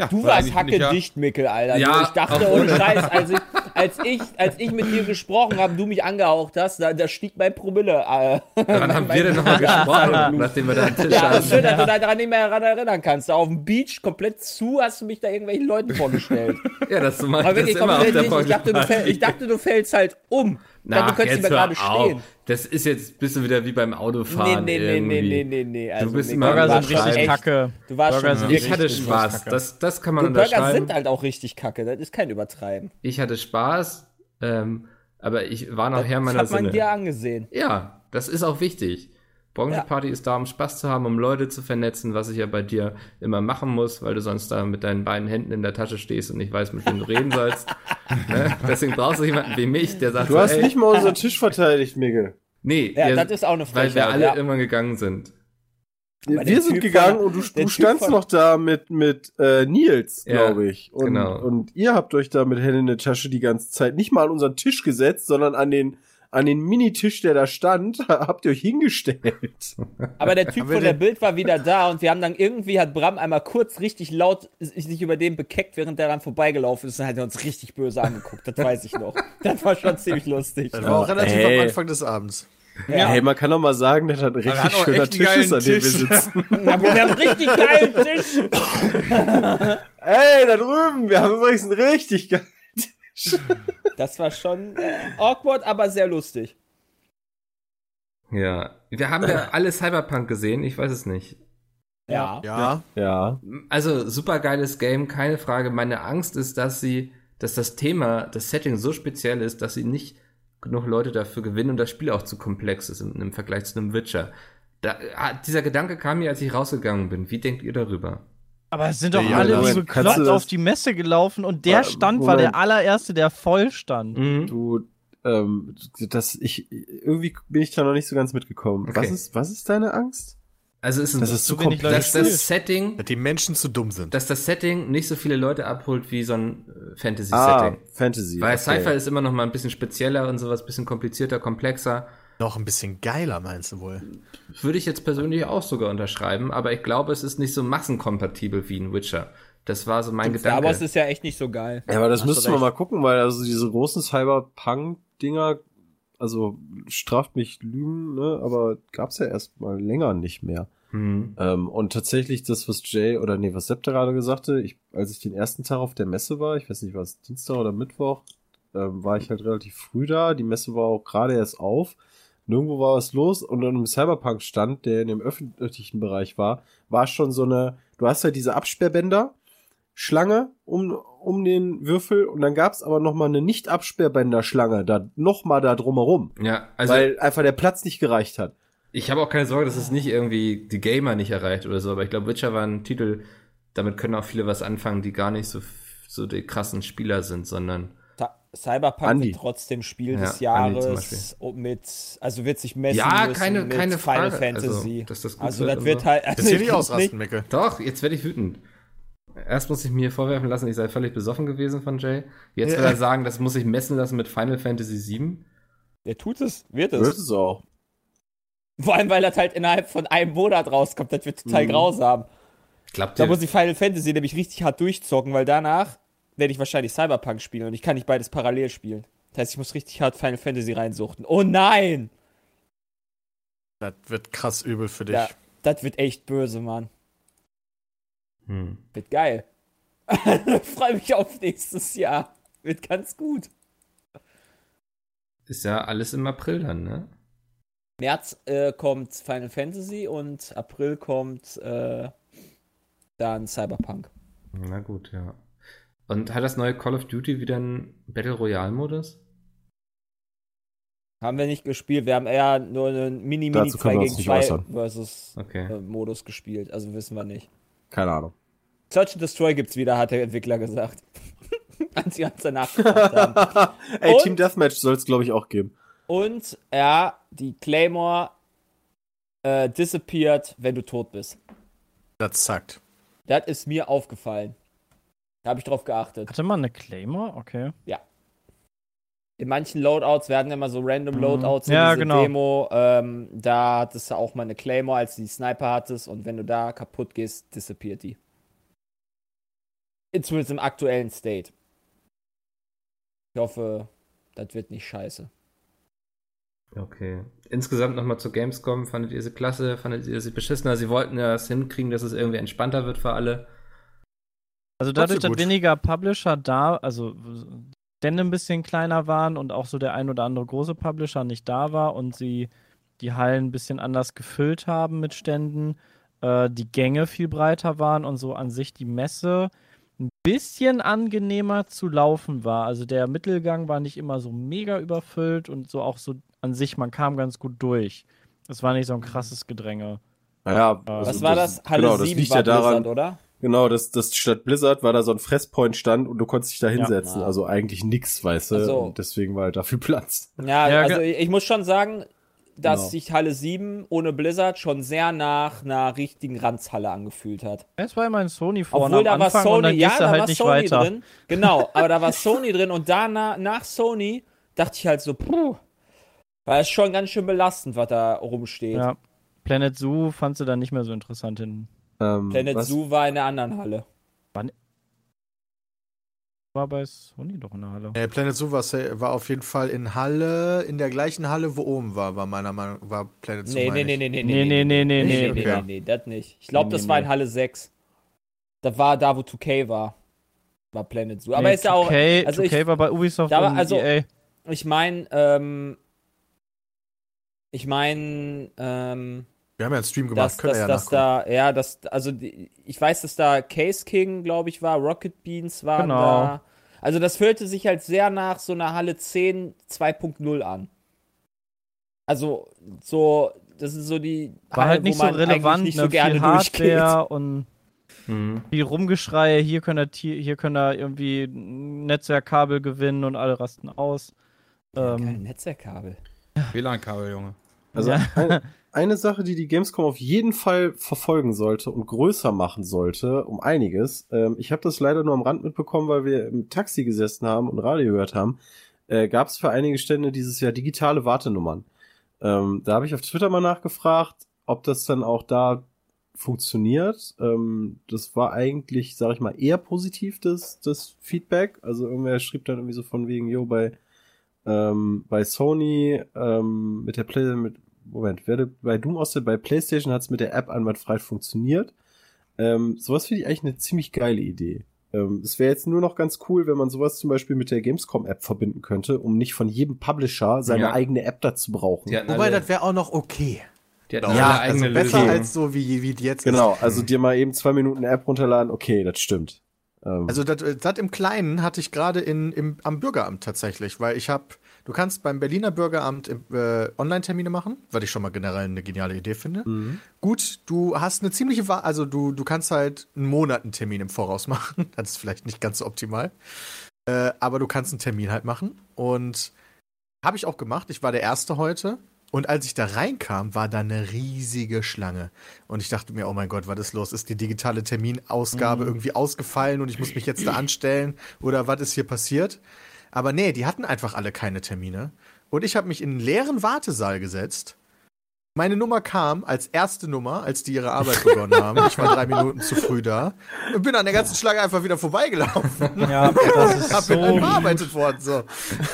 [SPEAKER 5] Ja,
[SPEAKER 3] Du warst
[SPEAKER 5] ich ja-
[SPEAKER 3] hackedicht, Mickel, Alter.
[SPEAKER 2] Ja,
[SPEAKER 3] ich dachte, ohne
[SPEAKER 2] ohne.
[SPEAKER 3] Scheiß, als ich, als, ich, als ich mit dir gesprochen habe, du mich angehaucht hast, da, da stieg mein Promille. Äh,
[SPEAKER 2] Wann haben wir denn nochmal gesprochen, nachdem wir da am Tisch
[SPEAKER 3] ja, schön, dass du da daran nicht mehr daran erinnern kannst. Da auf dem Beach komplett zu hast du mich da irgendwelchen Leuten vorgestellt.
[SPEAKER 2] Ja, das du das
[SPEAKER 3] wirklich
[SPEAKER 2] immer auf der
[SPEAKER 3] nicht. Ich dachte, du fäll, ich dachte, du fällst halt um. Na, du könntest
[SPEAKER 2] hör
[SPEAKER 3] gerade stehen.
[SPEAKER 2] Das ist jetzt, bist du wieder wie beim Autofahren
[SPEAKER 3] nee, nee,
[SPEAKER 2] irgendwie.
[SPEAKER 3] nee, nee, nee, nee. Also,
[SPEAKER 2] bist
[SPEAKER 3] Mickel,
[SPEAKER 2] immer
[SPEAKER 3] du
[SPEAKER 4] Burger
[SPEAKER 2] Burger
[SPEAKER 4] sind richtig
[SPEAKER 3] echt-
[SPEAKER 4] kacke.
[SPEAKER 3] Du warst
[SPEAKER 4] Burger
[SPEAKER 3] schon
[SPEAKER 2] Ich hatte Spaß. Das, das kann man
[SPEAKER 3] Die Burger
[SPEAKER 2] unterschreiben.
[SPEAKER 3] sind halt auch richtig kacke. Das ist kein Übertreiben.
[SPEAKER 2] Ich hatte Spaß, ähm, aber ich war noch
[SPEAKER 3] Das
[SPEAKER 2] Herr meiner
[SPEAKER 3] hat man
[SPEAKER 2] Sinne.
[SPEAKER 3] dir angesehen.
[SPEAKER 2] Ja, das ist auch wichtig. Branchenparty ist da, um Spaß zu haben, um Leute zu vernetzen, was ich ja bei dir immer machen muss, weil du sonst da mit deinen beiden Händen in der Tasche stehst und nicht weißt, mit wem du reden sollst. ne? Deswegen brauchst du jemanden wie mich, der sagt,
[SPEAKER 6] Du
[SPEAKER 2] so,
[SPEAKER 6] hast
[SPEAKER 2] ey,
[SPEAKER 6] nicht mal unseren Tisch verteidigt, Miguel.
[SPEAKER 2] nee,
[SPEAKER 3] Ja,
[SPEAKER 2] ihr-
[SPEAKER 3] das ist auch eine
[SPEAKER 2] weil wir alle
[SPEAKER 3] ja.
[SPEAKER 2] immer gegangen sind.
[SPEAKER 3] Aber
[SPEAKER 6] Wir sind
[SPEAKER 3] Typ
[SPEAKER 6] gegangen
[SPEAKER 3] von-
[SPEAKER 6] und du, du standst
[SPEAKER 3] von-
[SPEAKER 6] noch da mit, mit äh, Nils,
[SPEAKER 2] Ja,
[SPEAKER 6] glaube ich. Und,
[SPEAKER 2] genau.
[SPEAKER 6] und ihr habt euch da mit Hände in der Tasche die ganze Zeit nicht mal an unseren Tisch gesetzt, sondern an den, an den Minitisch, der da stand, habt ihr euch hingestellt.
[SPEAKER 3] Aber der Typ von der Bild war wieder da und wir haben dann irgendwie hat Bram einmal kurz richtig laut sich über den bekeckt, während der dann vorbeigelaufen ist und hat er uns richtig böse angeguckt. Das weiß ich noch. Das war schon ziemlich lustig.
[SPEAKER 1] Das war auch relativ
[SPEAKER 6] ey.
[SPEAKER 1] am Anfang des Abends.
[SPEAKER 3] Ja.
[SPEAKER 6] Hey, man kann doch mal sagen, das hat ein richtig schöner Tisch ist, an dem wir sitzen.
[SPEAKER 3] Ja, wir haben einen richtig geilen Tisch.
[SPEAKER 6] Ey, da drüben, wir haben übrigens einen richtig geilen Tisch.
[SPEAKER 3] Das war schon äh, awkward, aber sehr lustig.
[SPEAKER 2] Ja. Wir haben ja alle Cyberpunk gesehen, ich weiß es nicht.
[SPEAKER 3] Ja.
[SPEAKER 1] Ja.
[SPEAKER 6] Ja.
[SPEAKER 2] Also, super geiles Game, keine Frage. Meine Angst ist, dass sie, dass das Thema, das Setting so speziell ist, dass sie nicht genug Leute dafür gewinnen und das Spiel auch zu komplex ist im, im Vergleich zu einem Witcher. Da, ah, dieser Gedanke kam mir, als ich rausgegangen bin. Wie denkt ihr darüber?
[SPEAKER 4] Aber es sind doch
[SPEAKER 1] Ja,
[SPEAKER 4] alle wie bekloppt
[SPEAKER 6] das-
[SPEAKER 4] auf die Messe gelaufen und der
[SPEAKER 6] Äh,
[SPEAKER 4] Stand war
[SPEAKER 6] Moment.
[SPEAKER 4] der allererste, der voll stand.
[SPEAKER 2] Mhm.
[SPEAKER 6] Du, ähm, das, ich, irgendwie bin ich da noch nicht so ganz mitgekommen.
[SPEAKER 2] Okay.
[SPEAKER 6] Was ist, was ist deine Angst?
[SPEAKER 2] Also es ist
[SPEAKER 6] Das
[SPEAKER 2] ein,
[SPEAKER 6] ist zu
[SPEAKER 4] Leute
[SPEAKER 2] dass
[SPEAKER 6] komplex.
[SPEAKER 2] das Setting,
[SPEAKER 1] Dass die Menschen zu dumm sind.
[SPEAKER 2] dass das Setting nicht so viele Leute abholt wie so ein äh,
[SPEAKER 6] Ah,
[SPEAKER 2] Fantasy-Setting.
[SPEAKER 6] Fantasy.
[SPEAKER 2] Weil
[SPEAKER 6] okay.
[SPEAKER 2] Sci-Fi ist immer noch mal ein bisschen spezieller und sowas, bisschen komplizierter, komplexer.
[SPEAKER 1] Noch ein bisschen geiler, meinst du wohl?
[SPEAKER 2] Würde ich jetzt persönlich auch sogar unterschreiben, aber ich glaube, es ist nicht so massenkompatibel wie ein Witcher. Das war so mein
[SPEAKER 3] Star
[SPEAKER 2] Gedanke.
[SPEAKER 3] Wars ist ja echt nicht so geil.
[SPEAKER 6] Ja, aber das
[SPEAKER 3] Hast
[SPEAKER 6] müssten wir mal gucken, weil also diese großen Cyberpunk-Dinger, also straft mich Lügen, ne, aber gab's ja erst mal länger nicht mehr.
[SPEAKER 2] Hm.
[SPEAKER 6] Ähm, und tatsächlich das, was Jay oder nee, was Sepp da gerade sagte, ich, als ich den ersten Tag auf der Messe war, ich weiß nicht, war es Dienstag oder Mittwoch, ähm, war ich halt relativ früh da. Die Messe war auch gerade erst auf. Nirgendwo war was los und an einem Cyberpunk-Stand, der in dem öffentlichen Bereich war, war schon so eine, du hast halt diese Absperrbänder, Schlange um, um den Würfel und dann gab's aber noch mal eine Nicht-Absperrbänder-Schlange da noch mal da drumherum,
[SPEAKER 2] Ja, also
[SPEAKER 6] weil einfach der Platz nicht gereicht hat.
[SPEAKER 2] ich habe auch keine Sorge, dass es nicht irgendwie die Gamer nicht erreicht oder so, aber ich glaube, Witcher war ein Titel, damit können auch viele was anfangen, die gar nicht so, so die krassen Spieler sind, sondern
[SPEAKER 3] Cyberpunk
[SPEAKER 6] Andi.
[SPEAKER 3] wird trotzdem Spiel
[SPEAKER 2] Ja,
[SPEAKER 3] des Jahres und mit, also wird sich messen
[SPEAKER 2] Ja,
[SPEAKER 3] müssen
[SPEAKER 2] keine-
[SPEAKER 3] mit
[SPEAKER 2] keine
[SPEAKER 3] Final
[SPEAKER 2] Frage.
[SPEAKER 3] Fantasy.
[SPEAKER 2] Also, das gut
[SPEAKER 3] also
[SPEAKER 2] wird
[SPEAKER 3] das wird halt, also
[SPEAKER 1] Das hier
[SPEAKER 3] ich
[SPEAKER 1] nicht
[SPEAKER 3] find's
[SPEAKER 1] ausrasten, Micke.
[SPEAKER 2] Doch, jetzt werde ich wütend. Erst muss ich mir vorwerfen lassen, ich sei völlig besoffen gewesen von Jay. Jetzt will
[SPEAKER 1] Ja.
[SPEAKER 2] er sagen, das muss ich messen lassen mit Final Fantasy VII.
[SPEAKER 3] Der tut es, wird
[SPEAKER 6] Wird
[SPEAKER 3] es.
[SPEAKER 6] es auch.
[SPEAKER 3] Vor allem, weil das halt innerhalb von einem Monat rauskommt. Das wird total
[SPEAKER 6] Mhm.
[SPEAKER 3] grausam.
[SPEAKER 2] Klappt
[SPEAKER 3] Da muss ich Final Fantasy nämlich richtig hart durchzocken, weil danach werde ich wahrscheinlich Cyberpunk spielen und ich kann nicht beides parallel spielen. Das heißt, ich muss richtig hart Final Fantasy reinsuchten. Oh nein!
[SPEAKER 1] Das wird krass übel für dich.
[SPEAKER 3] Ja, das wird echt böse, Mann.
[SPEAKER 2] Hm.
[SPEAKER 3] Wird geil. Freue mich auf nächstes Jahr. Wird ganz gut.
[SPEAKER 2] Ist ja alles im April dann, ne?
[SPEAKER 3] März äh, kommt Final Fantasy und April kommt äh, dann Cyberpunk.
[SPEAKER 2] Na gut, ja. Und hat das neue Call of Duty wieder einen Battle Royale-Modus?
[SPEAKER 3] Haben wir nicht gespielt. Wir haben eher nur einen Mini-Mini
[SPEAKER 6] Dazu
[SPEAKER 3] 2
[SPEAKER 6] können wir
[SPEAKER 3] gegen
[SPEAKER 6] uns nicht
[SPEAKER 3] 2
[SPEAKER 6] äußern.
[SPEAKER 3] versus
[SPEAKER 2] Okay.
[SPEAKER 3] äh, Modus gespielt. Also wissen wir nicht.
[SPEAKER 6] Keine Ahnung.
[SPEAKER 3] Search and Destroy gibt's wieder, hat der Entwickler gesagt. Als sie ganz danach gefragt haben.
[SPEAKER 6] Ey,
[SPEAKER 3] Und-
[SPEAKER 6] Team Deathmatch soll es, glaube ich, auch geben.
[SPEAKER 3] Und ja, die Claymore äh, disappeared, wenn du tot bist.
[SPEAKER 1] Das zackt.
[SPEAKER 3] Das ist mir aufgefallen. Da habe ich drauf geachtet.
[SPEAKER 4] Hatte man eine Claymore? Okay.
[SPEAKER 3] In manchen Loadouts werden immer so random
[SPEAKER 4] Mhm.
[SPEAKER 3] Loadouts in
[SPEAKER 4] Ja,
[SPEAKER 3] diese
[SPEAKER 4] genau.
[SPEAKER 3] Demo. Ähm, da hattest du auch mal eine Claymore, als du die Sniper hattest. Und wenn du da kaputt gehst, disappeared die. Zumindest im aktuellen State. Ich hoffe, das wird nicht scheiße.
[SPEAKER 2] Okay. Insgesamt nochmal zur Gamescom. Fandet ihr sie klasse? Fandet ihr sie beschissener? Sie wollten ja es hinkriegen, dass es irgendwie entspannter wird für alle.
[SPEAKER 4] Also dadurch, dass weniger Publisher da, also Stände ein bisschen kleiner waren und auch so der ein oder andere große Publisher nicht da war und sie die Hallen ein bisschen anders gefüllt haben mit Ständen, äh, die Gänge viel breiter waren und so an sich die Messe ein bisschen angenehmer zu laufen war. Also der Mittelgang war nicht immer so mega überfüllt und so auch so an sich, man kam ganz gut durch. Es war nicht so ein krasses Gedränge.
[SPEAKER 6] Naja,
[SPEAKER 3] Was
[SPEAKER 6] also
[SPEAKER 3] war das? Halle
[SPEAKER 6] genau, das
[SPEAKER 3] 7
[SPEAKER 6] liegt
[SPEAKER 3] war
[SPEAKER 6] ja daran,
[SPEAKER 3] Blizzard, oder?
[SPEAKER 6] Genau, das, das statt Blizzard war da so ein Fresspoint stand und du konntest dich da hinsetzen.
[SPEAKER 3] Ja.
[SPEAKER 6] Also eigentlich nix, weißt du.
[SPEAKER 3] Ach so.
[SPEAKER 6] Und deswegen war halt dafür Platz.
[SPEAKER 3] Ja,
[SPEAKER 4] Ja,
[SPEAKER 3] also ich, ich muss schon sagen, dass
[SPEAKER 6] Genau.
[SPEAKER 3] sich Halle 7 ohne Blizzard schon sehr nach einer richtigen Ranzhalle angefühlt hat.
[SPEAKER 4] Es war immer ein Sony vorne
[SPEAKER 3] Obwohl
[SPEAKER 4] am
[SPEAKER 3] da war
[SPEAKER 4] Anfang und
[SPEAKER 3] Sony,
[SPEAKER 4] dann
[SPEAKER 3] ja, da
[SPEAKER 4] halt
[SPEAKER 3] war
[SPEAKER 4] nicht
[SPEAKER 3] Sony
[SPEAKER 4] weiter.
[SPEAKER 3] drin. Genau, aber da war Sony drin und danach, nach Sony, dachte ich halt so, puh, war es schon ganz schön belastend, was da rumsteht.
[SPEAKER 4] Ja. Planet Zoo fandst du dann nicht mehr so interessant hin.
[SPEAKER 6] Ähm,
[SPEAKER 3] Planet
[SPEAKER 6] was-
[SPEAKER 3] Zoo war in der anderen Halle.
[SPEAKER 4] War bei Sony doch in der Halle.
[SPEAKER 1] Äh, Planet Zoo war, war auf jeden Fall in Halle, in der gleichen Halle, wo oben war, war meiner Meinung war Planet Zoo.
[SPEAKER 3] Nee, nee, nee, nee, nee,
[SPEAKER 4] Nee, nee, nee, nee,
[SPEAKER 3] nee,
[SPEAKER 4] nee.
[SPEAKER 3] nee, nee,
[SPEAKER 1] okay.
[SPEAKER 3] nee, das nicht. Ich glaube,
[SPEAKER 4] Nee,
[SPEAKER 3] das
[SPEAKER 4] nee,
[SPEAKER 3] war in
[SPEAKER 4] nee.
[SPEAKER 3] Halle 6. Das war da, wo 2K war. War Planet Zoo. Aber
[SPEAKER 4] nee,
[SPEAKER 3] ist ja auch,
[SPEAKER 4] 2K,
[SPEAKER 3] also
[SPEAKER 4] 2K
[SPEAKER 3] ich-
[SPEAKER 4] war bei Ubisoft
[SPEAKER 3] da war-
[SPEAKER 4] und
[SPEAKER 3] also-
[SPEAKER 4] EA.
[SPEAKER 3] ich meine, ähm, ich meine, ähm,
[SPEAKER 1] Wir haben ja einen Stream gemacht,
[SPEAKER 3] dass,
[SPEAKER 1] können
[SPEAKER 3] dass,
[SPEAKER 1] wir ja
[SPEAKER 3] dass da, ja, das, also ich weiß, dass da Case King, glaube ich, war, Rocket Beans waren
[SPEAKER 4] Genau.
[SPEAKER 3] da. Also das fühlte sich halt sehr nach so einer Halle 10 2.0 an. Also so, das ist so die
[SPEAKER 4] War
[SPEAKER 3] Halle,
[SPEAKER 4] halt nicht
[SPEAKER 3] wo
[SPEAKER 4] so relevant,
[SPEAKER 3] nicht
[SPEAKER 4] ne?
[SPEAKER 3] so gerne
[SPEAKER 4] viel
[SPEAKER 3] durchgeht.
[SPEAKER 4] Hardware und
[SPEAKER 2] Mhm.
[SPEAKER 4] viel Rumgeschrei. Hier können wir, hier können wir irgendwie ein Netzwerkkabel gewinnen und alle rasten aus.
[SPEAKER 3] Kein
[SPEAKER 4] Ähm,
[SPEAKER 3] Netzwerkkabel.
[SPEAKER 5] WLAN-Kabel, Junge.
[SPEAKER 6] Also
[SPEAKER 4] Ja.
[SPEAKER 6] ein, eine Sache, die die Gamescom auf jeden Fall verfolgen sollte und größer machen sollte, um einiges. Ähm, ich habe das leider nur am Rand mitbekommen, weil wir im Taxi gesessen haben und Radio gehört haben. Äh, Gab es für einige Stände dieses Jahr digitale Wartenummern. Ähm, da habe ich auf Twitter mal nachgefragt, ob das dann auch da funktioniert. Ähm, das war eigentlich, sag ich mal, eher positiv, das, das Feedback. Also irgendwer schrieb dann irgendwie so von wegen, jo, bei ähm, bei Sony ähm, mit der Play mit Moment, werde bei Doom aus der bei PlayStation hat es mit der App einwandfrei funktioniert. Ähm, sowas finde ich eigentlich eine ziemlich geile Idee. Ähm, es wäre jetzt nur noch ganz cool, wenn man sowas zum Beispiel mit der Gamescom-App verbinden könnte, um nicht von jedem Publisher seine
[SPEAKER 2] Ja.
[SPEAKER 6] eigene App dazu brauchen.
[SPEAKER 1] Wobei, das wäre auch noch okay.
[SPEAKER 2] die hatten
[SPEAKER 1] Ja, also
[SPEAKER 2] eigene
[SPEAKER 1] besser
[SPEAKER 2] Lösungen.
[SPEAKER 1] als so wie, wie die jetzt
[SPEAKER 6] Genau,
[SPEAKER 1] ist.
[SPEAKER 6] also dir mal eben zwei Minuten eine App runterladen, okay, das stimmt. Ähm,
[SPEAKER 1] Also das, das im Kleinen hatte ich gerade in im, am Bürgeramt tatsächlich, weil ich habe, du kannst beim Berliner Bürgeramt äh, Online-Termine machen, was ich schon mal generell eine geniale Idee finde.
[SPEAKER 6] mhm.
[SPEAKER 1] Gut, du hast eine ziemliche, Wa also du, du kannst halt einen Monat einen Termin im Voraus machen. Das ist vielleicht nicht ganz so optimal. Äh, aber du kannst einen Termin halt machen. Und habe ich auch gemacht. Ich war der Erste heute. Und als ich da reinkam, war da eine riesige Schlange. Und ich dachte mir, oh mein Gott, was ist los? Ist die digitale Terminausgabe irgendwie ausgefallen und ich muss mich jetzt da anstellen? Oder was ist hier passiert? Aber nee, die hatten einfach alle keine Termine. Und ich habe mich in einen leeren Wartesaal gesetzt. Meine Nummer kam als erste Nummer, als die ihre Arbeit begonnen haben. Ich war drei Minuten zu früh da und bin an der ganzen Schlange einfach wieder vorbeigelaufen.
[SPEAKER 4] ja, das ist
[SPEAKER 1] Hab
[SPEAKER 4] so.
[SPEAKER 1] bearbeitet worden. So.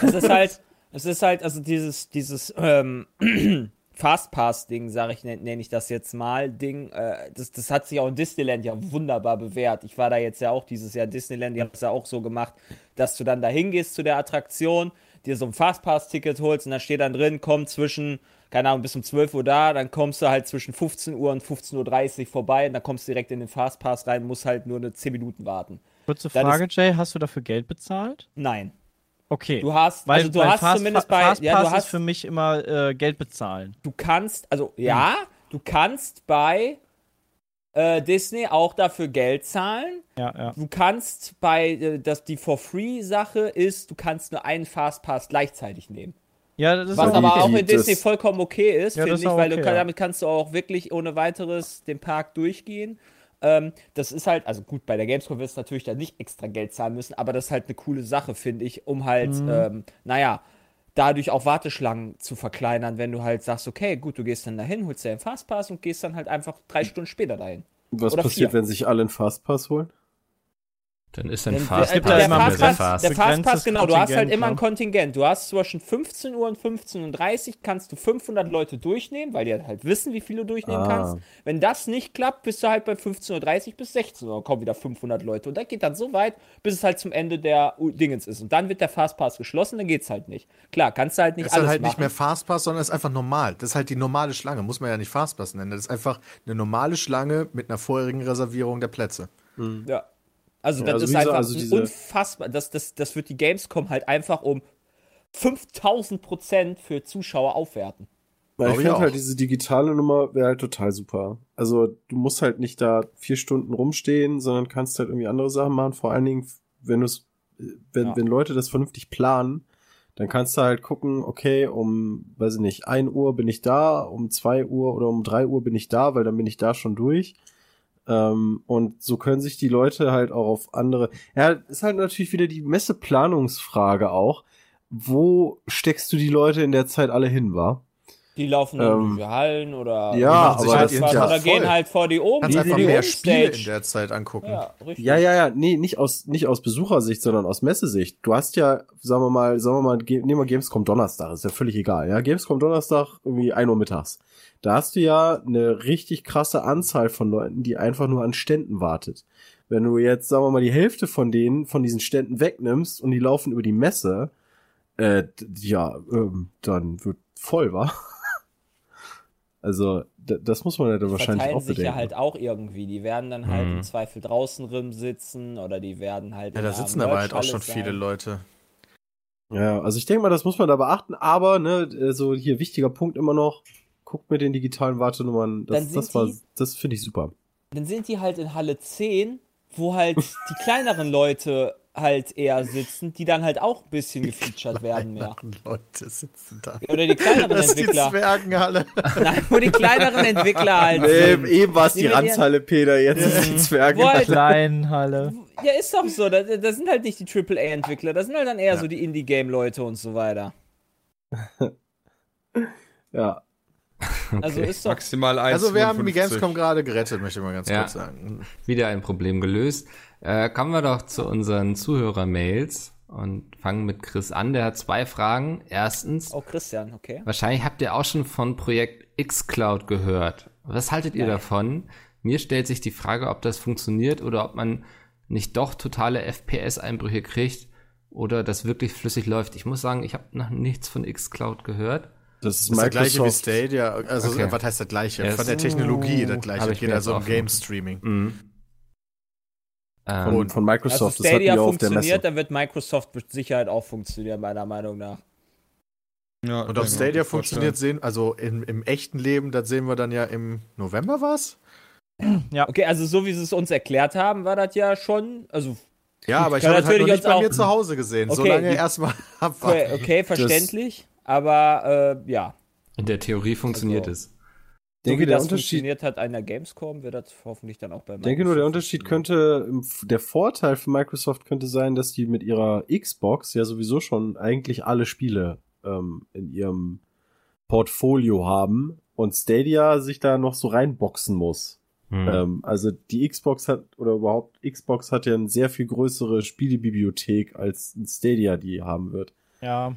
[SPEAKER 3] Es ist halt, es ist halt, also dieses, dieses ähm, Fastpass-Ding, sage ich, nenne nenn ich das jetzt mal, Ding, äh, das, das hat sich auch in Disneyland ja wunderbar bewährt. Ich war da jetzt ja auch dieses Jahr in Disneyland, die haben es ja auch so gemacht, dass du dann da hingehst zu der Attraktion, dir so ein Fastpass-Ticket holst und da steht dann drin, komm zwischen, keine Ahnung, bis um 12 Uhr da, dann kommst du halt zwischen 15 Uhr und 15.30 Uhr vorbei und dann kommst du direkt in den Fastpass rein, musst halt nur eine 10 Minuten warten.
[SPEAKER 4] Kurze Frage, Jay, hast du dafür Geld bezahlt?
[SPEAKER 3] Nein.
[SPEAKER 4] Okay.
[SPEAKER 3] Du hast,
[SPEAKER 4] weil,
[SPEAKER 3] also du
[SPEAKER 4] weil
[SPEAKER 3] hast
[SPEAKER 4] Fast,
[SPEAKER 3] zumindest bei,
[SPEAKER 4] Fastpass
[SPEAKER 3] ja, du hast
[SPEAKER 4] ist für mich immer äh, Geld bezahlen.
[SPEAKER 3] du kannst, also ja, du kannst bei äh, Disney auch dafür Geld zahlen.
[SPEAKER 4] Ja, ja.
[SPEAKER 3] Du kannst bei, äh, das, die For-Free-Sache ist, du kannst nur einen Fastpass gleichzeitig nehmen.
[SPEAKER 4] Ja, das ist
[SPEAKER 3] Was
[SPEAKER 6] auch
[SPEAKER 3] aber
[SPEAKER 6] okay.
[SPEAKER 3] auch in Disney vollkommen okay ist,
[SPEAKER 4] Ja,
[SPEAKER 3] finde ich, weil du
[SPEAKER 4] okay, ja.
[SPEAKER 3] damit kannst du auch wirklich ohne weiteres den Park durchgehen. Ähm, das ist halt, also gut, bei der Gamescom wirst du natürlich dann nicht extra Geld zahlen müssen, aber das ist halt eine coole Sache, finde ich, um halt,
[SPEAKER 4] Mhm.
[SPEAKER 3] ähm, naja, dadurch auch Warteschlangen zu verkleinern, wenn du halt sagst, okay, gut, du gehst dann dahin, holst dir einen Fastpass und gehst dann halt einfach drei Stunden später dahin.
[SPEAKER 6] Was
[SPEAKER 3] Oder
[SPEAKER 6] passiert,
[SPEAKER 3] vier.
[SPEAKER 6] wenn sich alle einen Fastpass holen?
[SPEAKER 2] Dann ist ein
[SPEAKER 3] Denn
[SPEAKER 2] Fast
[SPEAKER 3] der,
[SPEAKER 4] gibt ja
[SPEAKER 3] der,
[SPEAKER 4] immer
[SPEAKER 2] mehr
[SPEAKER 3] Fastpass,
[SPEAKER 2] Fast.
[SPEAKER 3] der Fastpass, genau, du hast halt immer ein. Kontingent. Du hast zwischen 15 Uhr und 15.30 Uhr kannst du 500 Leute durchnehmen, weil die halt wissen, wie viel du durchnehmen
[SPEAKER 6] Ah.
[SPEAKER 3] kannst. Wenn das nicht klappt, bist du halt bei 15.30 Uhr bis 16 Uhr, kommen wieder 500 Leute. Und das geht dann so weit, bis es halt zum Ende der Dingens ist. Und dann wird der Fastpass geschlossen, dann geht's halt nicht. Klar, kannst du halt nicht
[SPEAKER 1] Das ist dann
[SPEAKER 3] alles
[SPEAKER 1] halt
[SPEAKER 3] machen.
[SPEAKER 1] nicht mehr Fastpass, sondern ist einfach normal. Das ist halt die normale Schlange. Muss man ja nicht Fastpass nennen. Das ist einfach eine normale Schlange mit einer vorherigen Reservierung der Plätze.
[SPEAKER 3] Ja. Also,
[SPEAKER 6] Ja,
[SPEAKER 3] das
[SPEAKER 6] also
[SPEAKER 3] ist einfach
[SPEAKER 6] also diese-
[SPEAKER 3] unfassbar. Das, das, das wird die Gamescom halt einfach um 5000 Prozent für Zuschauer aufwerten.
[SPEAKER 6] Weil ich finde halt, diese digitale Nummer wäre halt total super. Also du musst halt nicht da vier Stunden rumstehen, sondern kannst halt irgendwie andere Sachen machen. Vor allen Dingen, wenn du es, wenn,
[SPEAKER 3] Ja.
[SPEAKER 6] wenn Leute das vernünftig planen, dann kannst du halt gucken, okay, um, weiß ich nicht, 1 Uhr bin ich da, um 2 Uhr oder um 3 Uhr bin ich da, weil dann bin ich da schon durch. Ähm, und so können sich die Leute halt auch auf andere. Ja, ist halt natürlich wieder die Messeplanungsfrage auch. Wo steckst du die Leute in der Zeit alle hin, war?
[SPEAKER 3] Die laufen
[SPEAKER 6] Ähm,
[SPEAKER 3] in die Hallen oder
[SPEAKER 6] ja, aber
[SPEAKER 1] halt
[SPEAKER 6] ja
[SPEAKER 3] oder gehen halt vor die oben.
[SPEAKER 1] Kannst
[SPEAKER 3] die,
[SPEAKER 1] einfach
[SPEAKER 3] die
[SPEAKER 1] mehr Spiele in der Zeit angucken.
[SPEAKER 3] Ja, richtig.
[SPEAKER 6] Ja, ja, ja, nee, nicht aus, nicht aus Besuchersicht, sondern aus Messesicht. Du hast ja, sagen wir mal, sagen wir mal, nehmen wir Gamescom Donnerstag, ist ja völlig egal, ja. Gamescom Donnerstag, irgendwie 1 Uhr mittags. Da hast du ja eine richtig krasse Anzahl von Leuten, die einfach nur an Ständen wartet. Wenn du jetzt, sagen wir mal, die Hälfte von denen, von diesen Ständen wegnimmst und die laufen über die Messe, äh, ja, ähm, dann wird voll, wa? Also, das muss man ja dann
[SPEAKER 3] Die
[SPEAKER 6] wahrscheinlich auch
[SPEAKER 3] sich
[SPEAKER 6] bedenken.
[SPEAKER 3] ja halt auch irgendwie. Die werden dann halt
[SPEAKER 2] Mhm.
[SPEAKER 3] im Zweifel draußen rum sitzen oder die werden halt.
[SPEAKER 1] Ja,
[SPEAKER 3] in
[SPEAKER 1] da
[SPEAKER 3] der
[SPEAKER 1] sitzen aber halt auch schon
[SPEAKER 3] sein.
[SPEAKER 1] viele Leute.
[SPEAKER 6] Ja, also ich denke mal, das muss man da beachten, aber ne, so hier wichtiger Punkt immer noch, guckt mit den digitalen Wartenummern, das, das war,
[SPEAKER 3] die-
[SPEAKER 6] das finde ich super.
[SPEAKER 3] Dann sind die halt in Halle 10, wo halt die kleineren Leute halt eher sitzen, die dann halt auch ein bisschen gefeatured werden mehr.
[SPEAKER 1] Leute sitzen da.
[SPEAKER 3] Oder die kleineren
[SPEAKER 1] Das ist die
[SPEAKER 3] Entwickler.
[SPEAKER 1] Zwergenhalle.
[SPEAKER 3] Nein, wo die kleineren Entwickler halt sind.
[SPEAKER 6] eben war es
[SPEAKER 3] die Ranzhalle,
[SPEAKER 6] Peter, jetzt ist die Zwerge.
[SPEAKER 3] Wo halt,
[SPEAKER 4] Kleinhalle.
[SPEAKER 3] ja, ist doch so. Das, das sind halt nicht die AAA-Entwickler, das sind halt dann eher so die Indie-Game-Leute und so weiter.
[SPEAKER 6] Ja,
[SPEAKER 3] Also ist doch.
[SPEAKER 5] Maximal 1.
[SPEAKER 1] Also wir haben die Gamescom gerade gerettet, möchte ich mal ganz
[SPEAKER 2] Ja.
[SPEAKER 1] kurz sagen.
[SPEAKER 2] Wieder ein Problem gelöst. Äh, kommen wir doch zu unseren Zuhörer-Mails und fangen mit Chris an. Der hat zwei Fragen. Erstens,
[SPEAKER 3] Oh, Christian, okay.
[SPEAKER 2] wahrscheinlich habt ihr auch schon von Projekt xCloud gehört. Was haltet ihr
[SPEAKER 3] Nein.
[SPEAKER 2] davon? Mir stellt sich die Frage, ob das funktioniert oder ob man nicht doch totale FPS-Einbrüche kriegt oder das wirklich flüssig läuft. Ich muss sagen, ich habe noch nichts von xCloud gehört.
[SPEAKER 6] das ist
[SPEAKER 1] Das ist das gleiche wie
[SPEAKER 6] Microsoft.
[SPEAKER 1] Stadia. Also,
[SPEAKER 2] Okay.
[SPEAKER 1] was heißt das gleiche?
[SPEAKER 2] Ja,
[SPEAKER 1] Von der Technologie das gleiche.
[SPEAKER 2] ich
[SPEAKER 1] Geht also um. Game Streaming.
[SPEAKER 2] Mhm. Ähm,
[SPEAKER 6] Von, von
[SPEAKER 3] Also
[SPEAKER 6] Microsoft, das hatten
[SPEAKER 3] Stadia
[SPEAKER 6] der Messe.
[SPEAKER 3] funktioniert, dann wird Microsoft mit Sicherheit auch funktionieren, meiner Meinung nach.
[SPEAKER 5] Ja,
[SPEAKER 1] Und ob Stadia funktioniert, sehen, also im, im echten Leben, das sehen wir dann ja im November was?
[SPEAKER 3] Okay, also so wie sie es uns erklärt haben, war das ja schon, also
[SPEAKER 1] Ja, aber ich habe das halt noch
[SPEAKER 3] natürlich
[SPEAKER 1] nicht bei mir zu Hause gesehen.
[SPEAKER 3] Okay,
[SPEAKER 1] Solange erstmal
[SPEAKER 3] okay,
[SPEAKER 1] abwarten.
[SPEAKER 3] okay verständlich, aber äh, ja,
[SPEAKER 2] in der Theorie funktioniert
[SPEAKER 3] Also-
[SPEAKER 2] es.
[SPEAKER 6] Ich denke,
[SPEAKER 3] so wie
[SPEAKER 6] der
[SPEAKER 3] das
[SPEAKER 6] Unterschied,
[SPEAKER 3] funktioniert hat der Gamescom, wird das hoffentlich dann auch bei
[SPEAKER 6] ich denke nur, der
[SPEAKER 3] Microsoft
[SPEAKER 6] Unterschied könnte, der Vorteil für Microsoft könnte sein, dass die mit ihrer Xbox ja sowieso schon eigentlich alle Spiele ähm, in ihrem Portfolio haben und Stadia sich da noch so reinboxen muss.
[SPEAKER 2] Hm.
[SPEAKER 6] Ähm, also die Xbox hat, oder überhaupt Xbox hat ja eine sehr viel größere Spielebibliothek als ein Stadia die haben wird.
[SPEAKER 4] Ja.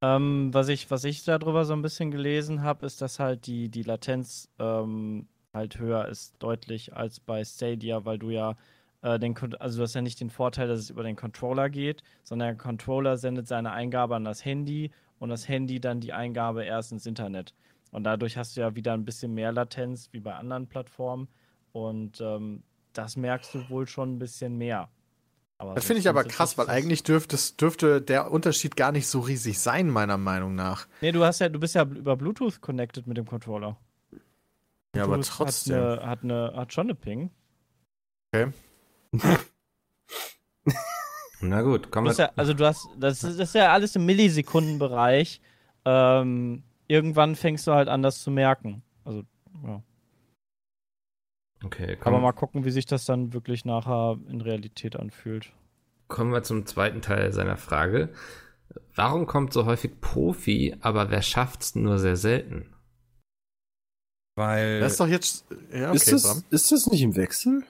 [SPEAKER 4] Ähm, was ich, was ich darüber so ein bisschen gelesen habe, ist, dass halt die, die Latenz ähm, halt höher ist, deutlich als bei Stadia, weil du ja äh, den, also du hast ja nicht den Vorteil, dass es über den Controller geht, sondern der Controller sendet seine Eingabe an das Handy und das Handy dann die Eingabe erst ins Internet. Und dadurch hast du ja wieder ein bisschen mehr Latenz wie bei anderen Plattformen. Und ähm, das merkst du wohl schon ein bisschen mehr. Aber
[SPEAKER 1] Das finde ich aber krass, weil eigentlich dürfte, dürfte der Unterschied gar nicht so riesig sein, meiner Meinung nach.
[SPEAKER 4] Nee, du hast ja, du bist ja über Bluetooth connected mit dem Controller.
[SPEAKER 1] Ja, aber trotzdem.
[SPEAKER 4] Hat, eine, hat, eine, hat schon eine Ping.
[SPEAKER 2] Na gut,
[SPEAKER 4] hast
[SPEAKER 2] wir.
[SPEAKER 4] ja, also du hast, das ist, das ist ja alles im Millisekundenbereich. Ähm, irgendwann fängst du halt an, das zu merken. Also, ja.
[SPEAKER 2] Okay,
[SPEAKER 4] Aber
[SPEAKER 2] kommen,
[SPEAKER 4] mal gucken, wie sich das dann wirklich nachher in Realität anfühlt.
[SPEAKER 2] kommen wir zum zweiten Teil seiner Frage. Warum kommt so häufig Profi, aber wer schafft's nur sehr selten?
[SPEAKER 5] Weil
[SPEAKER 1] Das ist doch jetzt. Ja, okay,
[SPEAKER 6] ist, das, ist das nicht im Wechsel?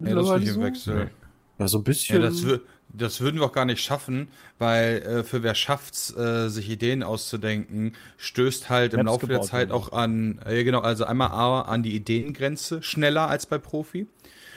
[SPEAKER 5] ja, das ist nicht im Wechsel.
[SPEAKER 6] Ja, so ein
[SPEAKER 5] Ja,
[SPEAKER 6] bisschen.
[SPEAKER 5] das, wür- das würden wir auch gar nicht schaffen, weil äh, für wer schafft's, äh, sich Ideen auszudenken, stößt halt im Laufe der Zeit auch an, äh, genau, also einmal A, an die Ideengrenze, schneller als bei Profi.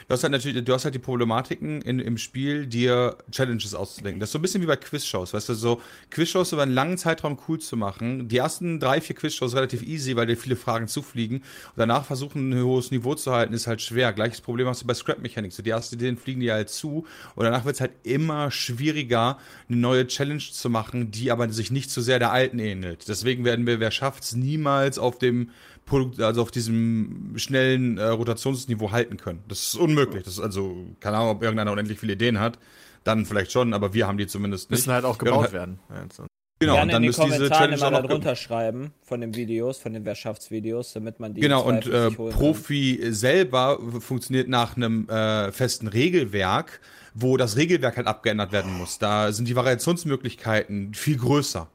[SPEAKER 5] Du hast halt natürlich, du hast halt die Problematiken in, im Spiel, dir Challenges auszudenken. Das ist so ein bisschen wie bei Quizshows, weißt du, so Quizshows über einen langen Zeitraum cool zu machen. Die ersten drei, vier Quizshows relativ easy, weil dir viele Fragen zufliegen. Und danach versuchen, ein hohes Niveau zu halten, ist halt schwer. Gleiches Problem hast du bei Scrap Mechanics. Die ersten Ideen fliegen dir halt zu. Und danach wird es halt immer schwieriger, eine neue Challenge zu machen, die aber sich nicht zu sehr der alten ähnelt. Deswegen werden wir, wer schafft's, niemals auf dem Produkt, also auf diesem schnellen äh, Rotationsniveau halten können. Das ist unmöglich. Das ist also, keine Ahnung, ob irgendeiner unendlich viele Ideen hat. Dann vielleicht schon, aber wir haben die zumindest nicht.
[SPEAKER 1] Müssen halt auch
[SPEAKER 5] Ja,
[SPEAKER 1] gebaut
[SPEAKER 5] und-
[SPEAKER 1] werden. Ja.
[SPEAKER 5] Genau,
[SPEAKER 3] Gerne
[SPEAKER 5] und dann
[SPEAKER 3] in den
[SPEAKER 5] müsste diese
[SPEAKER 3] immer
[SPEAKER 5] auch noch ge-
[SPEAKER 3] darunter schreiben von den Videos, von den Wirtschaftsvideos, damit man die
[SPEAKER 5] Genau, und äh,
[SPEAKER 3] holen kann.
[SPEAKER 5] Profi selber funktioniert nach einem äh, festen Regelwerk, wo das Regelwerk halt abgeändert werden muss. Da sind die Variationsmöglichkeiten viel größer.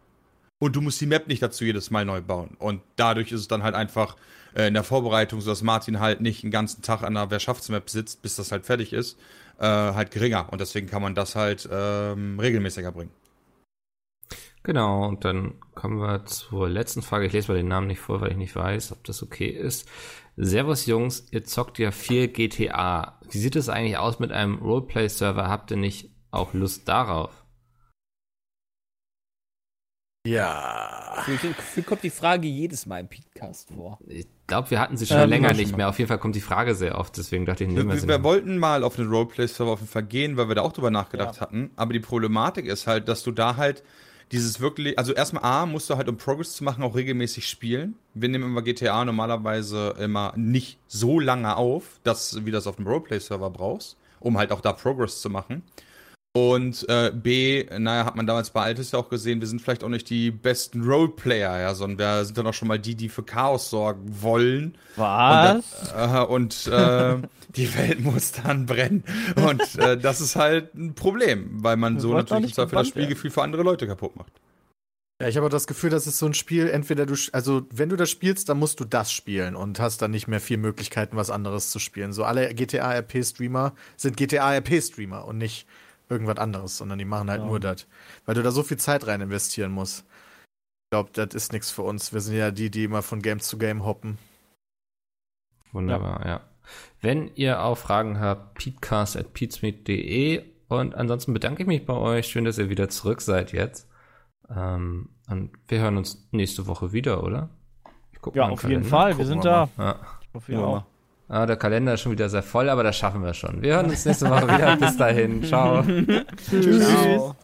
[SPEAKER 5] Und du musst die Map nicht dazu jedes Mal neu bauen. Und dadurch ist es dann halt einfach äh, in der Vorbereitung, sodass Martin halt nicht einen ganzen Tag an der Wirtschaftsmap sitzt, bis das halt fertig ist, äh, halt geringer. Und deswegen kann man das halt ähm, regelmäßiger bringen.
[SPEAKER 2] Genau, und dann kommen wir zur letzten Frage. Ich lese mal den Namen nicht vor, weil ich nicht weiß, ob das okay ist. Servus Jungs, ihr zockt ja viel GTA. Wie sieht es eigentlich aus mit einem Roleplay-Server? Habt ihr nicht auch Lust darauf?
[SPEAKER 1] Ja.
[SPEAKER 3] Für, für kommt die Frage jedes Mal im Podcast vor.
[SPEAKER 2] Ich glaube, wir hatten sie schon
[SPEAKER 4] Ähm,
[SPEAKER 2] länger nicht mehr. Auf jeden Fall kommt die Frage sehr oft, deswegen dachte ich,
[SPEAKER 5] Wir,
[SPEAKER 2] nehmen wir
[SPEAKER 5] wir,
[SPEAKER 2] sie
[SPEAKER 5] wir wollten mal auf einen Roleplay-Server auf jeden Fall gehen, weil wir da auch drüber nachgedacht hatten. Aber die Problematik ist halt, dass du da halt dieses wirklich, also erstmal A, musst du halt, um Progress zu machen, auch regelmäßig spielen. Wir nehmen immer GTA normalerweise immer nicht so lange auf, dass, wie das auf dem Roleplay-Server brauchst, um halt auch da Progress zu machen. Und äh, B, naja, hat man damals bei Altis ja auch gesehen, wir sind vielleicht auch nicht die besten Roleplayer, ja, sondern wir sind dann auch schon mal die, die für Chaos sorgen wollen.
[SPEAKER 4] Was?
[SPEAKER 5] Und, äh, und äh, die Welt muss dann brennen. Und äh, das ist halt ein Problem, weil man
[SPEAKER 4] Wir
[SPEAKER 5] so natürlich Zweifel das. Spielgefühl für andere Leute kaputt macht.
[SPEAKER 1] Ja, ich habe auch das Gefühl, das ist so ein Spiel, entweder du, also wenn du das spielst, dann musst du das spielen und hast dann nicht mehr viel Möglichkeiten, was anderes zu spielen. So alle GTA-RP-Streamer sind GTA-RP-Streamer und nicht irgendwas anderes, sondern die machen halt
[SPEAKER 4] Ja.
[SPEAKER 1] nur das. Weil du da so viel Zeit rein investieren musst. Ich glaube, das ist nichts für uns. Wir sind ja die, die immer von Game zu Game hoppen.
[SPEAKER 2] Wunderbar, ja. Wenn ihr auch Fragen habt, peatcast.peatsmeet.de und ansonsten bedanke ich mich bei euch. Schön, dass ihr wieder zurück seid jetzt. Ähm, und wir hören uns nächste Woche wieder, oder? Ich guck
[SPEAKER 4] Ja, auf jeden. Fall. Wir sind
[SPEAKER 1] wir
[SPEAKER 4] da.
[SPEAKER 2] Ja.
[SPEAKER 4] Ich hoffe, ihr auch.
[SPEAKER 2] Ah, der Kalender ist schon wieder sehr voll, aber das schaffen wir schon. Wir hören uns nächste Woche wieder. Bis dahin. Ciao.
[SPEAKER 4] Tschüss.
[SPEAKER 3] Ciao.